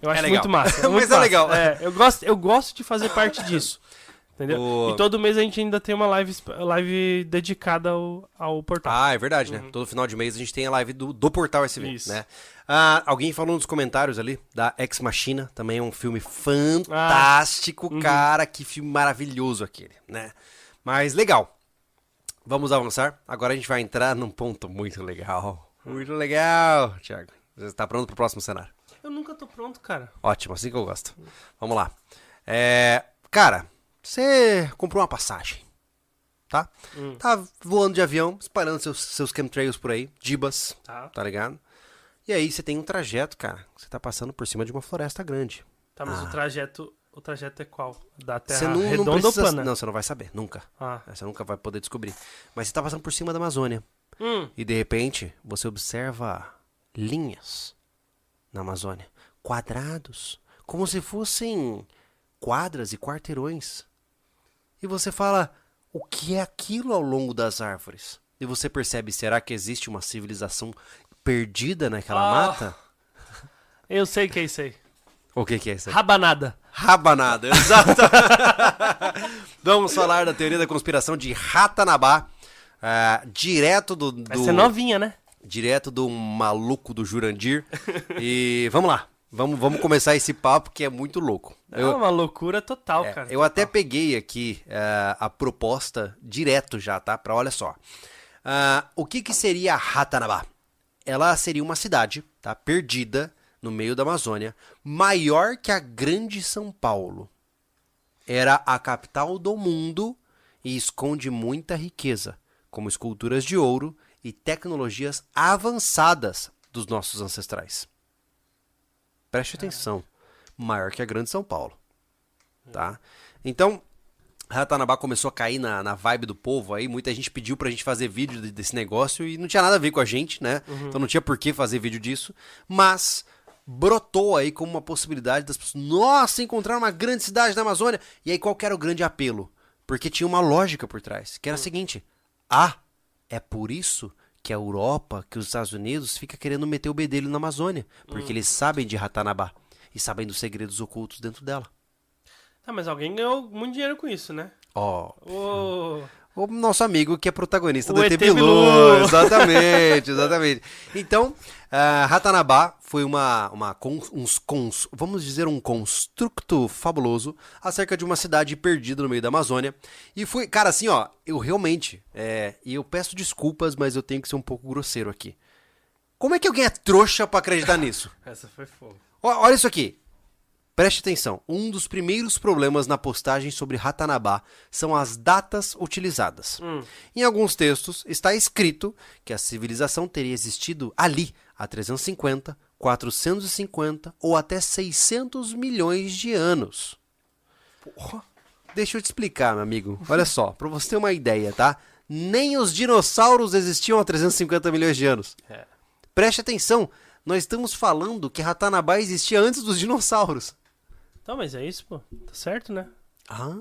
eu acho legal. muito massa. Mas muito é massa. legal. É, eu, gosto, eu gosto de fazer parte disso. Entendeu? O- E todo mês a gente ainda tem uma live, live dedicada ao, ao portal. Ah, é verdade, né? Todo final de mês a gente tem a live do, do Portal SV, Isso. né? Ah, alguém falou nos comentários ali da Ex Machina, também é um filme fantástico, cara, que filme maravilhoso aquele, né? Mas legal. Vamos avançar. Agora a gente vai entrar num ponto muito legal. Muito legal, Thiago. Você está pronto pro próximo cenário? Eu nunca tô pronto, cara. Ótimo, assim que eu gosto. Vamos lá. É, cara, você comprou uma passagem, tá? Tá voando de avião, espalhando seus, seus chemtrails por aí, dibas, Tá. tá ligado? E aí você tem um trajeto, cara, você tá passando por cima de uma floresta grande. Tá, mas o trajeto. O trajeto é qual? Da Terra não, não redonda precisa... ou plana? Não, você não vai saber, nunca. Ah. Você nunca vai poder descobrir. Mas você tá passando por cima da Amazônia. Hum. E de repente, você observa linhas na Amazônia, quadrados, como se fossem quadras e quarteirões. E você fala: o que é aquilo ao longo das árvores? E você percebe: será que existe uma civilização perdida naquela Ah. mata? Eu sei que é isso aí. O que, que é isso aí? Rabanada. Rabanada, exato. Vamos falar da teoria da conspiração de Ratanabá, ah, direto do, do Essa é novinha, né? direto do maluco do Jurandir. E vamos lá. Vamos, vamos começar esse papo que é muito louco. É Eu, uma loucura total, é, cara. eu até peguei aqui eh, a proposta direto já, tá? Pra olha só. Ah, o que que seria Ratanabá? Ela seria uma cidade, tá? Perdida no meio da Amazônia, maior que a grande São Paulo. Era a capital do mundo e esconde muita riqueza, como esculturas de ouro e tecnologias avançadas dos nossos ancestrais. Preste atenção. Maior que a Grande São Paulo. Tá? Então, Ratanabá começou a cair na, na vibe do povo aí. Muita gente pediu pra gente fazer vídeo de- desse negócio e não tinha nada a ver com a gente, né? Então não tinha por que fazer vídeo disso. Mas brotou aí como uma possibilidade das pessoas. Nossa, encontrar uma grande cidade na Amazônia. E aí qual que era o grande apelo? Porque tinha uma lógica por trás, que era a seguinte: ah, é por isso que a Europa, que os Estados Unidos fica querendo meter o bedelho na Amazônia, porque eles sabem de Ratanabá e sabem dos segredos ocultos dentro dela. Tá, mas alguém ganhou muito dinheiro com isso, né? Ó, Ô, o nosso amigo que é protagonista O do ET ET Bilu. Bilu. Exatamente, exatamente. Então, ah, Ratanabá foi uma, uma cons- uns cons- vamos dizer um construto fabuloso acerca de uma cidade perdida no meio da Amazônia. E foi, cara, assim, ó, eu realmente, é, e eu peço desculpas, mas eu tenho que ser um pouco grosseiro aqui. Como é que alguém é trouxa pra acreditar nisso? essa foi fogo. Olha isso aqui. Preste atenção. Um dos primeiros problemas na postagem sobre Ratanabá são as datas utilizadas. Em alguns textos está escrito que a civilização teria existido ali há 350, 450 ou até 600 milhões de anos. Porra. Deixa eu te explicar, meu amigo. Olha só, para você ter uma ideia, tá? Nem os dinossauros existiam há 350 milhões de anos. É. Preste atenção, nós estamos falando que Ratanabá existia antes dos dinossauros. Então, mas é isso, pô. Tá certo, né? Ah,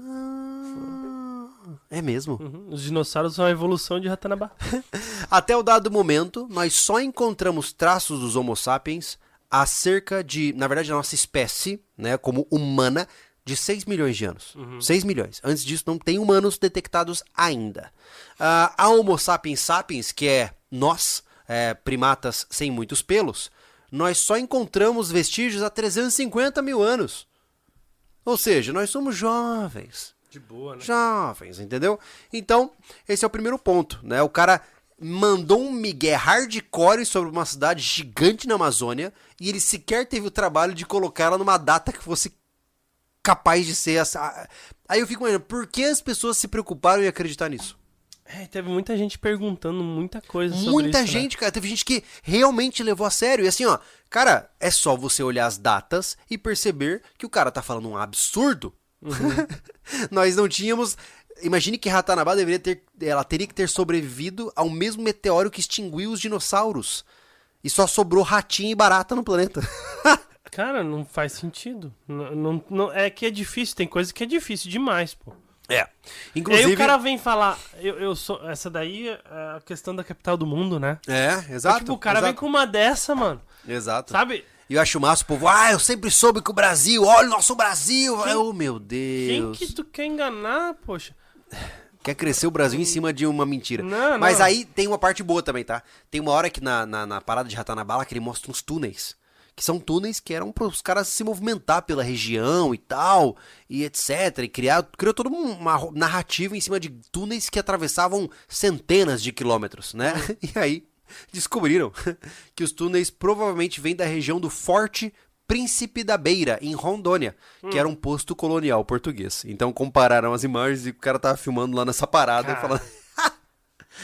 é mesmo. Uhum. Os dinossauros são a evolução de Ratanabá. Até o dado momento, nós só encontramos traços dos Homo sapiens acerca de, na verdade, a nossa espécie, né, como humana, de 6 milhões de anos. 6 milhões. Antes disso, não tem humanos detectados ainda. Ah, a Homo sapiens sapiens, que é nós, é, primatas sem muitos pelos, nós só encontramos vestígios há 350 mil anos. Ou seja, nós somos jovens. De boa, né? Jovens, entendeu? Então, esse é o primeiro ponto, né? O cara mandou um migué hardcore sobre uma cidade gigante na Amazônia e ele sequer teve o trabalho de colocar ela numa data que fosse capaz de ser essa. Aí eu fico imaginando, por que as pessoas se preocuparam em acreditar nisso? É, teve muita gente perguntando muita coisa sobre Muita isso, né? gente, cara, teve gente que realmente levou a sério. E assim, ó, cara, é só você olhar as datas e perceber que o cara tá falando um absurdo. Uhum. Nós não tínhamos imagine que Ratanabá deveria ter. Ela teria que ter sobrevivido ao mesmo meteoro que extinguiu os dinossauros. E só sobrou ratinho e barata no planeta. Cara, não faz sentido. Não, não, não- é que é difícil, tem coisa que é difícil demais, pô. É. E aí Inclusive. o cara vem falar, eu, eu sou. Essa daí é a questão da capital do mundo, né? É, exato. tipo, o cara vem exato. com uma dessa, mano. Exato. Sabe? E eu acho massa o povo, ah, eu sempre soube que o Brasil, olha o nosso Brasil. Quem- oh, meu Quem Deus. que tu quer enganar, poxa? Quer crescer o Brasil em cima de uma mentira. Não, Mas não. aí tem uma parte boa também, tá? Tem uma hora que na, na, na parada de Ratanabala que ele mostra uns túneis. Que são túneis que eram para os caras se movimentar pela região e tal, e etc. E criar, criou toda uma narrativa em cima de túneis que atravessavam centenas de quilômetros, né? E aí descobriram que os túneis provavelmente vêm da região do Forte Príncipe da Beira, em Rondônia, que era um posto colonial português. Então compararam as imagens e o cara tava filmando lá nessa parada e Cara. falando.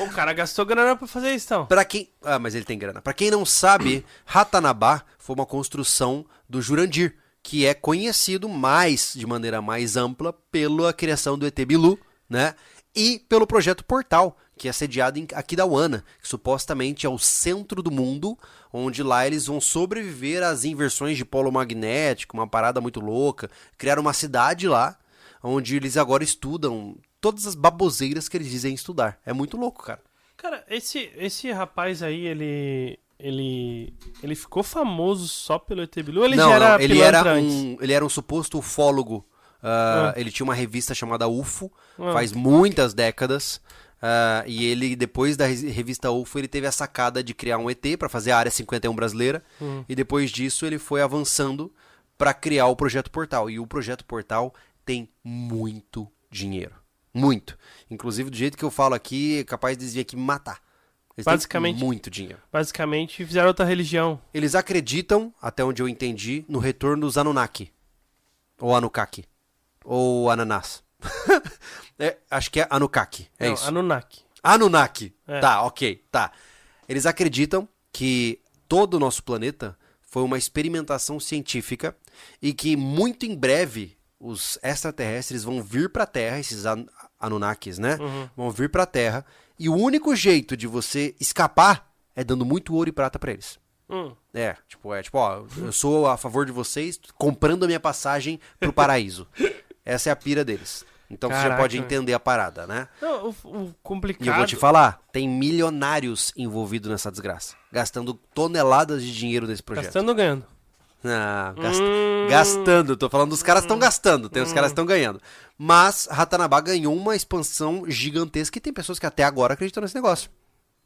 O cara gastou grana pra fazer isso, então. Pra quem. Ah, mas ele tem grana. Pra quem não sabe, Ratanabá foi uma construção do Jurandir, que é conhecido mais, de maneira mais ampla, pela criação do ET Bilu, né? E pelo projeto Portal, que é sediado em Aquidauana, que supostamente é o centro do mundo, onde lá eles vão sobreviver às inversões de polo magnético, uma parada muito louca. Criaram uma cidade lá, onde eles agora estudam todas as baboseiras que eles dizem estudar. É muito louco, cara. Cara, esse, esse rapaz aí, ele. Ele. Ele ficou famoso só pelo ET Bilu? ou Ele não, já era não, ele era antes? um, ele era um suposto ufólogo. Ah, Ah. Ele tinha uma revista chamada UFO, Ah. faz muitas décadas. Ah, e ele, depois da re- revista UFO, ele teve a sacada de criar um ET para fazer a área 51 brasileira. Hum. E depois disso, ele foi avançando para criar o projeto Portal. E o projeto Portal tem muito dinheiro. Muito. Inclusive, do jeito que eu falo aqui, é capaz de aqui me matar. Eles têm Basicamente- muito dinheiro. Basicamente, fizeram outra religião. Eles acreditam, até onde eu entendi, no retorno dos Anunnaki. Ou Anunnaki. Ou Ananás. É, acho que é Anunnaki. É Não, isso. Anunnaki. Anunnaki. É. Tá, ok, tá. Eles acreditam que todo o nosso planeta foi uma experimentação científica e que muito em breve os extraterrestres vão vir pra Terra, esses Anunnakis, né? Uhum. Vão vir pra Terra e o único jeito de você escapar é dando muito ouro e prata pra eles. Hum. É, tipo, é tipo, ó, eu sou a favor de vocês comprando a minha passagem pro paraíso. Essa é a pira deles. Então você já Caraca, pode entender a parada, né? Não, o, o complicado. E eu vou te falar, tem milionários envolvidos nessa desgraça, gastando toneladas de dinheiro nesse projeto. Gastando ganhando? Ah, gast- Hum. Gastando, tô falando dos caras estão gastando, tem os caras estão ganhando. Mas Ratanabá ganhou uma expansão gigantesca e tem pessoas que até agora acreditam nesse negócio.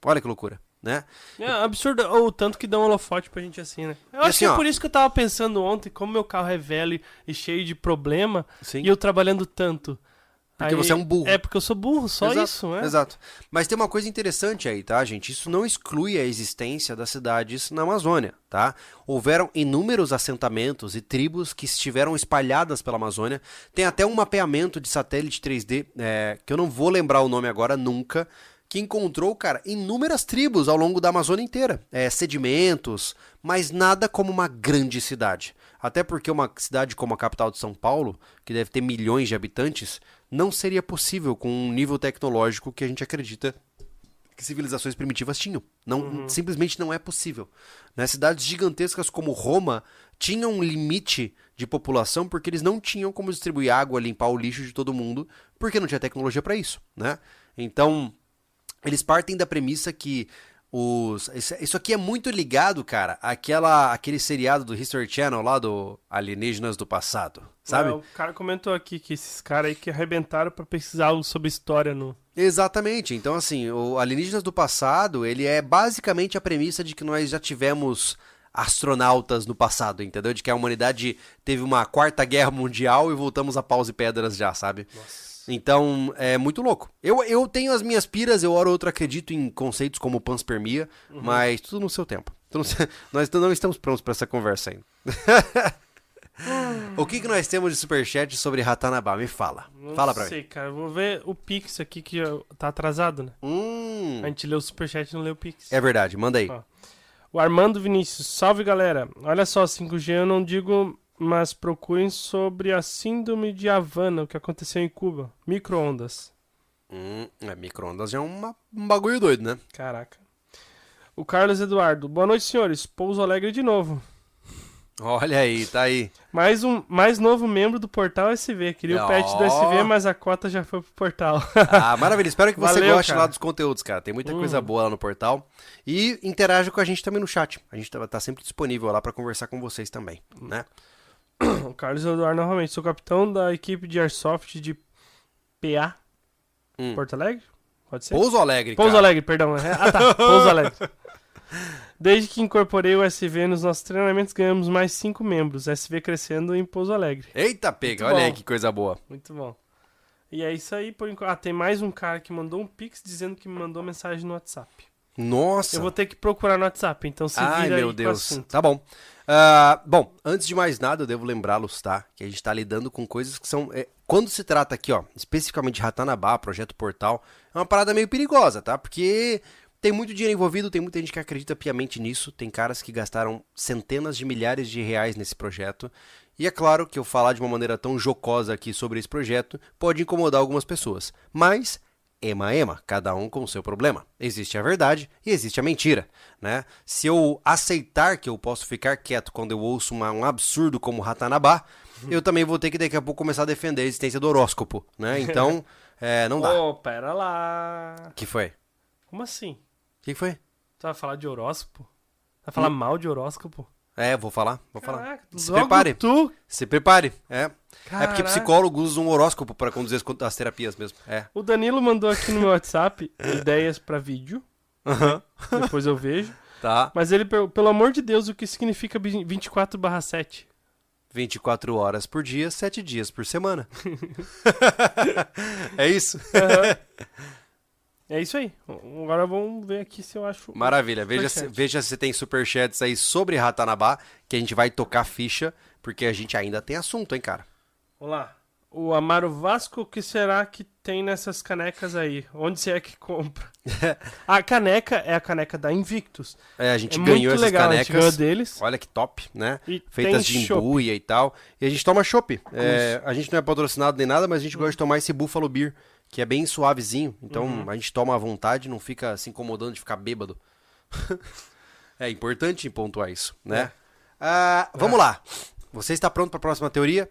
Olha que loucura, né? É absurdo o tanto que dão holofote pra gente assim, né? Eu acho assim, que é ó. por isso que eu tava pensando ontem, como meu carro é velho e- e cheio de problema, Sim. e eu trabalhando tanto. Porque você é um burro. É, porque eu sou burro, só Exato, isso, né? Exato. Mas tem uma coisa interessante aí, tá, gente? Isso não exclui a existência das cidades na Amazônia, tá? Houveram inúmeros assentamentos e tribos que estiveram espalhadas pela Amazônia. Tem até um mapeamento de satélite 3D, é, que eu não vou lembrar o nome agora nunca, que encontrou, cara, inúmeras tribos ao longo da Amazônia inteira. É, sedimentos, mas nada como uma grande cidade. Até porque uma cidade como a capital de São Paulo, que deve ter milhões de habitantes, não seria possível com um nível tecnológico que a gente acredita que civilizações primitivas tinham. Não, Simplesmente não é possível. Né? Cidades gigantescas como Roma tinham um limite de população porque eles não tinham como distribuir água, limpar o lixo de todo mundo, porque não tinha tecnologia para isso. Né? Então, eles partem da premissa que os isso- aqui é muito ligado, cara, àquela aquele seriado do History Channel lá do Alienígenas do Passado, sabe? É, o cara comentou aqui que esses caras aí que arrebentaram pra pesquisar algo sobre história no. Exatamente. Então, assim, o Alienígenas do Passado, ele é basicamente a premissa de que nós já tivemos astronautas no passado, entendeu? De que a humanidade teve uma quarta guerra mundial e voltamos a paus e pedras já, sabe? Então, é muito louco. Eu, eu tenho as minhas piras, eu hora ou outra acredito em conceitos como panspermia, mas tudo no seu tempo. Seu- Nós não estamos prontos para essa conversa ainda. o que, que nós temos de superchat sobre Ratanabá? Me fala. Não fala pra mim. sei, cara. Eu vou ver o Pix aqui que tá atrasado, né? Hum, A gente leu o Superchat e não leu o Pix. é verdade, manda aí. Ó. O Armando Vinícius, salve galera. Olha só, 5G eu não digo, mas procurem sobre a síndrome de Havana, o que aconteceu em Cuba. Microondas. Hum, é, micro-ondas é uma, um bagulho doido, né? Caraca. O Carlos Eduardo. Boa noite, senhores. Pouso Alegre de novo. Olha aí, tá aí. Mais um mais novo membro do Portal SV. Queria o pet do. SV, mas a cota já foi pro portal. Ah, maravilha. Espero que você Valeu, goste cara. lá dos conteúdos, cara. Tem muita coisa Hum. boa lá no portal. E interaja com a gente também no chat. A gente tá, tá sempre disponível lá pra conversar com vocês também, né? o Carlos Eduardo novamente. Sou capitão da equipe de Airsoft de PA. Hum. Porto Alegre? Pode ser? Pouso Alegre, Pouso. Alegre, perdão. É, Ah, tá. Pouso Alegre. Desde que incorporei o SV nos nossos treinamentos, ganhamos mais cinco membros. SV crescendo em Pouso Alegre. Eita, pega. Muito Olha aí bom. que coisa boa. Muito bom. E é isso aí por. Ah, tem mais um cara que mandou um pix dizendo que me mandou mensagem no WhatsApp. Nossa. Eu vou ter que procurar no WhatsApp, então se Ai, vira aí meu o Deus. Tá bom. Ah, bom, antes de mais nada, eu devo lembrá-los, tá? Que a gente tá lidando com coisas que são. é, quando se trata aqui, ó, especificamente de Ratanabá, projeto Portal, é uma parada meio perigosa, tá? Porque tem muito dinheiro envolvido, tem muita gente que acredita piamente nisso, tem caras que gastaram centenas de milhares de reais nesse projeto. E é claro que eu falar de uma maneira tão jocosa aqui sobre esse projeto pode incomodar algumas pessoas. Mas ema ema, cada um com o seu problema. Existe a verdade e existe a mentira, né? Se eu aceitar que eu posso ficar quieto quando eu ouço uma- um absurdo como Ratanabá, eu também vou ter que daqui a pouco começar a defender a existência do horóscopo, né? Então, é, não dá. Ô, pera lá. O que foi? Como assim? O que foi? Tu vai falar de horóscopo? Vai falar mal de horóscopo? É, vou falar, vou falar. Caraca, Se logo prepare. tu. Se prepare, é. É porque Caraca. psicólogos usam um horóscopo para conduzir as, as terapias mesmo. É. O Danilo mandou aqui no meu WhatsApp ideias pra vídeo. Aham. Depois eu vejo. Tá. Mas ele, pelo amor de Deus, o que significa 24 7? 24 horas por dia, 7 dias por semana. é isso? É isso aí. Agora vamos ver aqui se eu acho. Maravilha. Veja se, veja se tem superchats aí sobre Ratanabá, que a gente vai tocar ficha, porque a gente ainda tem assunto, hein, cara? Vamos lá. O Amaro Vasco, o que será que tem nessas canecas aí? Onde você é que compra? a caneca é a caneca da Invictus. É, a gente é ganhou essas legal, a gente ganhou canecas. deles. Olha que top, né? E Feitas de embuia e tal. E a gente toma chopp. É, a gente não é patrocinado nem nada, mas a gente gosta de tomar esse Buffalo Beer, que é bem suavezinho. Então Uhum. a gente toma à vontade, não fica se incomodando de ficar bêbado. é importante pontuar isso, né? É. Ah, vamos lá. Você está pronto para a próxima teoria?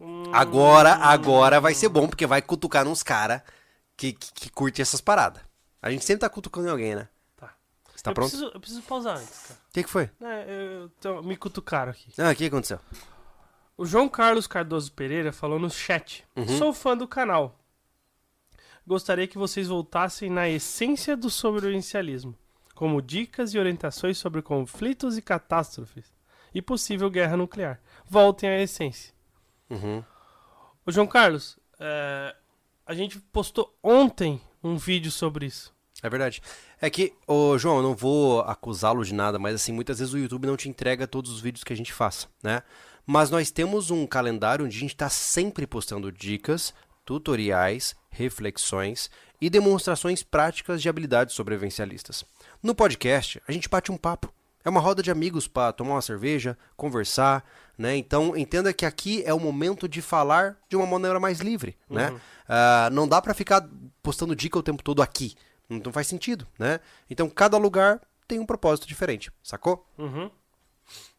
Hum. Agora, agora vai ser bom, porque vai cutucar uns cara que, que, que curte essas paradas. A gente sempre tá cutucando alguém, né? Tá. Você tá eu pronto? Preciso, eu preciso pausar antes, cara. O que, que foi? É, eu, tô- me cutucaram aqui. Ah, o que aconteceu? O João Carlos Cardoso Pereira falou no chat: Uhum. Sou fã do canal. Gostaria que vocês voltassem na essência do sobrevivencialismo, como dicas e orientações sobre conflitos e catástrofes e possível guerra nuclear. Voltem à essência. Uhum. Ô João Carlos, é, a gente postou ontem um vídeo sobre isso. É verdade. É que, ô João, eu não vou acusá-lo de nada, mas assim, muitas vezes o YouTube não te entrega todos os vídeos que a gente faça, né? Mas nós temos um calendário onde a gente está sempre postando dicas, tutoriais, reflexões e demonstrações práticas de habilidades sobrevivencialistas. No podcast, a gente bate um papo. É uma roda de amigos para tomar uma cerveja, conversar, né? Então entenda que aqui é o momento de falar de uma maneira mais livre, né? Ah, não dá para ficar postando dica o tempo todo aqui. Não faz sentido, né? Então cada lugar tem um propósito diferente, sacou? Uhum.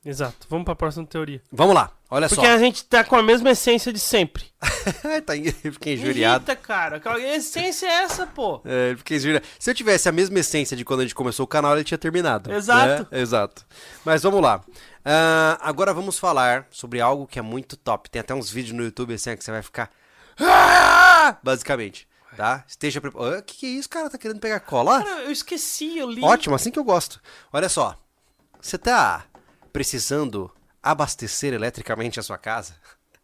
Exato. Vamos para a próxima teoria. Vamos lá, olha Porque só. a gente tá com a mesma essência de sempre. tá, fiquei injuriado. Eita, cara. Que essência é essa, pô? É, fiquei injuriado. Se eu tivesse a mesma essência de quando a gente começou o canal, ele tinha terminado. Exato. né? Exato. Mas vamos lá. Ah, agora vamos falar sobre algo que é muito top. Tem até uns vídeos no YouTube assim que você vai ficar. "Ah!" Basicamente. Tá? Esteja preparado. O que, que é isso, cara? Tá querendo pegar cola? Cara, eu esqueci, eu li. Ótimo, assim que eu gosto. Olha só. Você tá precisando abastecer eletricamente a sua casa?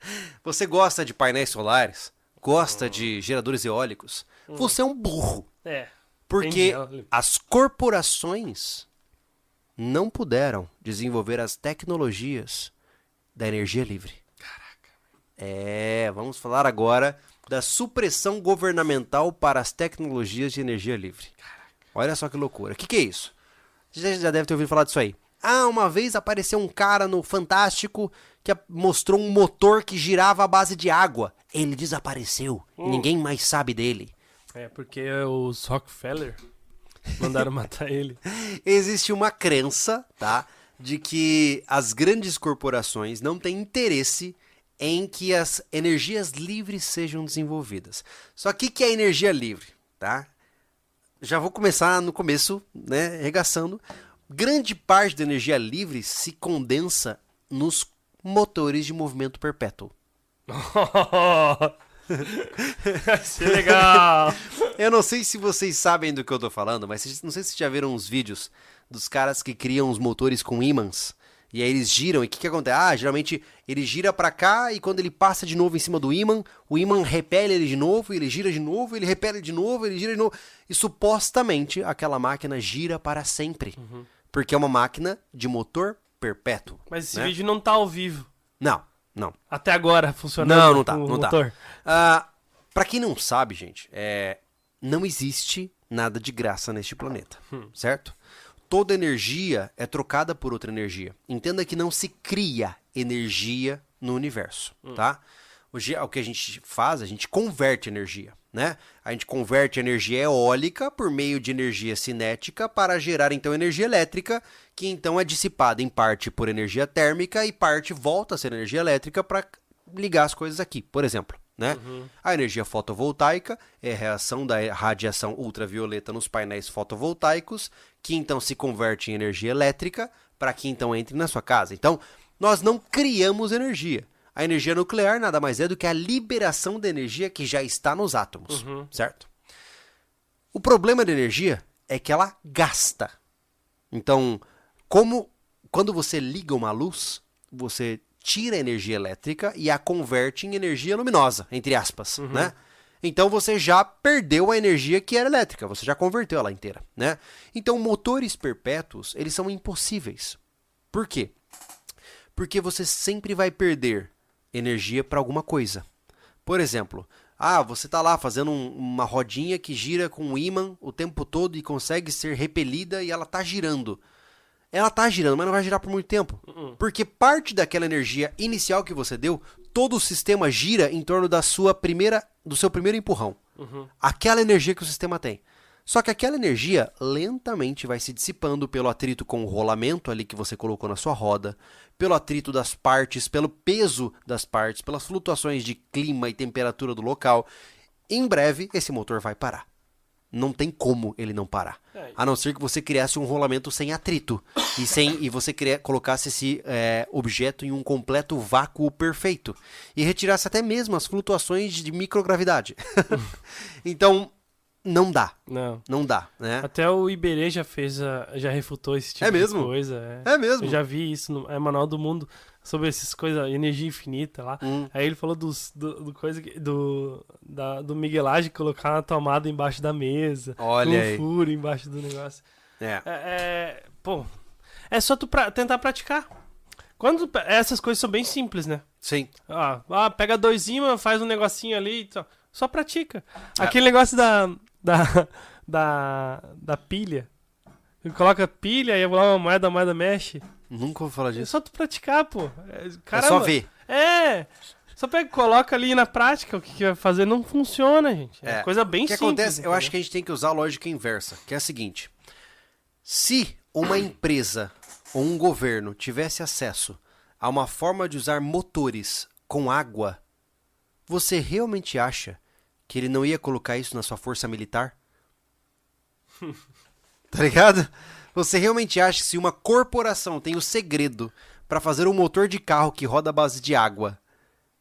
Você gosta de painéis solares? Gosta de geradores eólicos? Você é um burro. É. Porque Entendi. as corporações não puderam desenvolver as tecnologias da energia livre. Caraca. É, vamos falar agora da supressão governamental para as tecnologias de energia livre. Olha só que loucura. O que, que é isso? Você já, já deve ter ouvido falar disso aí. Ah, uma vez apareceu um cara no Fantástico que mostrou um motor que girava à base de água. Ele desapareceu. e Ninguém mais sabe dele. É, porque os Rockefeller mandaram matar ele. Existe uma crença, tá? De que as grandes corporações não têm interesse em que as energias livres sejam desenvolvidas. Só que o que é energia livre, tá? Já vou começar no começo, né, regaçando. Grande parte da energia livre se condensa nos motores de movimento perpétuo. É legal. Eu não sei se vocês sabem do que eu tô falando, mas não sei se já viram uns vídeos dos caras que criam os motores com ímãs. E aí eles giram, e o que, que acontece? Ah, geralmente ele gira para cá e quando ele passa de novo em cima do ímã, o ímã repele ele de novo, ele gira de novo, ele repele de novo, ele gira de novo. E supostamente aquela máquina gira para sempre. Uhum. Porque é uma máquina de motor perpétuo. Mas esse né? vídeo não tá ao vivo. Não, não. Até agora funcionando Não, não tá, o não motor. tá. Uh, pra quem não sabe, gente, é, não existe nada de graça neste planeta, certo? Toda energia é trocada por outra energia. Entenda que não se cria energia no universo, tá? Hoje, o que a gente faz, a gente converte energia, né? A gente converte energia eólica por meio de energia cinética para gerar então energia elétrica, que então é dissipada em parte por energia térmica e parte volta a ser energia elétrica para ligar as coisas aqui. Por exemplo, né? A energia fotovoltaica é a reação da radiação ultravioleta nos painéis fotovoltaicos, que então se converte em energia elétrica para que então entre na sua casa. Então, nós não criamos energia. A energia nuclear nada mais é do que a liberação da energia que já está nos átomos, certo? O problema da energia é que ela gasta. Então, como quando você liga uma luz, você tira a energia elétrica e a converte em energia luminosa, entre aspas, né? Então você já perdeu a energia que era elétrica, você já converteu ela inteira, né? Então motores perpétuos, eles são impossíveis. Por quê? Porque você sempre vai perder energia para alguma coisa. Por exemplo, ah, você está lá fazendo um, uma rodinha que gira com um ímã o tempo todo e consegue ser repelida e ela está girando. Ela está girando, mas não vai girar por muito tempo. Porque parte daquela energia inicial que você deu, todo o sistema gira em torno da sua primeira, do seu primeiro empurrão. Aquela energia que o sistema tem. Só que aquela energia lentamente vai se dissipando pelo atrito com o rolamento ali que você colocou na sua roda, pelo atrito das partes, pelo peso das partes, pelas flutuações de clima e temperatura do local. Em breve, esse motor vai parar. Não tem como ele não parar. É. A não ser que você criasse um rolamento sem atrito e sem e você cria, colocasse esse é, objeto em um completo vácuo perfeito e retirasse até mesmo as flutuações de microgravidade. então não dá, Não. não dá, né? Até o Iberê já fez, a- já refutou esse tipo É mesmo? de coisa. É. É mesmo. Eu já vi isso no é Manual do Mundo sobre essas coisas, energia infinita lá. Hum. Aí ele falou dos, do, do coisa que- do, da, do Miguelagem colocar uma tomada embaixo da mesa. Olha um aí. furo embaixo do negócio. É. É, é, pô, é só tu pra, tentar praticar. Quando essas coisas são bem simples, né? Sim. Ah, ah, pega dois ímãs, faz um negocinho ali, e só, só pratica. É. Aquele negócio da, da, da, da pilha. Coloca pilha e lá uma moeda, a moeda mexe. Nunca vou falar É disso. só tu praticar, pô. É, É caramba. só ver. É. Só pega, coloca ali na prática o que, que vai fazer. Não funciona, gente. É, É. coisa bem O que simples. acontece? Eu acho que a gente tem que usar a lógica inversa, que é a seguinte: se uma empresa ou um governo tivesse acesso a uma forma de usar motores com água, você realmente acha que ele não ia colocar isso na sua força militar? tá ligado? Você realmente acha que se uma corporação tem o segredo para fazer um motor de carro que roda à base de água,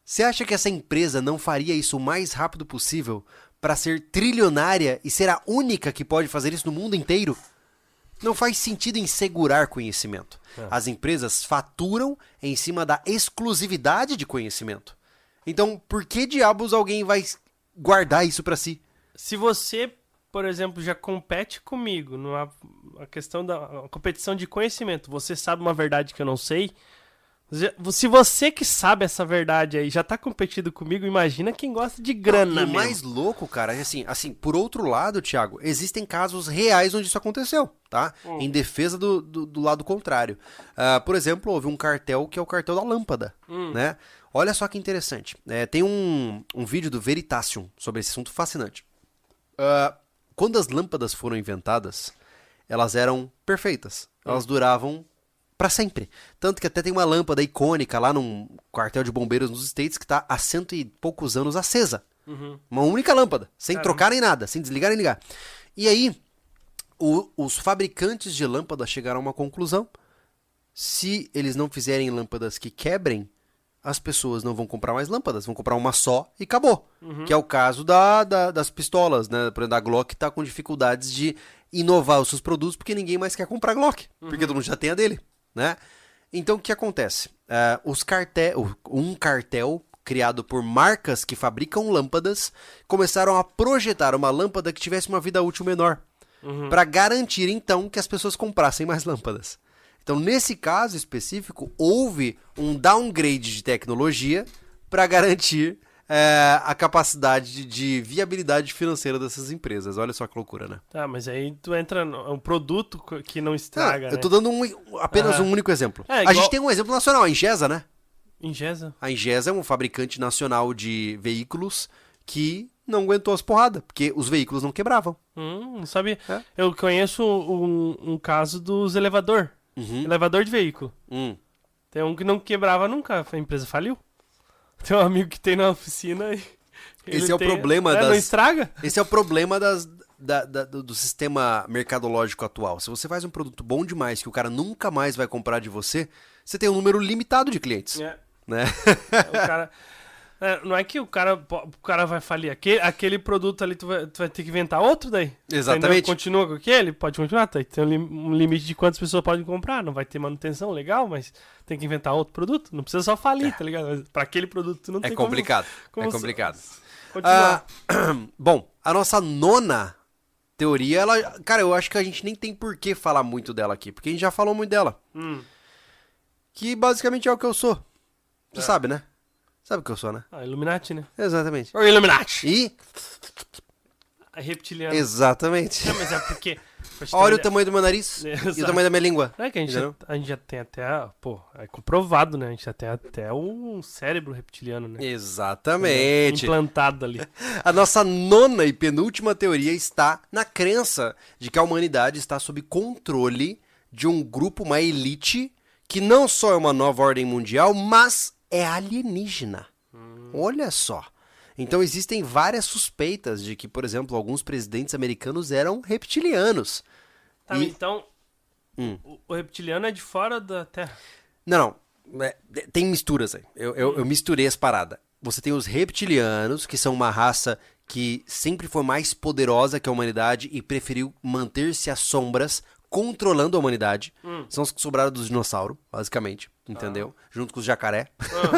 você acha que essa empresa não faria isso o mais rápido possível para ser trilionária e ser a única que pode fazer isso no mundo inteiro? Não faz sentido em segurar conhecimento. As empresas faturam em cima da exclusividade de conhecimento. Então, por que diabos alguém vai guardar isso para si? Se você, por exemplo, já compete comigo numa a questão da competição de conhecimento, você sabe uma verdade que eu não sei. Se você que sabe essa verdade aí já tá competindo comigo, imagina quem gosta de grana. o mais louco, cara, é assim, assim, por outro lado, Thiago, existem casos reais onde isso aconteceu, tá? Em defesa do, do, do lado contrário. Ah, por exemplo, houve um cartel que é o cartel da lâmpada, né? Olha só que interessante. É, tem um, um vídeo do Veritasium sobre esse assunto fascinante. Ah, quando as lâmpadas foram inventadas, elas eram perfeitas. Elas duravam pra sempre. Tanto que até tem uma lâmpada icônica lá num quartel de bombeiros nos States que tá há cento e poucos anos acesa. Uma única lâmpada, sem Caramba. trocar nem nada, sem desligar nem ligar. E aí, o- os fabricantes de lâmpadas chegaram a uma conclusão. Se eles não fizerem lâmpadas que quebrem, as pessoas não vão comprar mais lâmpadas, vão comprar uma só e acabou. Que é o caso da, da- das pistolas, né? Por exemplo, a Glock tá com dificuldades de inovar os seus produtos porque ninguém mais quer comprar Glock, porque todo mundo já tem a dele, né? Então o que acontece? Ah, os cartel, um cartel criado por marcas que fabricam lâmpadas começaram a projetar uma lâmpada que tivesse uma vida útil menor, para garantir então que as pessoas comprassem mais lâmpadas. Então, nesse caso específico, houve um downgrade de tecnologia para garantir é, a capacidade de, de viabilidade financeira dessas empresas. Olha só que loucura, né? Tá, mas aí tu entra no é um produto que não estraga, Ah, né? eu tô dando um- apenas um único exemplo. É, A igual- gente tem um exemplo nacional, a Ingesa, né? Ingesa. A Ingesa é um fabricante nacional de veículos que não aguentou as porradas, porque os veículos não quebravam. Hum, não sabia. É? Eu conheço um, um caso dos elevador. Uhum. Elevador de veículo. Hum. Tem um que não quebrava nunca, a empresa faliu. Tem um amigo que tem na oficina e. Esse é o tem- problema é, Não das- estraga? Esse é o problema das, da- da- do, do sistema mercadológico atual. Se você faz um produto bom demais que o cara nunca mais vai comprar de você, você tem um número limitado de clientes. É. Né? O cara. é, não é que o cara, o cara vai falir. Aquele, aquele produto ali, tu vai, tu vai ter que inventar outro daí. Exatamente. Entendeu? Continua com aquele? Pode continuar. Tá? Tem um, lim- um limite de quantas pessoas podem comprar. Não vai ter manutenção legal, mas tem que inventar outro produto. Não precisa só falir, tá ligado? Mas pra aquele produto tu não É tem complicado. como é se- complicado. como continuar. Ah, bom, a nossa nona teoria, ela. Cara, eu acho que a gente nem tem por que falar muito dela aqui, porque a gente já falou muito dela. Hum. Que basicamente é o que eu sou. Você sabe, né? Sabe o que eu sou, né? Ah, Illuminati, né? Exatamente. O Illuminati! E. É reptiliano. Exatamente. Não, mas é porque. Olha o tamanho do meu nariz e o tamanho da minha língua. Não é que a gente, já, a gente já tem até. Pô, é comprovado, né? A gente já tem até um cérebro reptiliano, né? Exatamente. Implantado ali. A nossa nona e penúltima teoria está na crença de que a humanidade está sob controle de um grupo, uma elite, que não só é uma nova ordem mundial, mas é alienígena. Olha só. Então existem várias suspeitas de que, por exemplo, alguns presidentes americanos eram reptilianos. Tá, E- então. Hum. O, reptiliano é de fora da Terra. Não, não. é, tem misturas aí. Eu, eu, eu misturei as paradas. Você tem os reptilianos, que são uma raça que sempre foi mais poderosa que a humanidade e preferiu manter-se às sombras, controlando a humanidade. São os que sobraram dos dinossauros, basicamente. Entendeu? Junto com os jacaré.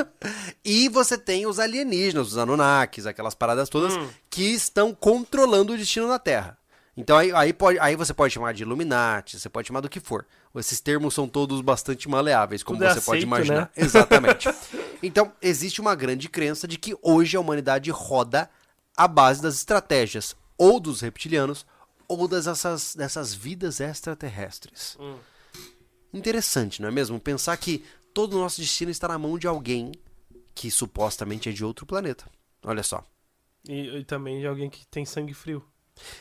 e você tem os alienígenas, os Anunnakis, aquelas paradas todas que estão controlando o destino da Terra. Então aí, aí, pode, aí você pode chamar de Illuminati, você pode chamar do que for. Esses termos são todos bastante maleáveis, como Tudo é você pode aceito, imaginar. né? Exatamente. Então, existe uma grande crença de que hoje a humanidade roda à base das estratégias ou dos reptilianos ou das, essas, dessas vidas extraterrestres. Hum. Interessante, não é mesmo? Pensar que todo o nosso destino está na mão de alguém que supostamente é de outro planeta. Olha só. E, e também de alguém que tem sangue frio.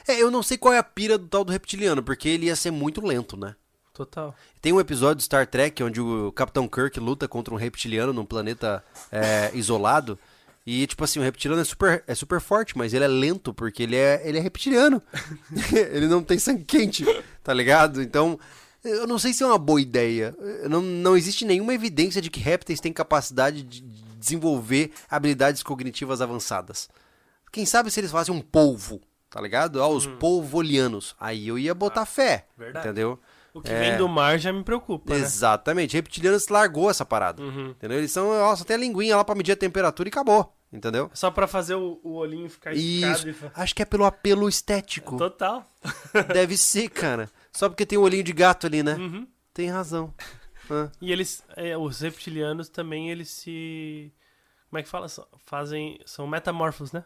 É, eu não sei qual é a pira do tal do reptiliano, porque ele ia ser muito lento, né? Total. Tem um episódio do Star Trek onde o Capitão Kirk luta contra um reptiliano num planeta é, isolado. E, tipo assim, o reptiliano é super, é super forte, mas ele é lento porque ele é, ele é reptiliano. ele não tem sangue quente, tá ligado? Então, eu não sei se é uma boa ideia. Não, não existe nenhuma evidência de que répteis têm capacidade de desenvolver habilidades cognitivas avançadas. Quem sabe se eles fazem um polvo, tá ligado? Ah, os polvolianos. Aí eu ia botar fé, verdade. entendeu? O que É. vem do mar já me preocupa, né? Exatamente. Reptilianos largou essa parada. Uhum. Entendeu? Eles são, ó, só tem a linguinha lá pra medir a temperatura e acabou. Entendeu? Só pra fazer o, o olhinho ficar esticado Isso. e... Acho que é pelo apelo estético. Total. Deve ser, cara. Só porque tem o olhinho de gato ali, né? Uhum. Tem razão. Ah. E eles, é, os reptilianos também, eles se... Como é que fala? Fazem... São metamorfos, né?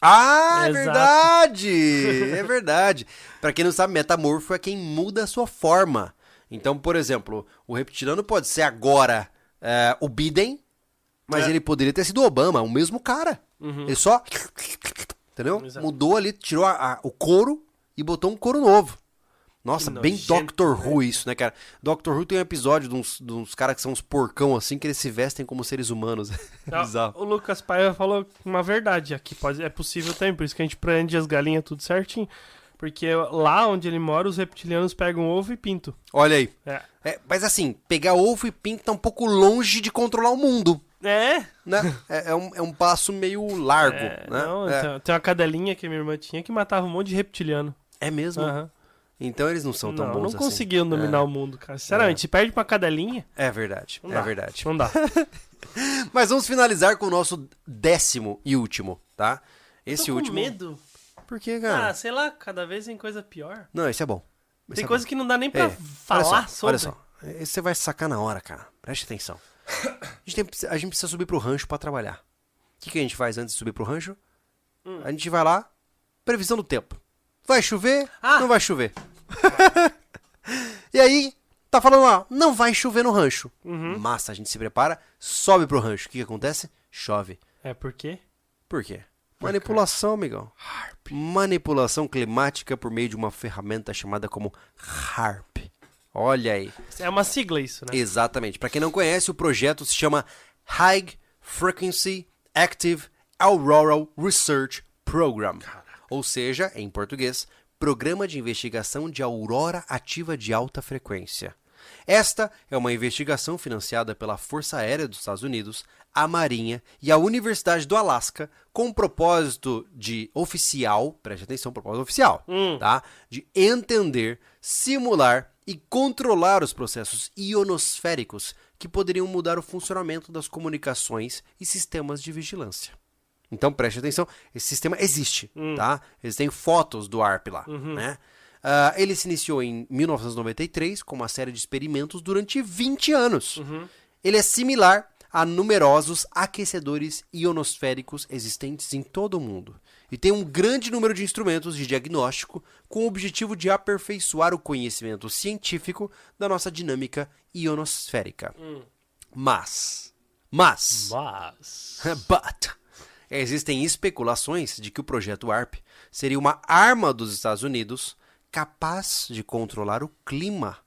Ah, é Exato. verdade! É verdade. Pra quem não sabe, metamorfo é quem muda a sua forma. Então, por exemplo, o reptiliano pode ser agora é, o Biden, mas É. ele poderia ter sido o Obama, o mesmo cara. Uhum. Ele só Entendeu? Exato. Mudou ali, tirou a- a- o couro e botou um couro novo. Nossa, Que bem nojento, Doctor Who isso, né, cara? Doctor Who tem um episódio de uns, de uns caras que são uns porcão assim, que eles se vestem como seres humanos. Não, Bizarro. O Lucas Paiva falou uma verdade aqui, pode, é possível também, por isso que a gente prende as galinhas tudo certinho. Porque lá onde ele mora, os reptilianos pegam ovo e pinto. Olha aí. É. É, mas assim, pegar ovo e pinto tá um pouco longe de controlar o mundo, É? né? é, é um, é um passo meio largo, É, né? não, é. Tem, tem uma cadelinha que a minha irmã tinha que matava um monte de reptiliano. É mesmo? Aham. Então eles não são tão não, bons não assim. conseguiam dominar o mundo, cara. Sinceramente, se perde pra uma cadelinha, É verdade, não é dá. verdade. Não dá. Mas vamos finalizar com o nosso décimo e último, tá? Esse Tô com último. medo. Por que, cara? Ah, sei lá, cada vez tem coisa pior. Não, esse é bom. Esse Tem é coisa bom. que não dá nem pra É, falar olha só, sobre. Olha só, esse você vai sacar na hora, cara. Preste atenção. A gente, tem- a gente precisa subir pro rancho pra trabalhar. O que, que a gente faz antes de subir pro rancho? Hum. A gente vai lá, previsão do tempo. Vai chover? Ah! Não vai chover. e aí, tá falando lá, não vai chover no rancho. Uhum. Massa, a gente se prepara, sobe pro rancho. O que, que acontece? Chove. É por quê? Por quê? Manipulação, amigão. Manipulação climática por meio de uma ferramenta chamada como HARP. Olha aí. É uma sigla isso, né? Exatamente. Para quem não conhece, o projeto se chama High Frequency Active Auroral Research Program. Ou seja, em português, Programa de Investigação de Aurora Ativa de Alta Frequência. Esta é uma investigação financiada pela Força Aérea dos Estados Unidos, a Marinha e a Universidade do Alasca, com o propósito de oficial, preste atenção, propósito oficial, tá? De entender, simular e controlar os processos ionosféricos que poderiam mudar o funcionamento das comunicações e sistemas de vigilância. Então preste atenção, esse sistema existe, tá? Eles têm fotos do ARP lá, né? Ah, ele se iniciou em 1993 com uma série de experimentos durante 20 anos. Ele é similar a numerosos aquecedores ionosféricos existentes em todo o mundo e tem um grande número de instrumentos de diagnóstico com o objetivo de aperfeiçoar o conhecimento científico da nossa dinâmica ionosférica. Mas, mas, Mas. But existem especulações de que o projeto ARP seria uma arma dos Estados Unidos capaz de controlar o clima,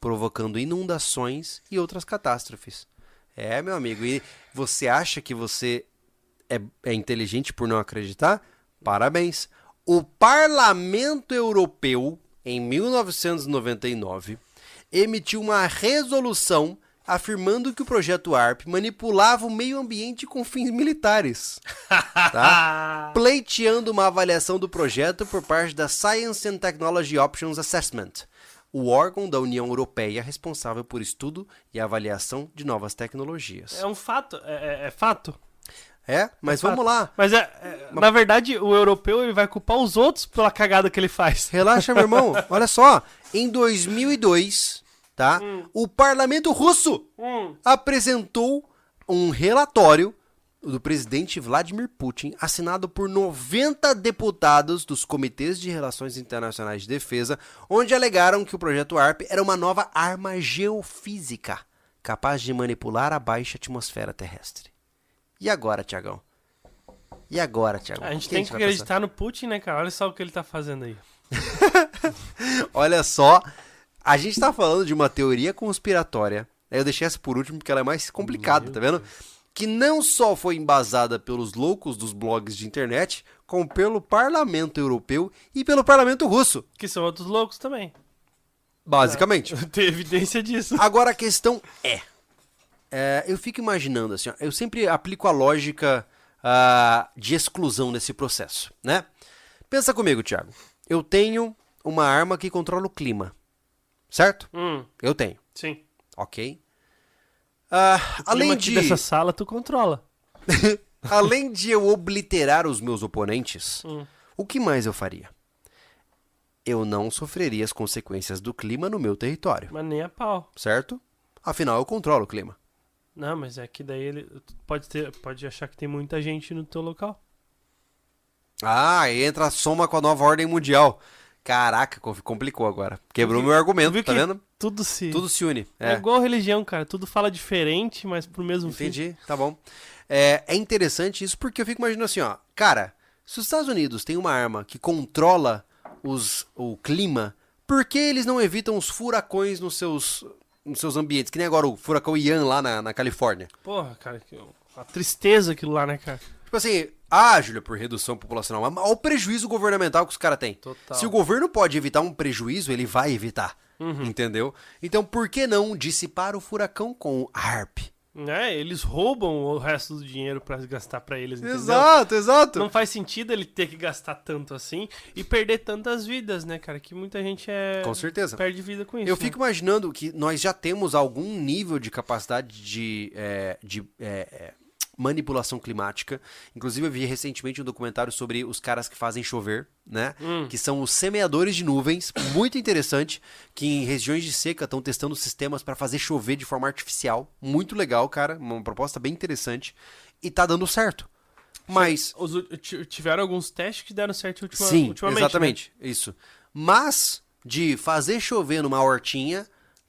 provocando inundações e outras catástrofes. É, meu amigo, e você acha que você é, é inteligente por não acreditar? Parabéns. O Parlamento Europeu, em 1999, emitiu uma resolução afirmando que o projeto ARP manipulava o meio ambiente com fins militares, tá? pleiteando uma avaliação do projeto por parte da Science and Technology Options Assessment, o órgão da União Europeia responsável por estudo e avaliação de novas tecnologias. É um fato. É, é- é fato. É, mas Fato. vamos lá. Mas é, é, na verdade, o europeu ele vai culpar os outros pela cagada que ele faz. Relaxa, meu irmão. Olha só, em 2002, tá? O parlamento russo Hum. apresentou um relatório do presidente Vladimir Putin, assinado por 90 deputados dos comitês de relações internacionais de defesa, onde alegaram que o projeto ARP era uma nova arma geofísica capaz de manipular a baixa atmosfera terrestre. E agora, Tiagão? E agora, Tiagão? A gente tem a que vai pensar? acreditar no Putin, né, cara? Olha só o que ele tá fazendo aí. Olha só, a gente tá falando de uma teoria conspiratória. Eu deixei essa por último porque ela é mais complicada, tá vendo? Que não só foi embasada pelos loucos dos blogs de internet, como pelo parlamento europeu e pelo parlamento russo, Que são outros loucos também. basicamente. Tem evidência disso. Agora a questão é, é, eu fico imaginando assim, ó, eu sempre aplico a lógica ah, de exclusão nesse processo, né? Pensa comigo, Thiago. Eu tenho uma arma que controla o clima, certo? Hum, Eu tenho. sim. Ok. Clima além, de, dessa sala, tu controla. além de eu obliterar os meus oponentes, Hum. o que mais eu faria? Eu não sofreria as consequências do clima no meu território, Mas nem a pau. certo? Afinal, eu controlo o clima. Não, mas é que daí ele pode ter, pode achar que tem muita gente no teu local. Ah, entra a soma com a nova ordem mundial. Caraca, co- complicou agora. Quebrou meu argumento, tá vendo? Tudo se Tudo se une. é. É, igual religião, cara. Tudo fala diferente, mas pro mesmo fim. entendi, tá bom. É, é interessante isso porque eu fico imaginando assim, ó. Cara, Se os Estados Unidos têm uma arma que controla os, o clima, por que eles não evitam os furacões nos seus, nos seus ambientes? Que nem agora o furacão Ian lá na, na Califórnia. Porra, cara, que, a tristeza aquilo lá, né, cara? Tipo assim, ah, Júlio, por redução populacional, mas olha o prejuízo governamental que os caras têm. Total. Se o governo pode evitar um prejuízo, ele vai evitar. Entendeu? Então, por que não dissipar o furacão com ARP? É, eles roubam o resto do dinheiro pra gastar pra eles, entendeu? Exato, exato. Não faz sentido ele ter que gastar tanto assim e perder tantas vidas, né, cara? Que muita gente é. Com certeza. Perde vida com isso. Eu né? fico imaginando que nós já temos algum nível de capacidade de, é, de é, é, manipulação climática. Inclusive, eu vi recentemente um documentário sobre os caras que fazem chover, né? Que são os semeadores de nuvens. Muito interessante. Que em regiões de seca estão testando sistemas para fazer chover de forma artificial. Muito legal, cara. Uma proposta bem interessante. E tá dando certo. Mas. Os, tiveram alguns testes que deram certo ultima, Sim, ultimamente. né? exatamente. Isso. Mas de fazer chover numa hortinha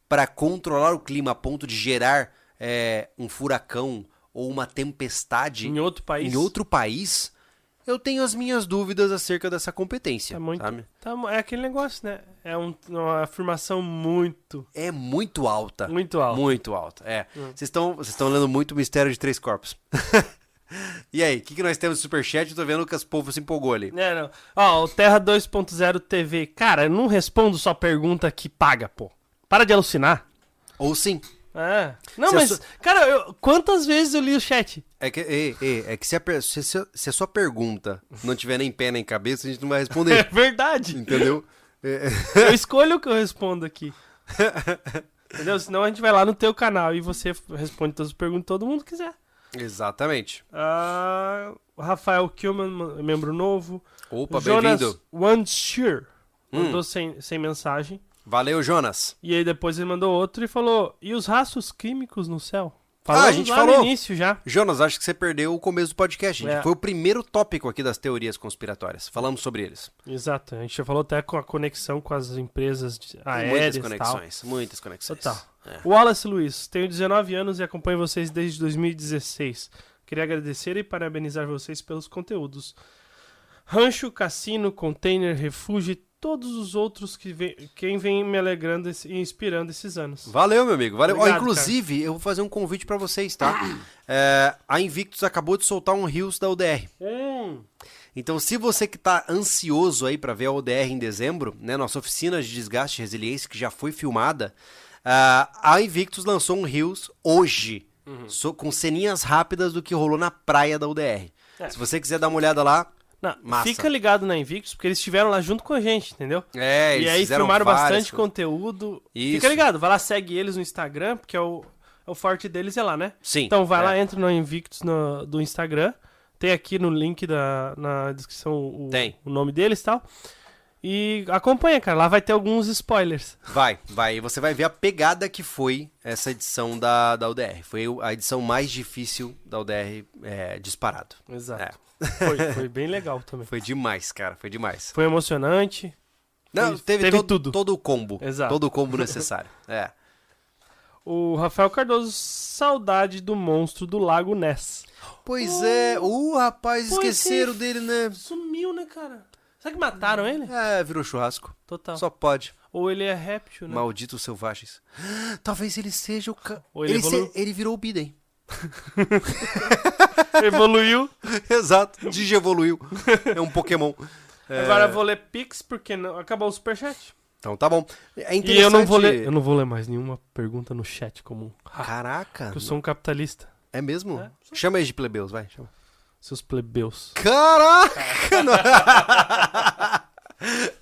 para controlar o clima a ponto de gerar é, um furacão ou uma tempestade Em outro país. em outro país, eu tenho as minhas dúvidas acerca dessa competência. É muito. sabe? tá é aquele negócio, né? É um- uma afirmação muito, É muito alta. muito alta. Muito alta. É. Vocês estão vocês estão lendo muito Mistério de Três Corpos. e aí, o que, que nós temos no Superchat? Eu tô vendo que as povo se empolgou ali. É, não. Ó, o Terra 2.0 TV. Cara, eu não respondo só pergunta que paga, pô. Para de alucinar. Ou sim. É. Não, Se mas, sua- cara, eu- quantas vezes eu li o chat? É que, é, é, é que se, a, per- se, se- se a sua pergunta não tiver nem pé nem cabeça, a gente não vai É responder. verdade. entendeu? É, é. Eu escolho o que eu respondo aqui. Entendeu? Senão a gente vai lá no teu canal e você responde todas as perguntas que todo mundo quiser. Exatamente. O Rafael Kilman, membro novo. Opa, Jonas bem-vindo. Wanshire Hum. mandou sem, sem mensagem. Valeu, Jonas. E aí depois ele mandou outro e falou: E os rastros químicos no céu? Ah, a Falamos gente falou. no início já. Jonas, acho que você perdeu o começo do podcast. gente. É. Foi o primeiro tópico aqui das teorias conspiratórias. Falamos sobre eles. Exato. A gente já falou até com a conexão com as empresas aéreas muitas e tal. conexões. Muitas conexões. Total. É. Wallace Luiz, tenho 19 anos e acompanho vocês desde 2016. Queria agradecer e parabenizar vocês pelos conteúdos. Rancho, cassino, container, refúgio todos os outros que vem, quem vem me alegrando e inspirando esses anos. Valeu, meu amigo. Valeu. Ó, Obrigado, inclusive, eu vou fazer um convite pra vocês, tá? É, a Invictus acabou de soltar um Rios da UDR. Hum, Então, se você que tá ansioso aí pra ver a ODR em dezembro, né, nossa oficina de desgaste e resiliência que já foi filmada, ah, a Invictus lançou um Rios hoje, Uhum. so- com ceninhas rápidas do que rolou na praia da UDR. É. Se você quiser dar uma olhada lá, não, Massa. fica ligado na Invictus, porque eles estiveram lá junto com a gente, entendeu? é, e aí filmaram bastante coisas. conteúdo. Isso. Fica ligado, vai lá, segue eles no Instagram, porque é o, é o forte deles é lá, né? Sim. Então vai é. lá, entra no Invictus no- do Instagram. Tem aqui no link da, na descrição o, o nome deles e tal. E acompanha, cara. Lá vai ter alguns spoilers. Vai, vai. E você vai ver a pegada que foi essa edição da, da UDR. Foi a edição mais difícil da UDR é, disparado. Exato. Foi, foi bem legal também. Foi demais, cara. Foi demais. Foi emocionante. Não, Foi- teve, teve todo, tudo. todo o combo. Exato. Todo o combo necessário. É. O Rafael Cardoso, saudade do monstro do Lago Ness. Pois é. Uh, rapaz, Pois esqueceram é. dele, né? Sumiu, né, cara? Será que mataram ele? É, virou churrasco. Total. Só pode. Ou ele é réptil, né? Malditos selvagens. Talvez ele seja o. Ca... Ou ele ele, se- ele virou o Biden. Evoluiu. Exato. Digievoluiu. É um Pokémon. É, Agora eu vou ler Pix, porque não... acabou o superchat. Então tá bom. É E interessante. eu não vou ler. Eu não vou ler mais nenhuma pergunta no chat comum. Caraca. Porque eu sou um capitalista. É mesmo? É, Chama eles de plebeus, vai. Chama. Seus plebeus. Caraca!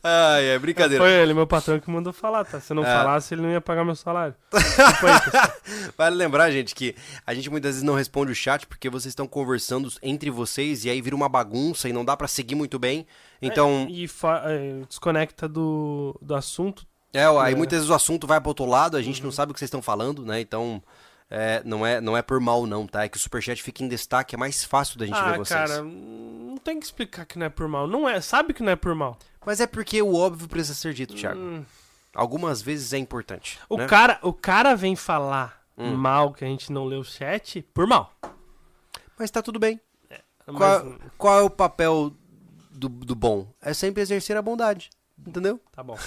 Ai, é brincadeira. Foi ele, meu patrão, que mandou falar, tá? Se eu não É. falasse, ele não ia pagar meu salário. Aí, pessoal. Vale lembrar, gente, que a gente muitas vezes não responde o chat porque vocês estão conversando entre vocês e aí vira uma bagunça e não dá pra seguir muito bem. Então, E fa- é, desconecta do, do assunto. é, aí É. muitas vezes o assunto vai pro outro lado, a gente Uhum. não sabe o que vocês estão falando, né? Então, é, não, é, não é por mal, não, tá? É que o superchat fica em destaque, é mais fácil da gente ver ah, vocês. cara, não tem que explicar que não é por mal. Não é, sabe que não é por mal. Mas é porque o óbvio precisa ser dito, Thiago. Hum. Algumas vezes é importante. O, né? cara, o cara vem falar Hum. mal que a gente não leu o chat por mal. Mas tá tudo bem. Mas- Qual, qual é o papel do, do bom? É sempre exercer a bondade. Entendeu? Tá bom.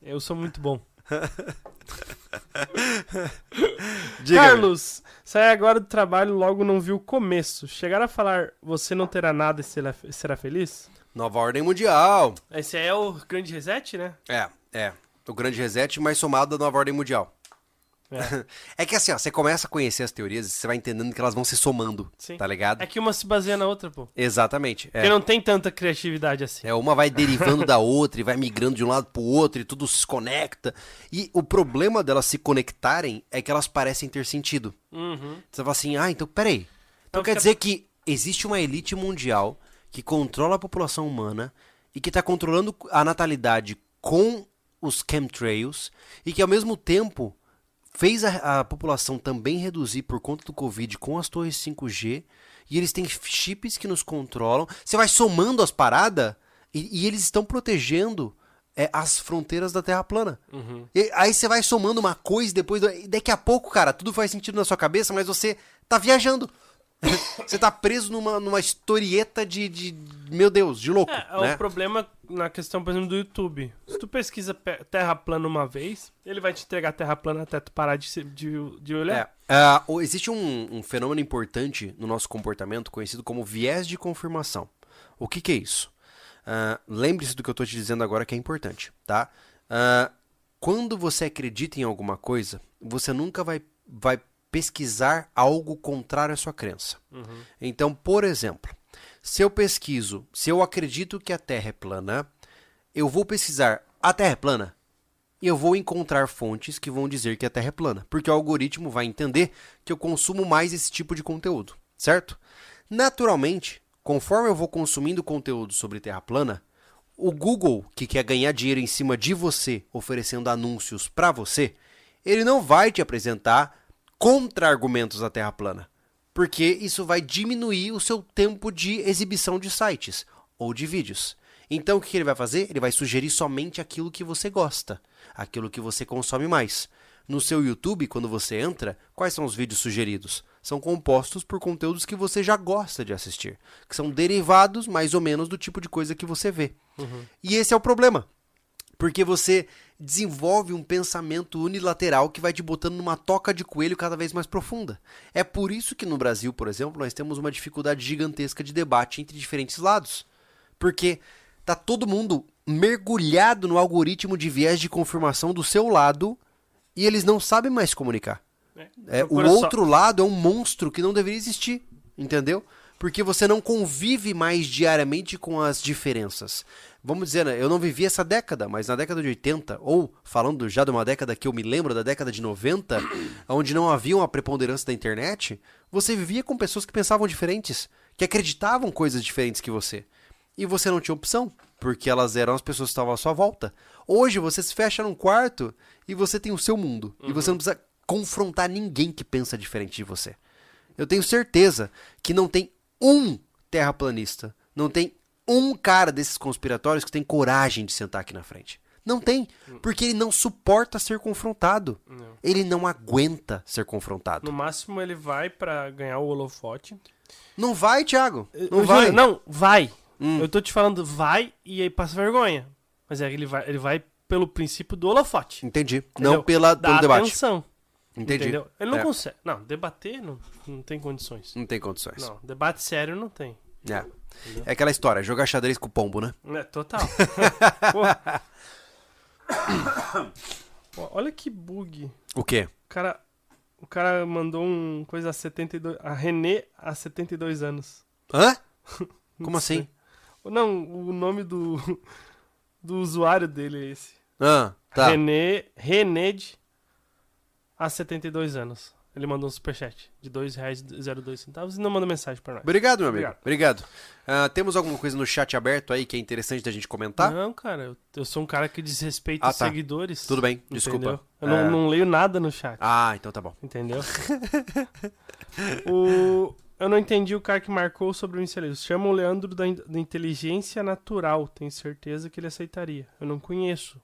Eu sou muito bom. Diga, Carlos, sai agora do trabalho logo não viu o começo. Chegar a falar você não terá nada e será, será feliz? Nova ordem mundial. Esse é o grande reset, né? É, é. O grande reset, mais somado da nova ordem mundial. É. É que assim, ó, você começa a conhecer as teorias e você vai entendendo que elas vão se somando, Sim. tá ligado? É que uma se baseia na outra, pô. Exatamente. Porque É. não tem tanta criatividade assim. É, uma vai derivando da outra e vai migrando de um lado pro outro e tudo se conecta. E o problema delas se conectarem é que elas parecem ter sentido. Uhum. Você fala assim, ah, então peraí. Então Então quer fica- dizer que existe uma elite mundial que controla a população humana e que está controlando a natalidade com os chemtrails e que ao mesmo tempo fez a, a população também reduzir por conta do Covid com as torres 5G e eles têm chips que nos controlam. Você vai somando as paradas e, e eles estão protegendo é, as fronteiras da Terra plana. E aí você vai somando uma coisa depois. do- daqui a pouco, cara, tudo faz sentido na sua cabeça, mas você tá viajando. você tá preso numa, numa historieta de, de. Meu Deus, de louco. É, é né? o problema na questão, por exemplo, do YouTube. Se tu pesquisa pe- terra plana uma vez, ele vai te entregar terra plana até tu parar de, de, de olhar. É, o- existe um, um fenômeno importante no nosso comportamento conhecido como viés de confirmação. O que, que é isso? Ah, Lembre-se do que eu estou te dizendo agora que é importante, tá? Ah, quando você acredita em alguma coisa, você nunca vai, vai pesquisar algo contrário à sua crença. Então, por exemplo, se eu pesquiso, se eu acredito que a Terra é plana, eu vou pesquisar a Terra é plana? e eu vou encontrar fontes que vão dizer que a Terra é plana, porque o algoritmo vai entender que eu consumo mais esse tipo de conteúdo, certo? Naturalmente, conforme eu vou consumindo conteúdo sobre Terra plana, o Google, que quer ganhar dinheiro em cima de você, oferecendo anúncios para você, ele não vai te apresentar contra-argumentos da Terra plana, porque isso vai diminuir o seu tempo de exibição de sites ou de vídeos. Então o que ele vai fazer? Ele vai sugerir somente aquilo que você gosta, aquilo que você consome mais. No seu YouTube, quando você entra, quais são os vídeos sugeridos? São compostos por conteúdos que você já gosta de assistir, que são derivados mais ou menos do tipo de coisa que você vê. E esse é o problema. Porque você desenvolve um pensamento unilateral que vai te botando numa toca de coelho cada vez mais profunda. É por isso que no Brasil, por exemplo, nós temos uma dificuldade gigantesca de debate entre diferentes lados. Porque tá todo mundo mergulhado no algoritmo de viés de confirmação do seu lado e eles não sabem mais comunicar. É, o Procura só- outro lado é um monstro que não deveria existir, entendeu? Porque você não convive mais diariamente com as diferenças. Vamos dizer, né, eu não vivi essa década, mas na década de 80, ou falando já de uma década que eu me lembro, da década de 90, onde não havia uma preponderância da internet, você vivia com pessoas que pensavam diferentes, que acreditavam coisas diferentes que você. E você não tinha opção, porque elas eram as pessoas que estavam à sua volta. Hoje você se fecha num quarto e você tem o seu mundo. E você não precisa confrontar ninguém que pensa diferente de você. Eu tenho certeza que não tem um terraplanista, não tem um cara desses conspiratórios que tem coragem de sentar aqui na frente. Não tem, porque ele não suporta ser confrontado. Ele não aguenta ser confrontado. No máximo ele vai pra ganhar o holofote. Não vai, Thiago. Não Eu vai. juro, não, vai. Hum. Eu tô te falando, vai e aí passa vergonha. Mas é que ele vai, ele vai pelo princípio do holofote. Entendi. entendeu? Não pela, da pelo debate. atenção. Entendi. Entendeu? Ele não É. consegue. Não, debater não, não tem condições. Não tem condições. Não, debate sério não tem. É. É aquela história, jogar xadrez com o pombo, né? É, total. Pô. Olha que bug. O quê? O cara, o cara mandou um coisa a 72. A René há 72 anos. Hã? Como sei. assim? Não, o nome do, do usuário dele é esse. Ah, tá. René, Rened há 72 anos. Ele mandou um superchat de R$ 2,02 e não mandou mensagem pra nós. Obrigado, meu amigo. Obrigado. Obrigado. Ah, temos alguma coisa no chat aberto aí que é interessante da gente comentar? Não, cara, eu, eu sou um cara que desrespeita Ah, os tá. seguidores. Tudo bem, entendeu? desculpa. Eu não, É. não leio nada no chat. Ah, então tá bom. Entendeu? o... Eu não entendi o cara que marcou sobre o Inceleiros. Chama o Leandro da, in- da Inteligência Natural. Tenho certeza que ele aceitaria. Eu não conheço.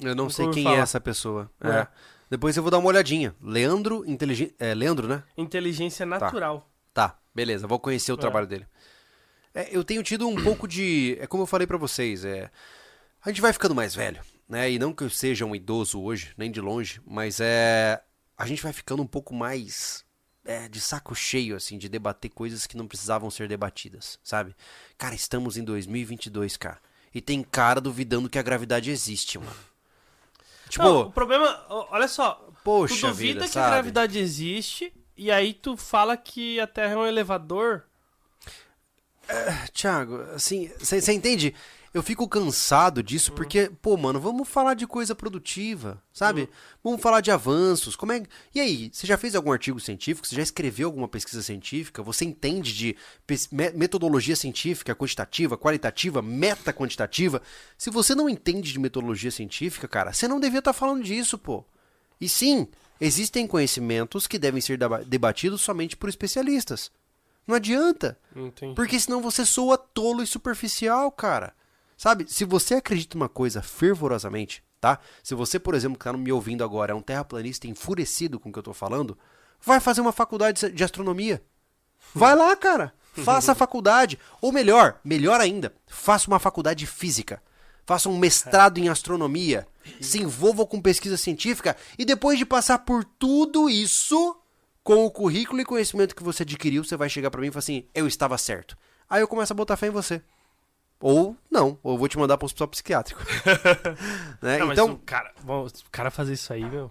Eu não Nunca sei quem falar. é essa pessoa. É. É. Depois eu vou dar uma olhadinha. Leandro Inteligente. É, Leandro, né? Inteligência natural. Tá, beleza. Vou conhecer o É. trabalho dele. É, eu tenho tido um pouco de. É como eu falei pra vocês, é. A gente vai ficando mais velho, né? E não que eu seja um idoso hoje, nem de longe, mas é. A gente vai ficando um pouco mais. É, de saco cheio, assim, de debater coisas que não precisavam ser debatidas, sabe? Cara, estamos em 2022, cara. E tem cara duvidando que a gravidade existe, mano. Tipo, Não, o problema, olha só, poxa tu duvida vida, que sabe? a gravidade existe e aí tu fala que a Terra é um elevador. Thiago, assim, você entende? Eu fico cansado disso porque, pô, mano, vamos falar de coisa produtiva, sabe? Vamos falar de avanços. Como é? E aí, você já fez algum artigo científico? Você já escreveu alguma pesquisa científica? Você entende de metodologia científica, quantitativa, qualitativa, meta-quantitativa? Se você não entende de metodologia científica, cara, você não devia estar falando disso, pô. E sim, existem conhecimentos que devem ser deba- debatidos somente por especialistas. Não adianta. Entendi. Porque senão você soa tolo e superficial, cara. Sabe? Se você acredita numa coisa fervorosamente, tá? Se você, por exemplo, que tá me ouvindo agora, é um terraplanista enfurecido com o que eu tô falando, vai fazer uma faculdade de astronomia. Vai lá, cara. Faça a faculdade. Ou melhor, melhor ainda, faça uma faculdade de física. Faça um mestrado em astronomia. Se envolva com pesquisa científica. E depois de passar por tudo isso, com o currículo e conhecimento que você adquiriu, você vai chegar pra mim e falar assim: eu estava certo. Aí eu começo a botar fé em você. Ou não, ou eu vou te mandar para um hospital psiquiátrico. Né? Não, Então, o cara, bom, o cara fazer isso aí, meu,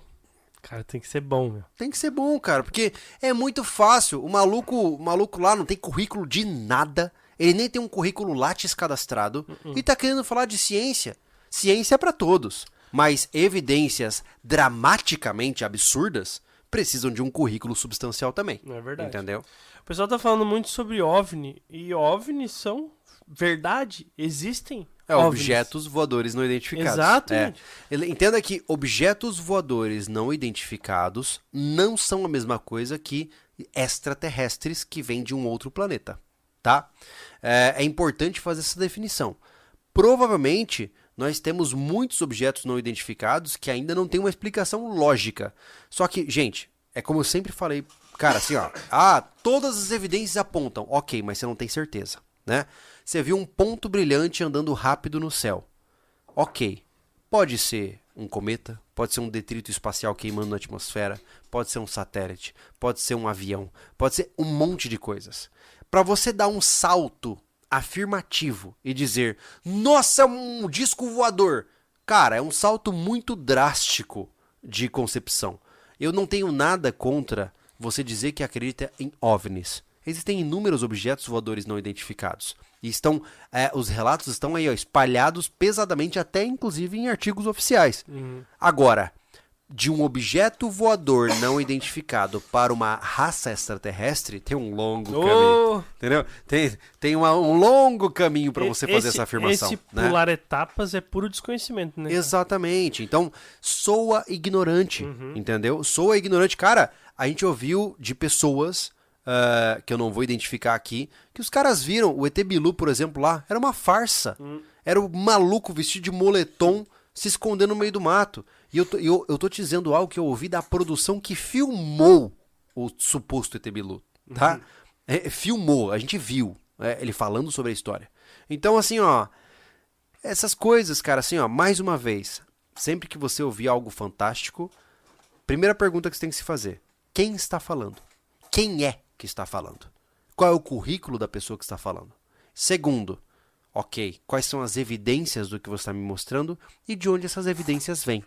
cara tem que ser bom, meu. tem que ser bom, cara, porque é muito fácil. O maluco, o maluco lá não tem currículo de nada, ele nem tem um currículo Lattes cadastrado e tá querendo falar de ciência. Ciência é pra todos, mas evidências dramaticamente absurdas precisam de um currículo substancial também. Não é verdade. Entendeu? O pessoal tá falando muito sobre OVNI e OVNIs são verdade, existem É, OVNIs. objetos voadores não identificados. Exatamente. É. Entenda que objetos voadores não identificados não são a mesma coisa que extraterrestres que vêm de um outro planeta, tá? É, é importante fazer essa definição. Provavelmente nós temos muitos objetos não identificados que ainda não têm uma explicação lógica. Só que, gente, é como eu sempre falei, cara, assim, ó, ah, todas as evidências apontam, ok, mas você não tem certeza, né? Você viu um ponto brilhante andando rápido no céu. Ok, pode ser um cometa, pode ser um detrito espacial queimando na atmosfera, pode ser um satélite, pode ser um avião, pode ser um monte de coisas. Para você dar um salto afirmativo e dizer, nossa, um disco voador, cara, é um salto muito drástico de concepção. Eu não tenho nada contra você dizer que acredita em OVNIs. Existem inúmeros objetos voadores não identificados. E estão, é, os relatos estão aí ó, espalhados pesadamente, até inclusive em artigos oficiais. Agora, de um objeto voador não identificado para uma raça extraterrestre, tem um longo Ô! caminho. Entendeu? Tem, tem uma- um longo caminho para você fazer Esse- essa afirmação. Esse né? pular etapas é puro desconhecimento, né? Exatamente. Então, soa ignorante, entendeu? Soa ignorante. Cara, a gente ouviu de pessoas, ah, que eu não vou identificar aqui, que os caras viram o ET Bilu, por exemplo, lá, era uma farsa. Era o maluco vestido de moletom se escondendo no meio do mato. E eu tô, eu, eu tô te dizendo algo que eu ouvi da produção que filmou o suposto ET Bilu, tá? É, filmou, a gente viu é, ele falando sobre a história. Então, assim, ó, essas coisas, cara, assim, ó, mais uma vez, sempre que você ouvir algo fantástico, primeira pergunta que você tem que se fazer: quem está falando? Quem é que está falando? Qual é o currículo da pessoa que está falando? Segundo, ok, quais são as evidências do que você está me mostrando e de onde essas evidências vêm?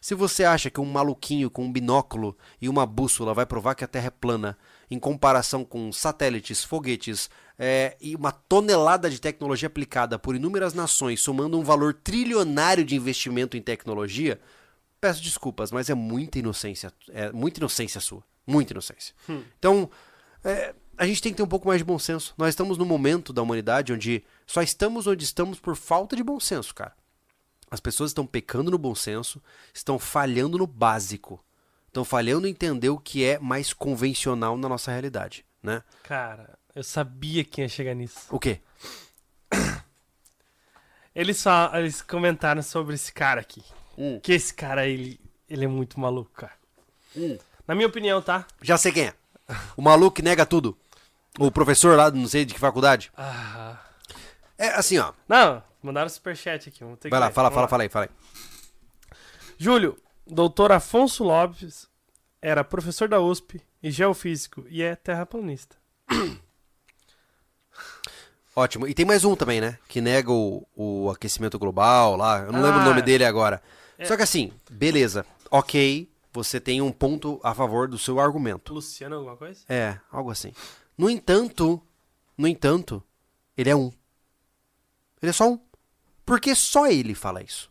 Se você acha que um maluquinho com um binóculo e uma bússola vai provar que a Terra é plana, em comparação com satélites, foguetes é, e uma tonelada de tecnologia aplicada por inúmeras nações, somando um valor trilionário de investimento em tecnologia, peço desculpas, mas é muita inocência, é muita inocência sua, muita inocência. Então, é, a gente tem que ter um pouco mais de bom senso. Nós estamos num momento da humanidade onde só estamos onde estamos por falta de bom senso, cara. As pessoas estão pecando no bom senso, estão falhando no básico. Estão falhando em entender o que é mais convencional na nossa realidade, né? Cara, eu sabia que ia chegar nisso. O quê? Eles, só, eles comentaram sobre esse cara aqui. Hum. Que esse cara, ele, ele é muito maluco, cara. Na minha opinião, tá? Já sei quem é. O maluco que nega tudo. O professor lá, não sei de que faculdade. Ah, É assim, ó. Não, mandaram superchat aqui. Vamos ter Vai que lá, ler. fala, Vamos fala, lá. fala aí, fala aí. Júlio, doutor Afonso Lopes era professor da USP e geofísico e é terraplanista. Ótimo. E tem mais um também, né? Que nega o, o aquecimento global lá. Eu não lembro o Ah. nome dele agora. É. Só que assim, beleza. Ok, você tem um ponto a favor do seu argumento. Luciano, alguma coisa? É, algo assim. No entanto, no entanto, ele é um. Ele é só um. Por que só ele fala isso?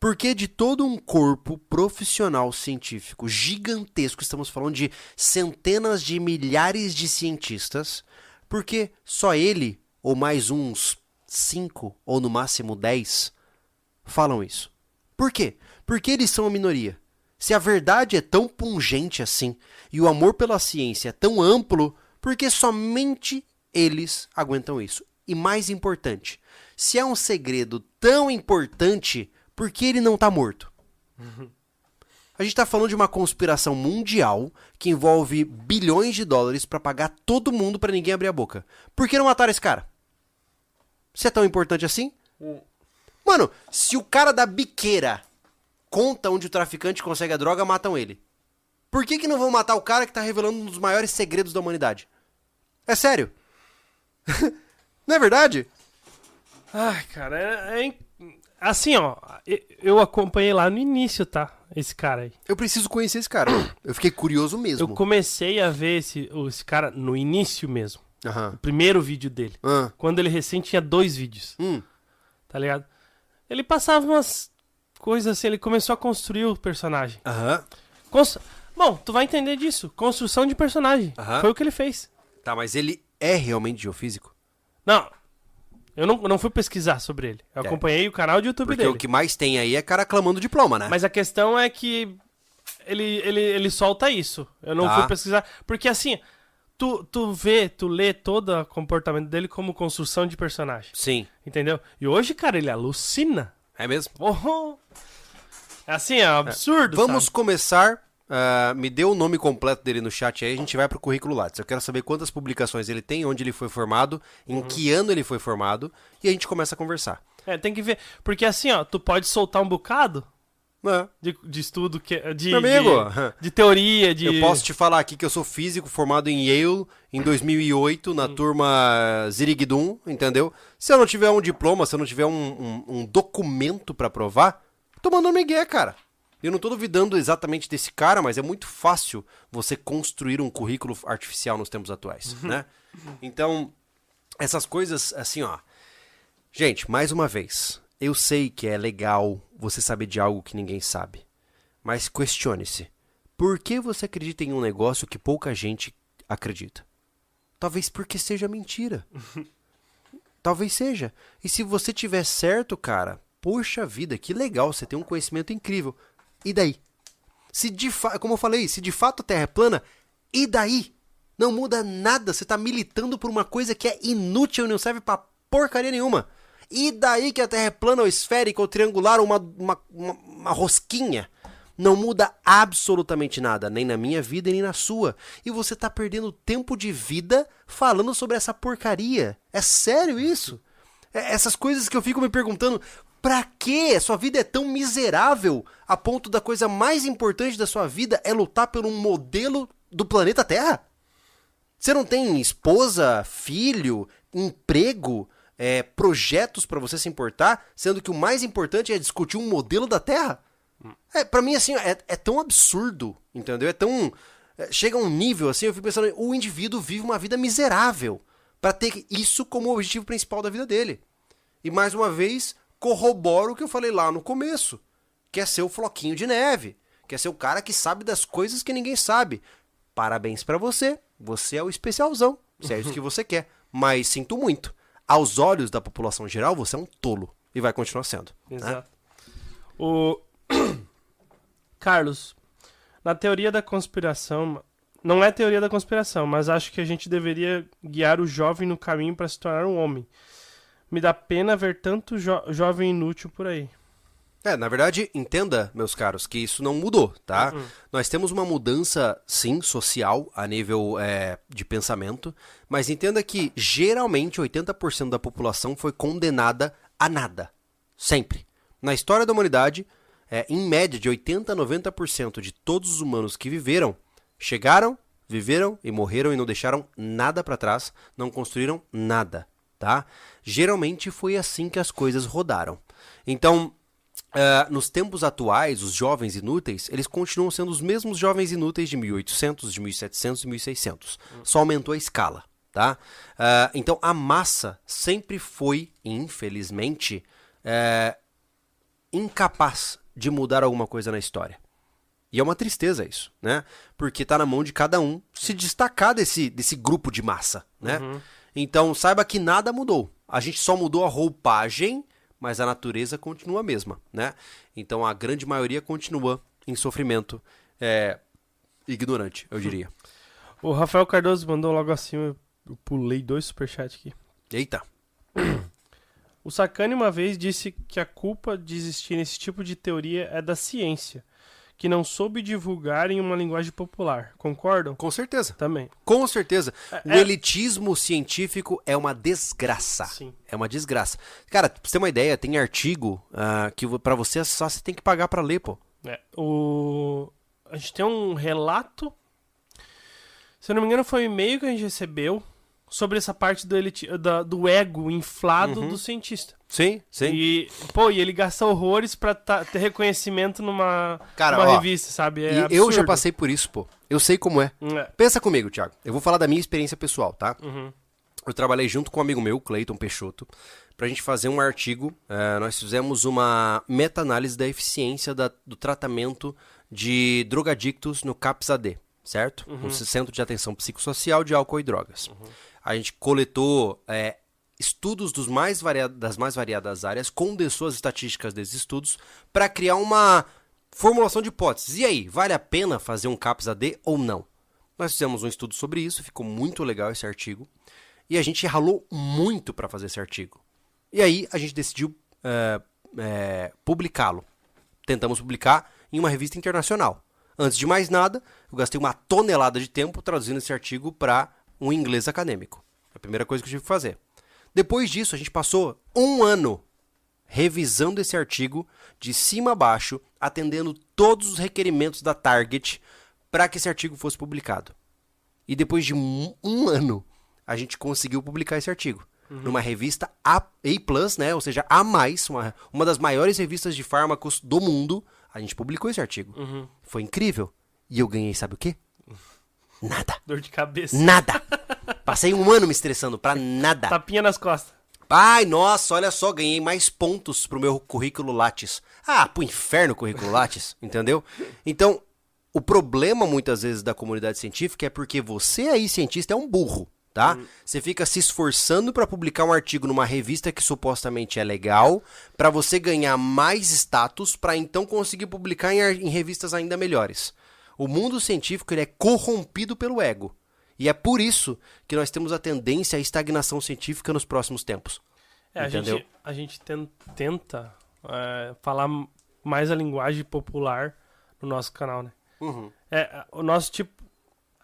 Porque de todo um corpo profissional científico gigantesco, estamos falando de centenas de milhares de cientistas, porque só ele, ou mais uns cinco, ou no máximo dez, falam isso? Por quê? Porque eles são a minoria. Se a verdade é tão pungente assim e o amor pela ciência é tão amplo, porque somente eles aguentam isso. E mais importante, se é um segredo tão importante, por que ele não está morto? A gente está falando de uma conspiração mundial que envolve bilhões de dólares para pagar todo mundo para ninguém abrir a boca. Por que não mataram esse cara? Se é tão importante assim? Mano, se o cara da biqueira conta onde o traficante consegue a droga, matam ele. Por que, que não vão matar o cara que tá revelando um dos maiores segredos da humanidade? É sério? não é verdade? Ai, cara, é, é assim, ó, eu acompanhei lá no início, tá? Esse cara aí. Eu preciso conhecer esse cara. Eu fiquei curioso Eu mesmo. comecei a ver esse, esse cara no início mesmo. Aham. O primeiro vídeo dele. Ah. Quando ele recém tinha dois vídeos, Hum. tá ligado? Ele passava umas coisas assim, ele começou a construir o personagem. Aham. Cons- Bom, tu vai entender disso. Construção de personagem. Aham. Foi o que ele fez. Tá, mas ele é realmente geofísico? Não, eu não, não fui pesquisar sobre ele. Eu É. acompanhei o canal de YouTube Porque dele. o que mais tem aí é cara clamando diploma, né? Mas a questão é que ele, ele, ele solta isso. Eu não Tá. fui pesquisar. Porque assim, tu, tu vê, tu lê todo o comportamento dele como construção de personagem. Sim. Entendeu? E hoje, cara, ele alucina. É mesmo? Oh, é assim, é absurdo. Vamos sabe? começar. ah, me dê o nome completo dele no chat aí, a gente vai pro currículo Lattes. Eu quero saber quantas publicações ele tem, onde ele foi formado, em Uhum. que ano ele foi formado, e a gente começa a conversar. É, tem que ver. Porque assim, ó, tu pode soltar um bocado É. de, de estudo, que, de, Meu amigo, de, de teoria, de. Eu posso te falar aqui que eu sou físico formado em Yale em 2008, Hum. na turma Ziriguidum, entendeu? Se eu não tiver um diploma, se eu não tiver um, um- um documento pra provar, tô mandando migué, cara. Eu não tô duvidando exatamente desse cara, mas é muito fácil você construir um currículo artificial nos tempos atuais, Uhum. né? Então, essas coisas, assim, ó. Gente, mais uma vez, eu sei que é legal você saber de algo que ninguém sabe. Mas questione-se. Por que você acredita em um negócio que pouca gente acredita? Talvez porque seja mentira. Talvez seja. E se você tiver certo, cara, poxa vida, que legal, você tem um conhecimento incrível. E daí? Se de fa... como eu falei, se de fato a Terra é plana, e daí? Não muda nada, você tá militando por uma coisa que é inútil e não serve pra porcaria nenhuma. E daí que a Terra é plana ou esférica ou triangular ou uma, uma, uma, uma rosquinha? Não muda absolutamente nada, nem na minha vida nem na sua. E você tá perdendo tempo de vida falando sobre essa porcaria. É sério isso? É- Essas coisas que eu fico me perguntando, pra quê? Sua vida é tão miserável a ponto da coisa mais importante da sua vida é lutar por um modelo do planeta Terra? Você não tem esposa, filho, emprego, é, projetos pra você se importar, sendo que o mais importante é discutir um modelo da Terra? É, para mim, assim, é, é tão absurdo, entendeu? É tão. é, chega a um nível, assim, eu fico pensando, o indivíduo vive uma vida miserável pra ter isso como objetivo principal da vida dele. E mais uma vez, corroboro o que eu falei lá no começo. Quer ser o floquinho de neve. Quer ser o cara que sabe das coisas que ninguém sabe. Parabéns pra você. Você é o especialzão. Se é isso que você quer. Mas sinto muito. Aos olhos da população geral, você é um tolo. E vai continuar sendo. né? Exato. O Carlos, na teoria da conspiração, não é teoria da conspiração, mas acho que a gente deveria guiar o jovem no caminho para se tornar um homem. Me dá pena ver tanto jo- jovem inútil por aí. É, na verdade, entenda, meus caros, que isso não mudou, tá? Uhum. Nós temos uma mudança, sim, social, a nível é, de pensamento, mas entenda que geralmente 80% da população foi condenada a nada. Sempre. Na história da humanidade, é, em média de 80 a 90% de todos os humanos que viveram, chegaram, viveram e morreram e não deixaram nada para trás, não construíram nada, tá? Geralmente foi assim que as coisas rodaram. Então, Uh, nos tempos atuais, os jovens inúteis, eles continuam sendo os mesmos jovens inúteis de 1800, de 1700 e 1600. Só aumentou a escala, tá? Uh, então, a massa sempre foi, infelizmente, uh, incapaz de mudar alguma coisa na história. E é uma tristeza isso, né? Porque tá na mão de cada um se destacar desse, desse grupo de massa, né? Uhum. Então, saiba que nada mudou. A gente só mudou a roupagem mas a natureza continua a mesma, né? Então a grande maioria continua em sofrimento é, ignorante, eu diria. O Rafael Cardoso mandou logo acima, eu pulei dois superchats aqui. Eita. O Sacani uma vez disse que a culpa de existir nesse tipo de teoria é da ciência que não soube divulgar em uma linguagem popular. Concordam? Com certeza. Também. Com certeza. É, o é... elitismo científico é uma desgraça. Sim. É uma desgraça. Cara, pra você ter uma ideia, tem artigo uh, que para você só você tem que pagar para ler, pô. É, o... A gente tem um relato. Se eu não me engano, foi um e-mail que a gente recebeu sobre essa parte do, eliti... da, do ego inflado uhum. do cientista. Sim, sim. E, pô, e ele gasta horrores pra tá, ter reconhecimento numa, Cara, numa ó, revista, sabe? É eu já passei por isso, pô. Eu sei como é. é. Pensa comigo, Thiago. Eu vou falar da minha experiência pessoal, tá? Uhum. Eu trabalhei junto com um amigo meu, Cleiton Peixoto, pra gente fazer um artigo. Uh, nós fizemos uma meta-análise da eficiência da, do tratamento de drogadictos no CAPS-AD, certo? Uhum. No Centro de Atenção Psicossocial de Álcool e Drogas. Uhum. A gente coletou é, estudos dos mais variados, das mais variadas áreas, condensou as estatísticas desses estudos para criar uma formulação de hipóteses. E aí, vale a pena fazer um CAPS AD ou não? Nós fizemos um estudo sobre isso, ficou muito legal esse artigo. E a gente ralou muito para fazer esse artigo. E aí a gente decidiu é, é, publicá-lo. Tentamos publicar em uma revista internacional. Antes de mais nada, eu gastei uma tonelada de tempo traduzindo esse artigo para um inglês acadêmico. É a primeira coisa que eu tive que fazer. Depois disso, a gente passou um ano revisando esse artigo de cima a baixo, atendendo todos os requerimentos da Target para que esse artigo fosse publicado. E depois de um, um ano, a gente conseguiu publicar esse artigo. Uhum. Numa revista A, A+, né? Ou seja, A+, uma, uma das maiores revistas de fármacos do mundo. A gente publicou esse artigo. Uhum. Foi incrível. E eu ganhei, sabe o quê? Nada. Dor de cabeça. Nada. Passei um ano me estressando pra nada. Tapinha nas costas. Ai, nossa, olha só, ganhei mais pontos pro meu currículo Lattes. Ah, pro inferno currículo Lattes, entendeu? Então, o problema muitas vezes da comunidade científica é porque você aí, cientista, é um burro, tá? Hum. Você fica se esforçando para publicar um artigo numa revista que supostamente é legal, para você ganhar mais status, para então conseguir publicar em, em revistas ainda melhores. O mundo científico ele é corrompido pelo ego. E é por isso que nós temos a tendência à estagnação científica nos próximos tempos. É, Entendeu? a gente, a gente tenta é, falar mais a linguagem popular no nosso canal, né? Uhum. É, o nosso tipo.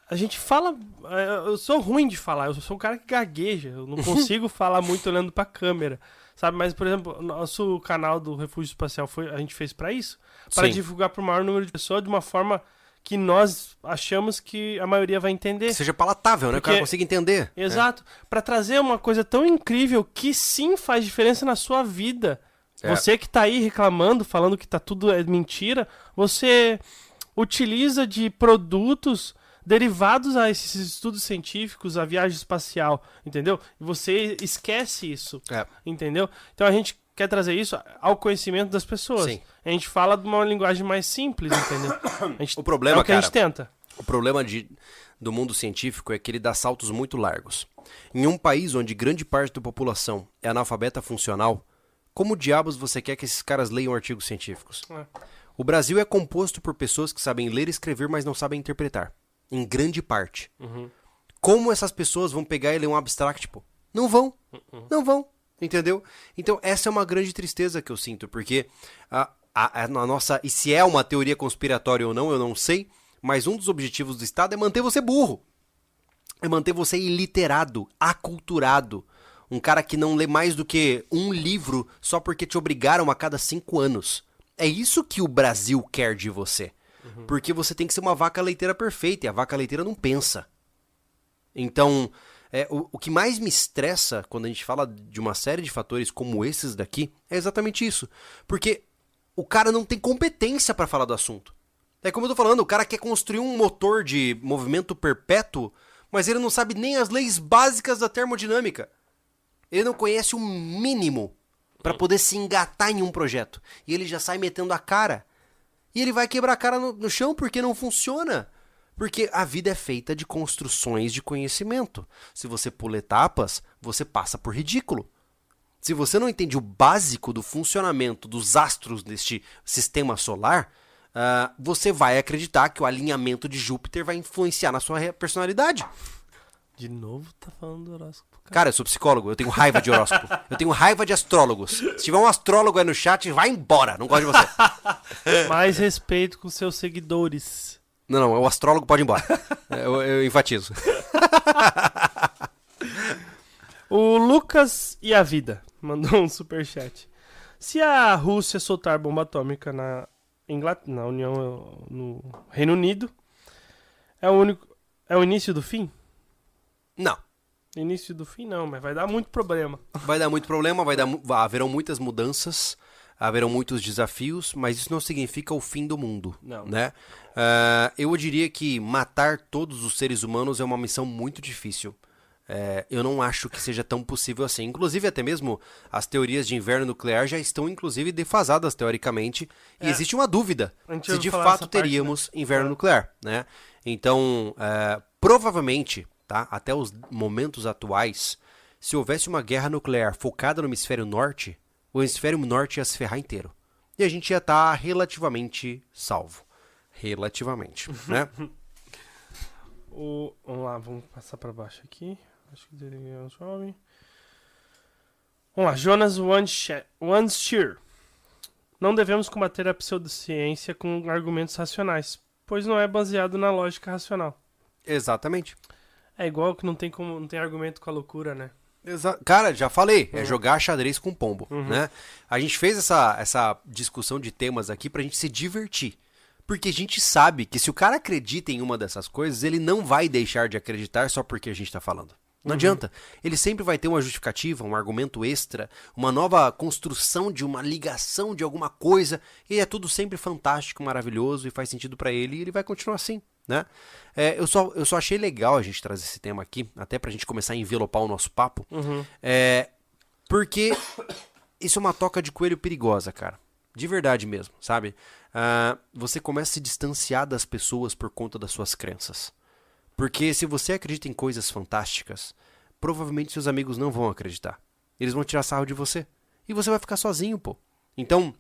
A gente fala. É, eu sou ruim de falar, eu sou um cara que gagueja. Eu não consigo falar muito olhando pra câmera. Sabe? Mas, por exemplo, nosso canal do Refúgio Espacial foi, a gente fez para isso para divulgar para o maior número de pessoas de uma forma que nós achamos que a maioria vai entender. Que seja palatável, né? Porque... O cara consiga entender. Né? Exato. É. Para trazer uma coisa tão incrível que sim faz diferença na sua vida. É. Você que tá aí reclamando, falando que tá tudo é mentira, você utiliza de produtos derivados a esses estudos científicos, a viagem espacial, entendeu? E você esquece isso, é. entendeu? Então a gente quer trazer isso ao conhecimento das pessoas. Sim. A gente fala de uma linguagem mais simples, entendeu? Gente, o problema, é o que cara, a gente tenta. O problema de, do mundo científico é que ele dá saltos muito largos. Em um país onde grande parte da população é analfabeta funcional, como diabos você quer que esses caras leiam artigos científicos? É. O Brasil é composto por pessoas que sabem ler e escrever, mas não sabem interpretar. Em grande parte. Uhum. Como essas pessoas vão pegar e ler um abstract, pô? Não vão. Uhum. Não vão. Entendeu? Então, essa é uma grande tristeza que eu sinto, porque a, a, a nossa. E se é uma teoria conspiratória ou não, eu não sei. Mas um dos objetivos do Estado é manter você burro. É manter você iliterado, aculturado. Um cara que não lê mais do que um livro só porque te obrigaram a cada cinco anos. É isso que o Brasil quer de você. Uhum. Porque você tem que ser uma vaca leiteira perfeita e a vaca leiteira não pensa. Então, é, o, o que mais me estressa quando a gente fala de uma série de fatores como esses daqui é exatamente isso. Porque o cara não tem competência para falar do assunto. É como eu tô falando, o cara quer construir um motor de movimento perpétuo, mas ele não sabe nem as leis básicas da termodinâmica. Ele não conhece o mínimo para poder se engatar em um projeto. E ele já sai metendo a cara. E ele vai quebrar a cara no, no chão porque não funciona. Porque a vida é feita de construções de conhecimento. Se você pula etapas, você passa por ridículo. Se você não entende o básico do funcionamento dos astros deste sistema solar, uh, você vai acreditar que o alinhamento de Júpiter vai influenciar na sua personalidade. De novo tá falando do horóscopo. Cara. cara, eu sou psicólogo, eu tenho raiva de horóscopo. eu tenho raiva de astrólogos. Se tiver um astrólogo aí no chat, vai embora, não gosto de você. Mais respeito com seus seguidores. Não, não, o astrólogo pode ir embora. eu, eu enfatizo. o Lucas e a vida mandou um super chat. Se a Rússia soltar bomba atômica na Inglaterra, na União no Reino Unido, é o único é o início do fim? Não. Início do fim não, mas vai dar muito problema. Vai dar muito problema, vai dar haverão muitas mudanças haverão muitos desafios, mas isso não significa o fim do mundo, não. né? Uh, eu diria que matar todos os seres humanos é uma missão muito difícil. É, eu não acho que seja tão possível assim. Inclusive, até mesmo as teorias de inverno nuclear já estão, inclusive, defasadas teoricamente. E é. existe uma dúvida se de fato teríamos parte, né? inverno é. nuclear. Né? Então, é, provavelmente, tá, até os momentos atuais, se houvesse uma guerra nuclear focada no hemisfério norte, o hemisfério norte ia se ferrar inteiro. E a gente ia estar tá relativamente salvo. Relativamente, né? o, vamos lá, vamos passar para baixo aqui. Acho que ele é um jovem. Vamos lá, Jonas Wandshear. Não devemos combater a pseudociência com argumentos racionais, pois não é baseado na lógica racional. Exatamente. É igual que não tem como não tem argumento com a loucura, né? Exa Cara, já falei, é uhum. jogar xadrez com pombo, uhum. né? A gente fez essa, essa discussão de temas aqui pra gente se divertir. Porque a gente sabe que se o cara acredita em uma dessas coisas, ele não vai deixar de acreditar só porque a gente tá falando. Não uhum. adianta. Ele sempre vai ter uma justificativa, um argumento extra, uma nova construção de uma ligação de alguma coisa, e é tudo sempre fantástico, maravilhoso e faz sentido para ele, e ele vai continuar assim né? É, eu, só, eu só achei legal a gente trazer esse tema aqui, até pra gente começar a envelopar o nosso papo, uhum. é, porque isso é uma toca de coelho perigosa, cara. De verdade mesmo, sabe? Uh, você começa a se distanciar das pessoas por conta das suas crenças. Porque se você acredita em coisas fantásticas, provavelmente seus amigos não vão acreditar. Eles vão tirar sarro de você. E você vai ficar sozinho, pô. Então,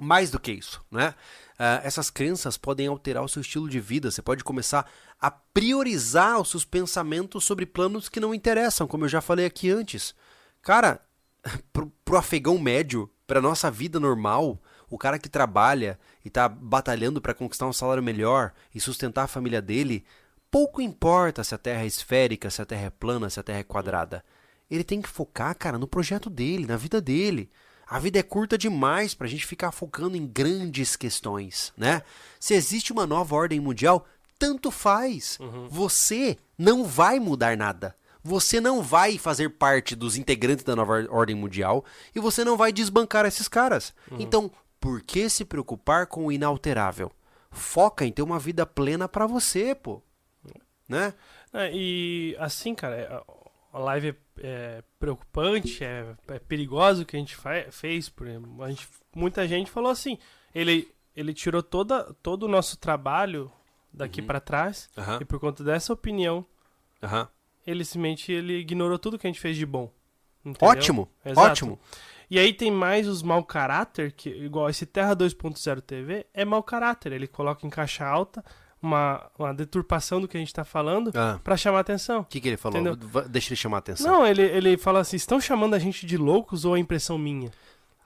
mais do que isso, né? Uh, essas crenças podem alterar o seu estilo de vida. Você pode começar a priorizar os seus pensamentos sobre planos que não interessam, como eu já falei aqui antes. Cara, pro, pro afegão médio, pra nossa vida normal, o cara que trabalha e tá batalhando para conquistar um salário melhor e sustentar a família dele, pouco importa se a Terra é esférica, se a Terra é plana, se a Terra é quadrada. Ele tem que focar, cara, no projeto dele, na vida dele. A vida é curta demais para a gente ficar focando em grandes questões, né? Se existe uma nova ordem mundial, tanto faz. Uhum. Você não vai mudar nada. Você não vai fazer parte dos integrantes da nova ordem mundial e você não vai desbancar esses caras. Uhum. Então, por que se preocupar com o inalterável? Foca em ter uma vida plena para você, pô. Né? É, e assim, cara, é, a live é, é preocupante, é, é, perigosa o que a gente fez. Por exemplo, a gente, muita gente falou assim, ele, ele tirou toda, todo o nosso trabalho daqui uhum. para trás uhum. e por conta dessa opinião, uhum. ele simplesmente ele ignorou tudo que a gente fez de bom. Entendeu? Ótimo, Exato. ótimo. E aí tem mais os mau caráter, que igual esse Terra 2.0 TV, é mau caráter. Ele coloca em caixa alta, uma, uma deturpação do que a gente tá falando ah. para chamar atenção. O que, que ele falou? Entendeu? Deixa ele chamar atenção. Não, ele, ele fala assim: estão chamando a gente de loucos ou é impressão minha?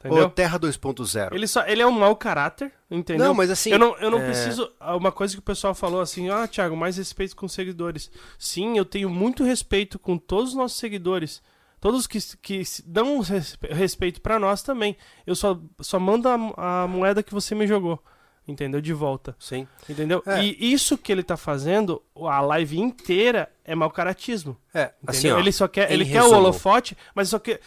Entendeu? Ô, Terra 2.0. Ele, só, ele é um mau caráter, entendeu? Não, mas assim, Eu não, eu não é- preciso. Uma coisa que o pessoal falou assim: ah, Thiago, mais respeito com os seguidores. Sim, eu tenho muito respeito com todos os nossos seguidores. Todos que, que dão respe- respeito pra nós também. Eu só, só mando a, a moeda que você me jogou. Entendeu? De volta. Sim. Entendeu? É. E isso que ele tá fazendo, a live inteira, é mau caratismo. É, assim, Entendeu? ó, ele só quer, ele quer o resumo. holofote, mas só que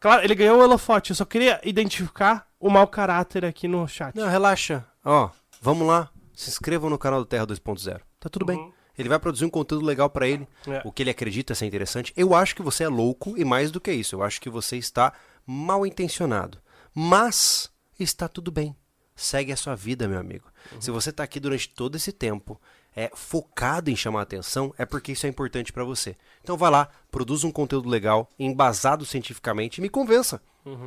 claro, ele ganhou o holofote, eu só queria identificar o mau caráter aqui no chat. Não, relaxa. Ó, vamos lá. Se inscrevam no canal do Terra 2.0. Tá tudo bem. Uhum. Ele vai produzir um conteúdo legal pra ele. É. O que ele acredita ser interessante. Eu acho que você é louco e mais do que isso. Eu acho que você está mal intencionado. Mas está tudo bem. Segue a sua vida, meu amigo. Se você tá aqui durante todo esse tempo, é focado em chamar a atenção, é porque isso é importante pra você. Então vai lá, produza um conteúdo legal, embasado cientificamente e me convença.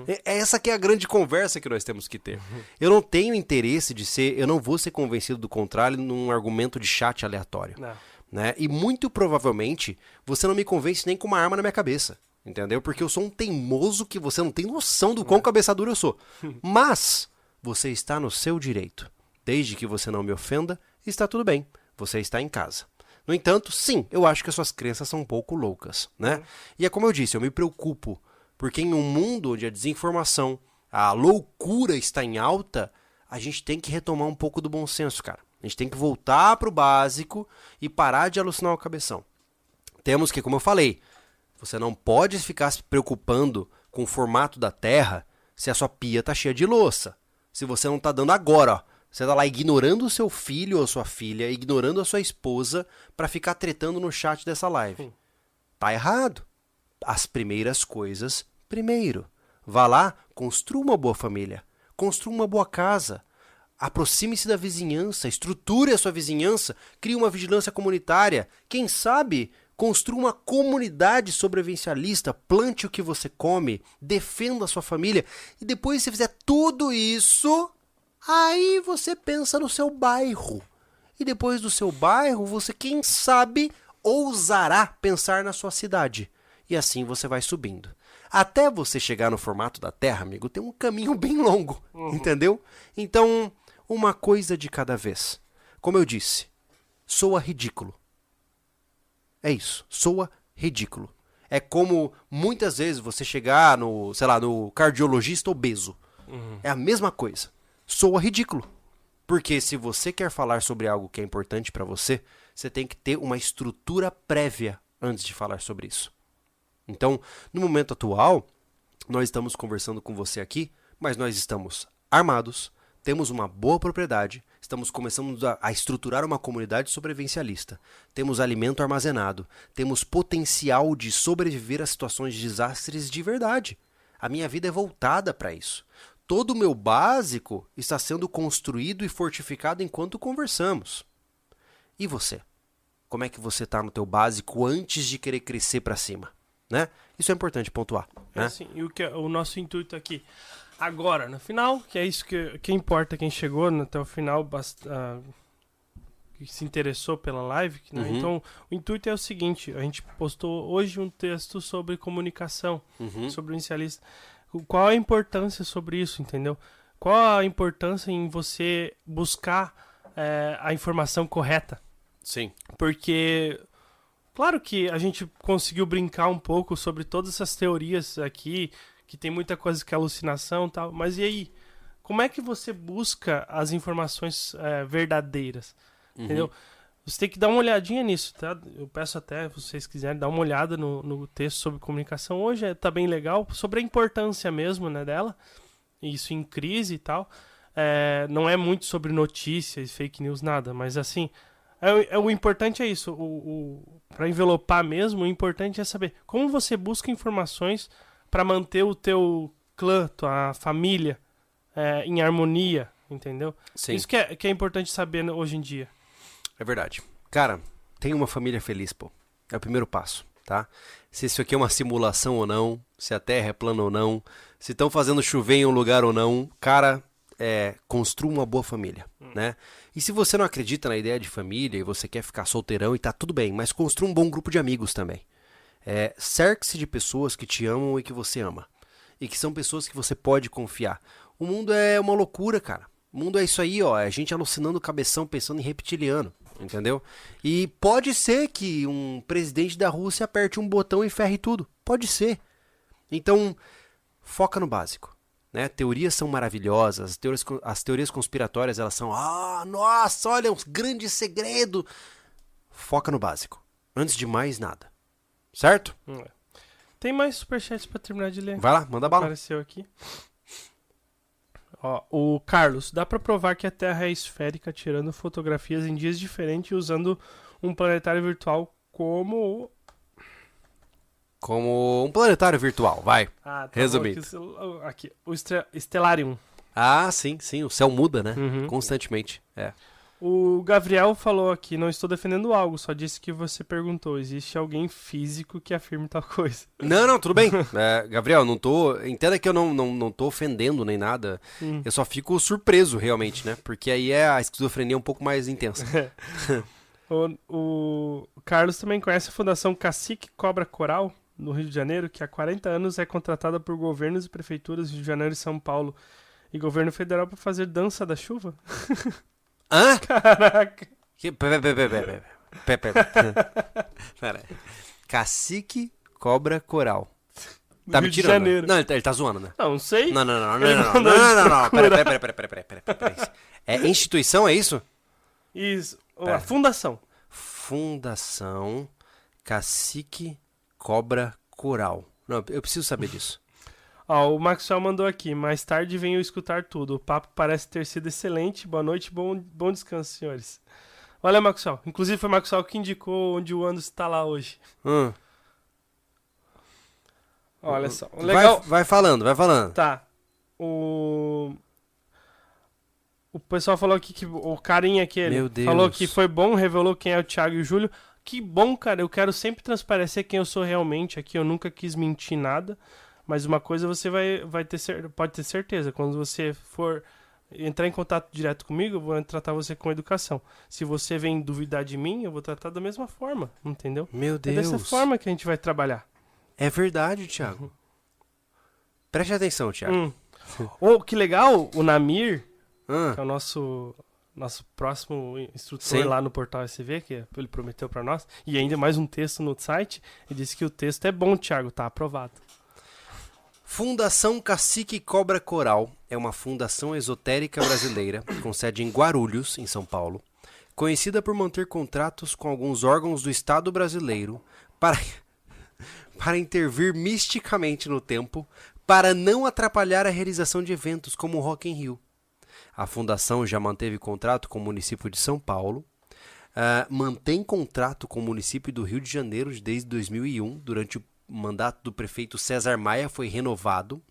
É é essa que é a grande conversa que nós temos que ter. Eu não tenho interesse de ser, eu não vou ser convencido do contrário num argumento de chat aleatório Não. né? E muito provavelmente você não me convence nem com uma arma na minha cabeça, entendeu? Porque eu sou um teimoso que você não tem noção do quão cabeça dura eu sou. Mas você está no seu direito. Desde que você não me ofenda, está tudo bem. Você está em casa. No entanto, sim, eu acho que as suas crenças são um pouco loucas, né? E é como eu disse, eu me preocupo, porque em um mundo onde a desinformação, a loucura está em alta, a gente tem que retomar um pouco do bom senso, cara. A gente tem que voltar pro básico e parar de alucinar o cabeção. Temos que, como eu falei, você não pode ficar se preocupando com o formato da Terra se a sua pia tá cheia de louça. Se você não tá dando agora, ó. Você tá lá ignorando o seu filho ou sua filha, ignorando a sua esposa pra ficar tretando no chat dessa live. Tá errado. As primeiras coisas primeiro. Vá lá, construa uma boa família, construa uma boa casa, aproxime-se da vizinhança, estruture a sua vizinhança, crie uma vigilância comunitária. Quem sabe construa uma comunidade sobrevivencialista, plante o que você come, defenda a sua família. E depois você fizer tudo isso, aí você pensa no seu bairro. E depois do seu bairro, você, quem sabe, ousará pensar na sua cidade. E assim você vai subindo. Até você chegar no formato da Terra, amigo, tem um caminho bem longo, entendeu? Então, uma coisa de cada vez. Como eu disse, soa ridículo. É isso, soa ridículo. É como muitas vezes você chegar no, sei lá, no cardiologista obeso. É a mesma coisa. Soa ridículo. Porque se você quer falar sobre algo que é importante pra você, você tem que ter uma estrutura prévia antes de falar sobre isso. Então, no momento atual, nós estamos conversando com você aqui, mas nós estamos armados, temos uma boa propriedade, estamos começando a, a estruturar uma comunidade sobrevivencialista, temos alimento armazenado, temos potencial de sobreviver a situações de desastres de verdade. A minha vida é voltada para isso. Todo o meu básico está sendo construído e fortificado enquanto conversamos. E você? Como é que você está no teu básico antes de querer crescer para cima? Né? Isso é importante pontuar. É Né? assim, e o, que, é- o nosso intuito aqui, agora, no final, que é isso que, que importa quem chegou até o final, bast- ah, que se interessou pela live. né? Uhum. Então, o intuito é o seguinte: a gente postou hoje um texto sobre comunicação, Uhum. sobre o inicialista. Qual a importância sobre isso, entendeu? Qual a importância em você buscar eh, a informação correta? Sim. porque claro que a gente conseguiu brincar um pouco sobre todas essas teorias aqui, que tem muita coisa que é alucinação e tal, mas e aí? Como é que você busca as informações eh, verdadeiras? Entendeu? Você tem que dar uma olhadinha nisso, tá? Eu peço até, se vocês quiserem, dar uma olhada no, no texto sobre comunicação. Hoje é, tá bem legal, sobre a importância mesmo, né, dela. Isso em crise e tal. É, não é muito sobre notícias, fake news, nada, mas assim, é, é- o importante é isso. O, o, para envelopar mesmo, o importante é saber como você busca informações para manter o teu clã, tua família é, em harmonia, entendeu? Sim. Isso que é, que é importante saber no- hoje em dia. É verdade. Cara, tenha uma família feliz, pô. É o primeiro passo, tá? Se isso aqui é uma simulação ou não, se a Terra é plana ou não, se estão fazendo chover em um lugar ou não, cara, é, construa uma boa família, né? E se você não acredita na ideia de família e você quer ficar solteirão e tá tudo bem, mas construa um bom grupo de amigos também. É, cerque-se de pessoas que te amam e que você ama. e que são pessoas que você pode confiar. O mundo é uma loucura, cara. O mundo é isso aí, ó. É a gente alucinando o cabeção pensando em reptiliano, entendeu? E pode ser que um presidente da Rússia aperte um botão e ferre tudo. Pode ser. Então, foca no básico. Né? Teorias são maravilhosas, as teorias, as teorias conspiratórias elas são, ah, nossa, olha, um grande segredo. Foca no básico. Antes de mais nada. Certo? Tem mais superchats pra terminar de ler. Vai lá, manda bala. Apareceu aqui. Ó, o Carlos, dá pra provar que a Terra é esférica tirando fotografias em dias diferentes usando um planetário virtual como. Como um planetário virtual, vai. Ah, tá Resumido. bom, Aqui, aqui, o Stellarium. Ah, sim, sim. O céu muda, né? Uhum. Constantemente. É. O Gabriel falou aqui, não estou defendendo algo, só disse que você perguntou, existe alguém físico que afirme tal coisa? Não, não, tudo bem. É, Gabriel, não tô. Entenda que eu não, não, não tô ofendendo nem nada. Hum. Eu só fico surpreso, realmente, né? Porque aí é a esquizofrenia um pouco mais intensa. O, o Carlos também conhece a Fundação Cacique Cobra Coral, no Rio de Janeiro, que há 40 anos é contratada por governos e prefeituras de Rio de Janeiro e São Paulo e governo federal para fazer dança da chuva? Hã? Caraca! Que- Pera, pera, pera, pera, pera, pera. Cacique Cobra Coral. Tá me tirando? Janeiro. Não, ele tá, ele tá zoando, né? Não, não sei. Não, não, não, não, não, não, não, não, não, não, pera, pera, pera, pera, pera, pera, pera. É instituição, é isso? Isso. Pera. Fundação. Fundação Cacique Cobra Coral. Não, eu preciso saber disso. Ó, o Maxwell mandou aqui. Mais tarde venho escutar tudo. O papo parece ter sido excelente. Boa noite, bom, bom descanso, senhores. Olha, Maxwell. Inclusive foi o Maxwell que indicou onde o Anderson está lá hoje. Hum. Olha só. O legal. Vai, vai falando, vai falando. Tá. O. O pessoal falou aqui que o carinha aquele Meu Deus. falou que foi bom, revelou quem é o Thiago e o Júlio. Que bom, cara. Eu quero sempre transparecer quem eu sou realmente aqui. Eu nunca quis mentir nada. Mas uma coisa você vai, vai ter pode ter certeza. Quando você for entrar em contato direto comigo, eu vou tratar você com educação. Se você vem duvidar de mim, eu vou tratar da mesma forma. Entendeu? Meu É Deus. dessa forma que a gente vai trabalhar. É verdade, Thiago. Preste atenção, Thiago. Hum. Oh, que legal! O Namir, Ah, que é o nosso nosso próximo instrutor Sim. lá no portal SV, que ele prometeu pra nós, e ainda mais um texto no site, ele disse que o texto é bom, Thiago, tá aprovado. Fundação Cacique Cobra Coral é uma fundação esotérica brasileira com sede em Guarulhos, em São Paulo, conhecida por manter contratos com alguns órgãos do Estado brasileiro para, para intervir misticamente no tempo para não atrapalhar a realização de eventos como o Rock in Rio. A fundação já manteve contrato com o município de São Paulo, ah, mantém contrato com o município do Rio de Janeiro desde 2001, durante o mandato do prefeito César Maia foi renovado.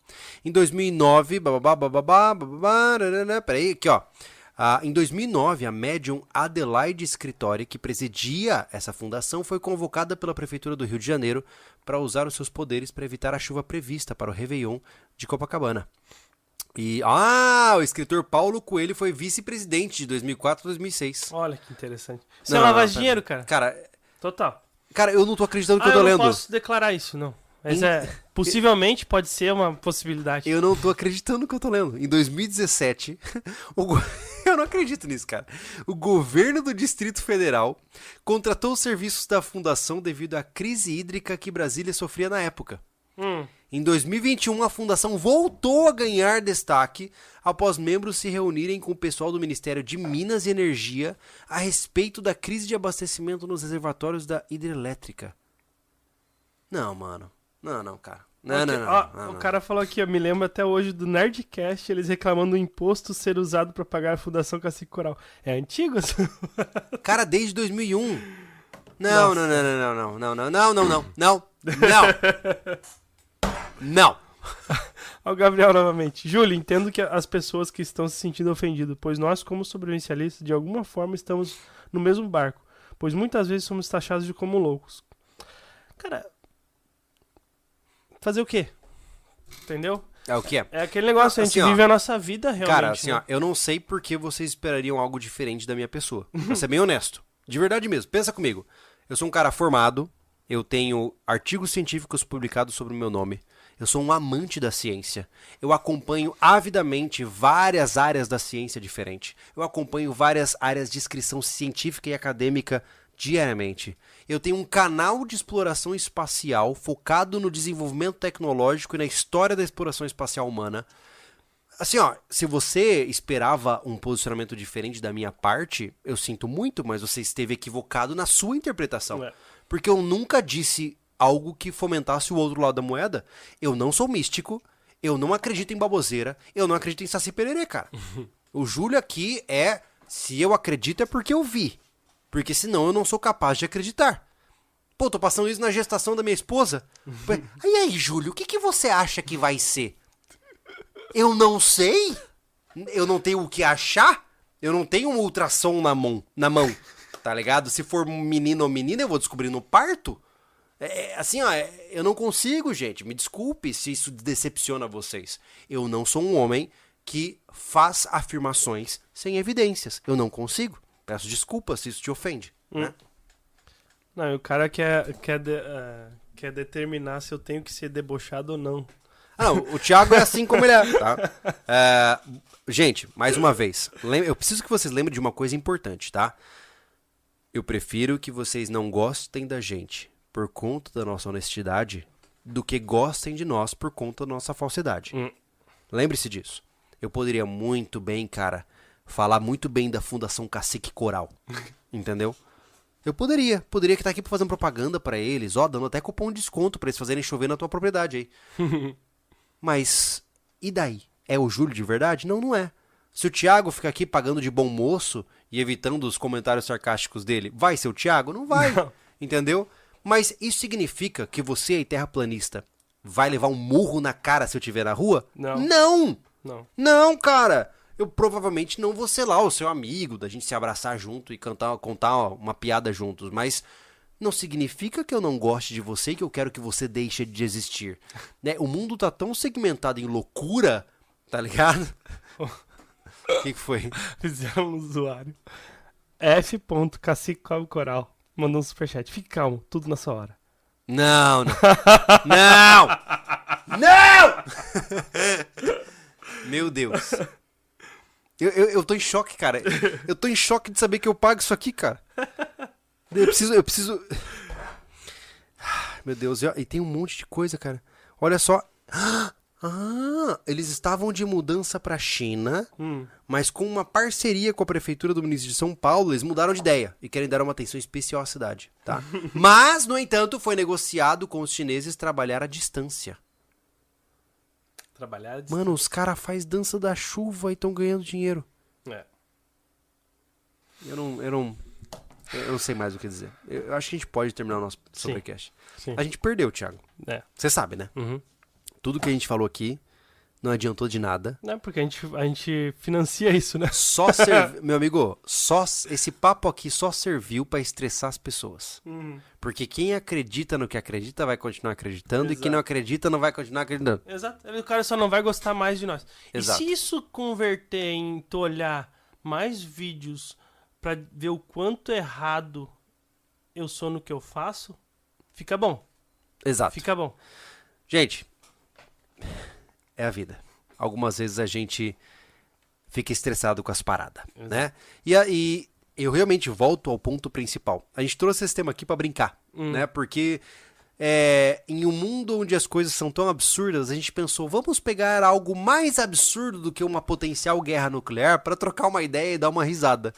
Em 2009, bababá, bababá, bababá, rarará, peraí, aqui ó. Ah, em 2009, a médium Adelaide Escritório, que presidia essa fundação, foi convocada pela Prefeitura do Rio de Janeiro para usar os seus poderes para evitar a chuva prevista para o Réveillon de Copacabana. E, ah, o escritor Paulo Coelho foi vice-presidente de 2004 a 2006. Olha que interessante. Isso Não, é lavagem de dinheiro, cara. Cara, Total. Cara, eu não tô acreditando que Ah, eu tô eu lendo. não posso declarar isso, não. Mas Em- é, possivelmente pode ser uma possibilidade. Eu não tô acreditando que eu tô lendo. Em 2017, o go- eu não acredito nisso, cara. O governo do Distrito Federal contratou os serviços da fundação devido à crise hídrica que Brasília sofria na época. Hum, Em 2021, a fundação voltou a ganhar destaque após membros se reunirem com o pessoal do Ministério de Minas e Energia a respeito da crise de abastecimento nos reservatórios da hidrelétrica. Não, mano. Não, não, cara. Não, ok. não, não, Ó, não, O cara falou aqui, eu me lembro até hoje do Nerdcast, eles reclamando do imposto ser usado pra pagar a Fundação Cacique Coral. É antigo? Cara, desde 2001. Não, não, não, não, não, não, não, não, não, não, não, não. Não. Ó, o Gabriel novamente. Júlio, entendo que as pessoas que estão se sentindo ofendidas, pois nós, como sobrevivencialistas, de alguma forma estamos no mesmo barco, pois muitas vezes somos taxados de como loucos. Cara, fazer o quê? Entendeu? É o que é? É aquele negócio, a gente Assim, ó. vive a nossa vida realmente. Cara, assim, né? ó, eu não sei por que vocês esperariam algo diferente da minha pessoa. Pra ser bem honesto. De verdade mesmo. Pensa comigo. Eu sou um cara formado, eu tenho artigos científicos publicados sobre o meu nome, Eu sou um amante da ciência. Eu acompanho avidamente várias áreas da ciência diferente. Eu acompanho várias áreas de inscrição científica e acadêmica diariamente. Eu tenho um canal de exploração espacial focado no desenvolvimento tecnológico e na história da exploração espacial humana. Assim, ó, se você esperava um posicionamento diferente da minha parte, eu sinto muito, mas você esteve equivocado na sua interpretação. Porque eu nunca disse algo que fomentasse o outro lado da moeda. Eu não sou místico, eu não acredito em baboseira, eu não acredito em saci pererê, cara. o Júlio aqui é, se eu acredito é porque eu vi. Porque senão eu não sou capaz de acreditar. Pô, tô passando isso na gestação da minha esposa. e aí, Júlio, o que, que você acha que vai ser? Eu não sei? Eu não tenho o que achar? Eu não tenho um ultrassom na mão, na mão, tá ligado? Se for menino ou menina, eu vou descobrir no parto? É, assim, ó, é, eu não consigo, gente. Me desculpe se isso decepciona vocês. Eu não sou um homem que faz afirmações sem evidências. Eu não consigo. Peço desculpas se isso te ofende. Né? Não, e o cara quer, quer, de- eh, quer determinar se eu tenho que ser debochado ou não. Ah, o o Thiago é assim como ele é, tá? É, gente, mais uma vez, eu preciso que vocês lembrem de uma coisa importante, tá? Eu prefiro que vocês não gostem da gente por conta da nossa honestidade do que gostem de nós por conta da nossa falsidade. Hum. Lembre-se disso. Eu poderia muito bem, cara, falar muito bem da Fundação Cacique Coral. Entendeu? Eu poderia. Poderia estar aqui fazendo propaganda pra eles, ó, dando até cupom de desconto pra eles fazerem chover na tua propriedade aí. Mas e daí? É o Júlio de verdade? Não, não é. Se o Thiago fica aqui pagando de bom moço e evitando os comentários sarcásticos dele, vai ser o Thiago? Não vai. Não. Entendeu? Mas isso significa que você aí, terraplanista, vai levar um murro na cara se eu estiver na rua? Não. Não! Não. Não, cara! Eu provavelmente não vou ser lá o seu amigo, da gente se abraçar junto e cantar, contar uma piada juntos, mas não significa que eu não goste de você e que eu quero que você deixe de existir. Né? O mundo tá tão segmentado em loucura, tá ligado? O que, que foi? Fizeram um usuário. F. Cacique Coral. Mandou um superchat. Fique calmo, tudo na sua hora. Não, não. Não! Não! Meu Deus. Eu, eu, eu tô em choque, cara. Eu tô em choque de saber que eu pago isso aqui, cara. Eu preciso. Eu preciso. Meu Deus, e e tem um monte de coisa, cara. Olha só. Ah, eles estavam de mudança pra China, Hum. mas com uma parceria com a prefeitura do município de São Paulo, eles mudaram de ideia e querem dar uma atenção especial à cidade, tá? mas, no entanto, foi negociado com os chineses trabalhar à distância. Trabalhar de... Mano, os caras faz dança da chuva e estão ganhando dinheiro. É. Eu não, eu não, eu não sei mais o que dizer. Eu acho que a gente pode terminar o nosso sobrecast. Sim. A gente perdeu, Thiago. É. Você sabe, né? Uhum. Tudo que a gente falou aqui não adiantou de nada. Não, porque a gente, a gente financia isso, né? Só meu amigo, só esse papo aqui só serviu pra estressar as pessoas. Uhum. Porque quem acredita no que acredita vai continuar acreditando e quem Exato. não acredita não vai continuar acreditando. Exato. O cara só não vai gostar mais de nós. Exato. E se isso converter em tu olhar mais vídeos pra ver o quanto errado eu sou no que eu faço, fica bom. Exato. Fica bom. Gente, é a vida. Algumas vezes a gente fica estressado com as paradas, né? E aí eu realmente volto ao ponto principal. A gente trouxe esse tema aqui pra brincar, né? Porque é, em um mundo onde as coisas são tão absurdas, a gente pensou, vamos pegar algo mais absurdo do que uma potencial guerra nuclear pra trocar uma ideia e dar uma risada.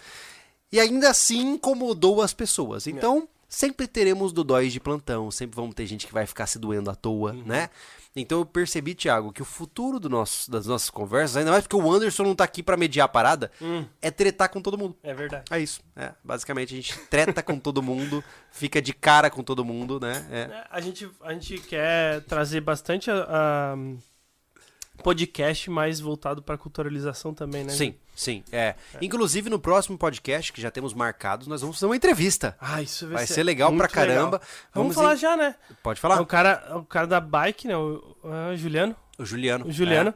E ainda assim incomodou as pessoas. Então, sempre teremos dodóis de plantão, sempre vamos ter gente que vai ficar se doendo à toa, né? Então eu percebi, Thiago, que o futuro do nosso, das nossas conversas, ainda mais porque o Anderson não tá aqui pra mediar a parada, é tretar com todo mundo. É verdade. É isso. É, basicamente a gente treta com todo mundo, fica de cara com todo mundo, né? É. É, A gente, a gente quer trazer bastante a, a- podcast mais voltado pra culturalização também, né? Sim, sim. É. Inclusive no próximo podcast, que já temos marcados, nós vamos fazer uma entrevista. Ah, isso vai, Vai ser legal muito pra caramba. legal. Vamos, Vamos falar em- já, né? Pode É falar? o cara, é o cara da bike, né? O, é o Juliano. O Juliano. O Juliano.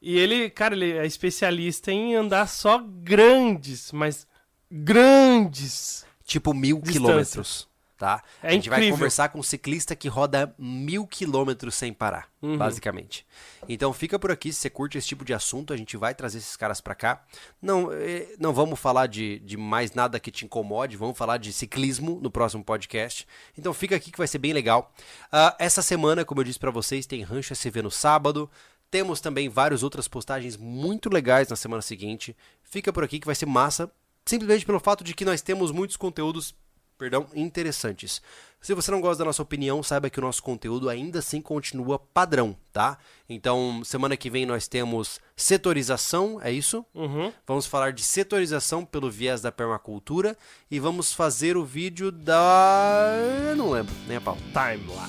E ele, cara, ele é especialista em andar só grandes, mas grandes. É, tipo mil quilômetros. Tá? É a gente vai incrível. conversar com um ciclista que roda mil quilômetros sem parar, Uhum. basicamente. Então fica por aqui, se você curte esse tipo de assunto, a gente vai trazer esses caras pra cá. Não, eh, não vamos falar de, de mais nada que te incomode, vamos falar de ciclismo no próximo podcast. Então fica aqui que vai ser bem legal. Ah, essa semana, como eu disse pra vocês, tem Rancho SV no sábado. Temos também várias outras postagens muito legais na semana seguinte. Fica por aqui que vai ser massa, simplesmente pelo fato de que nós temos muitos conteúdos perdão, interessantes. Se você não gosta da nossa opinião, saiba que o nosso conteúdo ainda assim continua padrão, tá? Então, semana que vem nós temos setorização, é isso? Uhum. Vamos falar de setorização pelo viés da permacultura e vamos fazer o vídeo da. Eu não lembro, nem a pau. Time lá.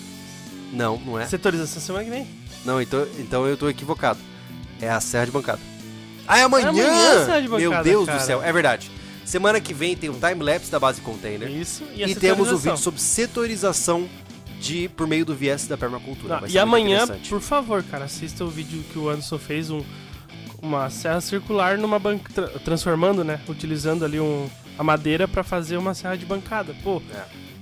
Não, não é? Setorização semana que vem. Não, então, então eu tô equivocado. É a Serra de Bancada. Ah, é amanhã! amanhã a Serra de Meu Deus cara. do céu, é verdade. Semana que vem tem o time-lapse da base container. Isso. E, a E temos o setorização. vídeo sobre setorização de, por meio do viés da permacultura. Não, e amanhã, por favor, cara, assista o vídeo que o Anderson fez, um, uma serra circular numa banca, tra- transformando, né, utilizando ali um, a madeira pra fazer uma serra de bancada. Pô,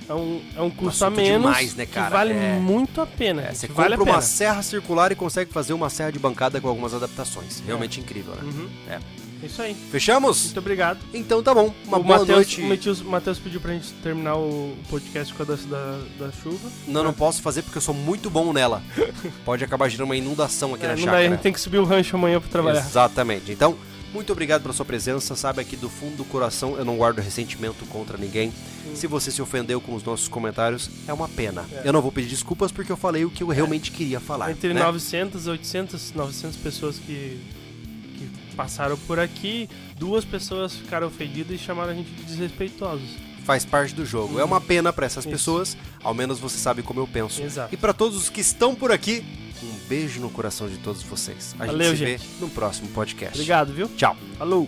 é, um, é um custo a assunto menos demais, né, cara? que vale É. muito a pena. É, você vale compra a pena. uma serra circular e consegue fazer uma serra de bancada com algumas adaptações. Realmente incrível, né? Uhum. É. Isso aí. Fechamos? Muito obrigado. Então tá bom. Uma o boa Matheus, noite. O Matheus, pediu pra gente terminar o podcast com a da, da, da chuva. Não, não posso fazer porque eu sou muito bom nela. Pode acabar gerando uma inundação aqui É, na não dá, a chácara. gente tem que subir o rancho amanhã pra trabalhar. Exatamente. Então, muito obrigado pela sua presença. Sabe aqui do fundo do coração, eu não guardo ressentimento contra ninguém. Se você se ofendeu com os nossos comentários, é uma pena. Eu não vou pedir desculpas porque eu falei o que eu realmente queria falar. Entre né? 900 e 800, 900 pessoas que passaram por aqui, duas pessoas ficaram ofendidas e chamaram a gente de desrespeitosos. Faz parte do jogo. É uma pena pra essas Isso. pessoas, ao menos você sabe como eu penso. Exato. E pra todos os que estão por aqui, um beijo no coração de todos vocês. A Valeu, gente se gente. vê no próximo podcast. Obrigado, viu? Tchau. Falou!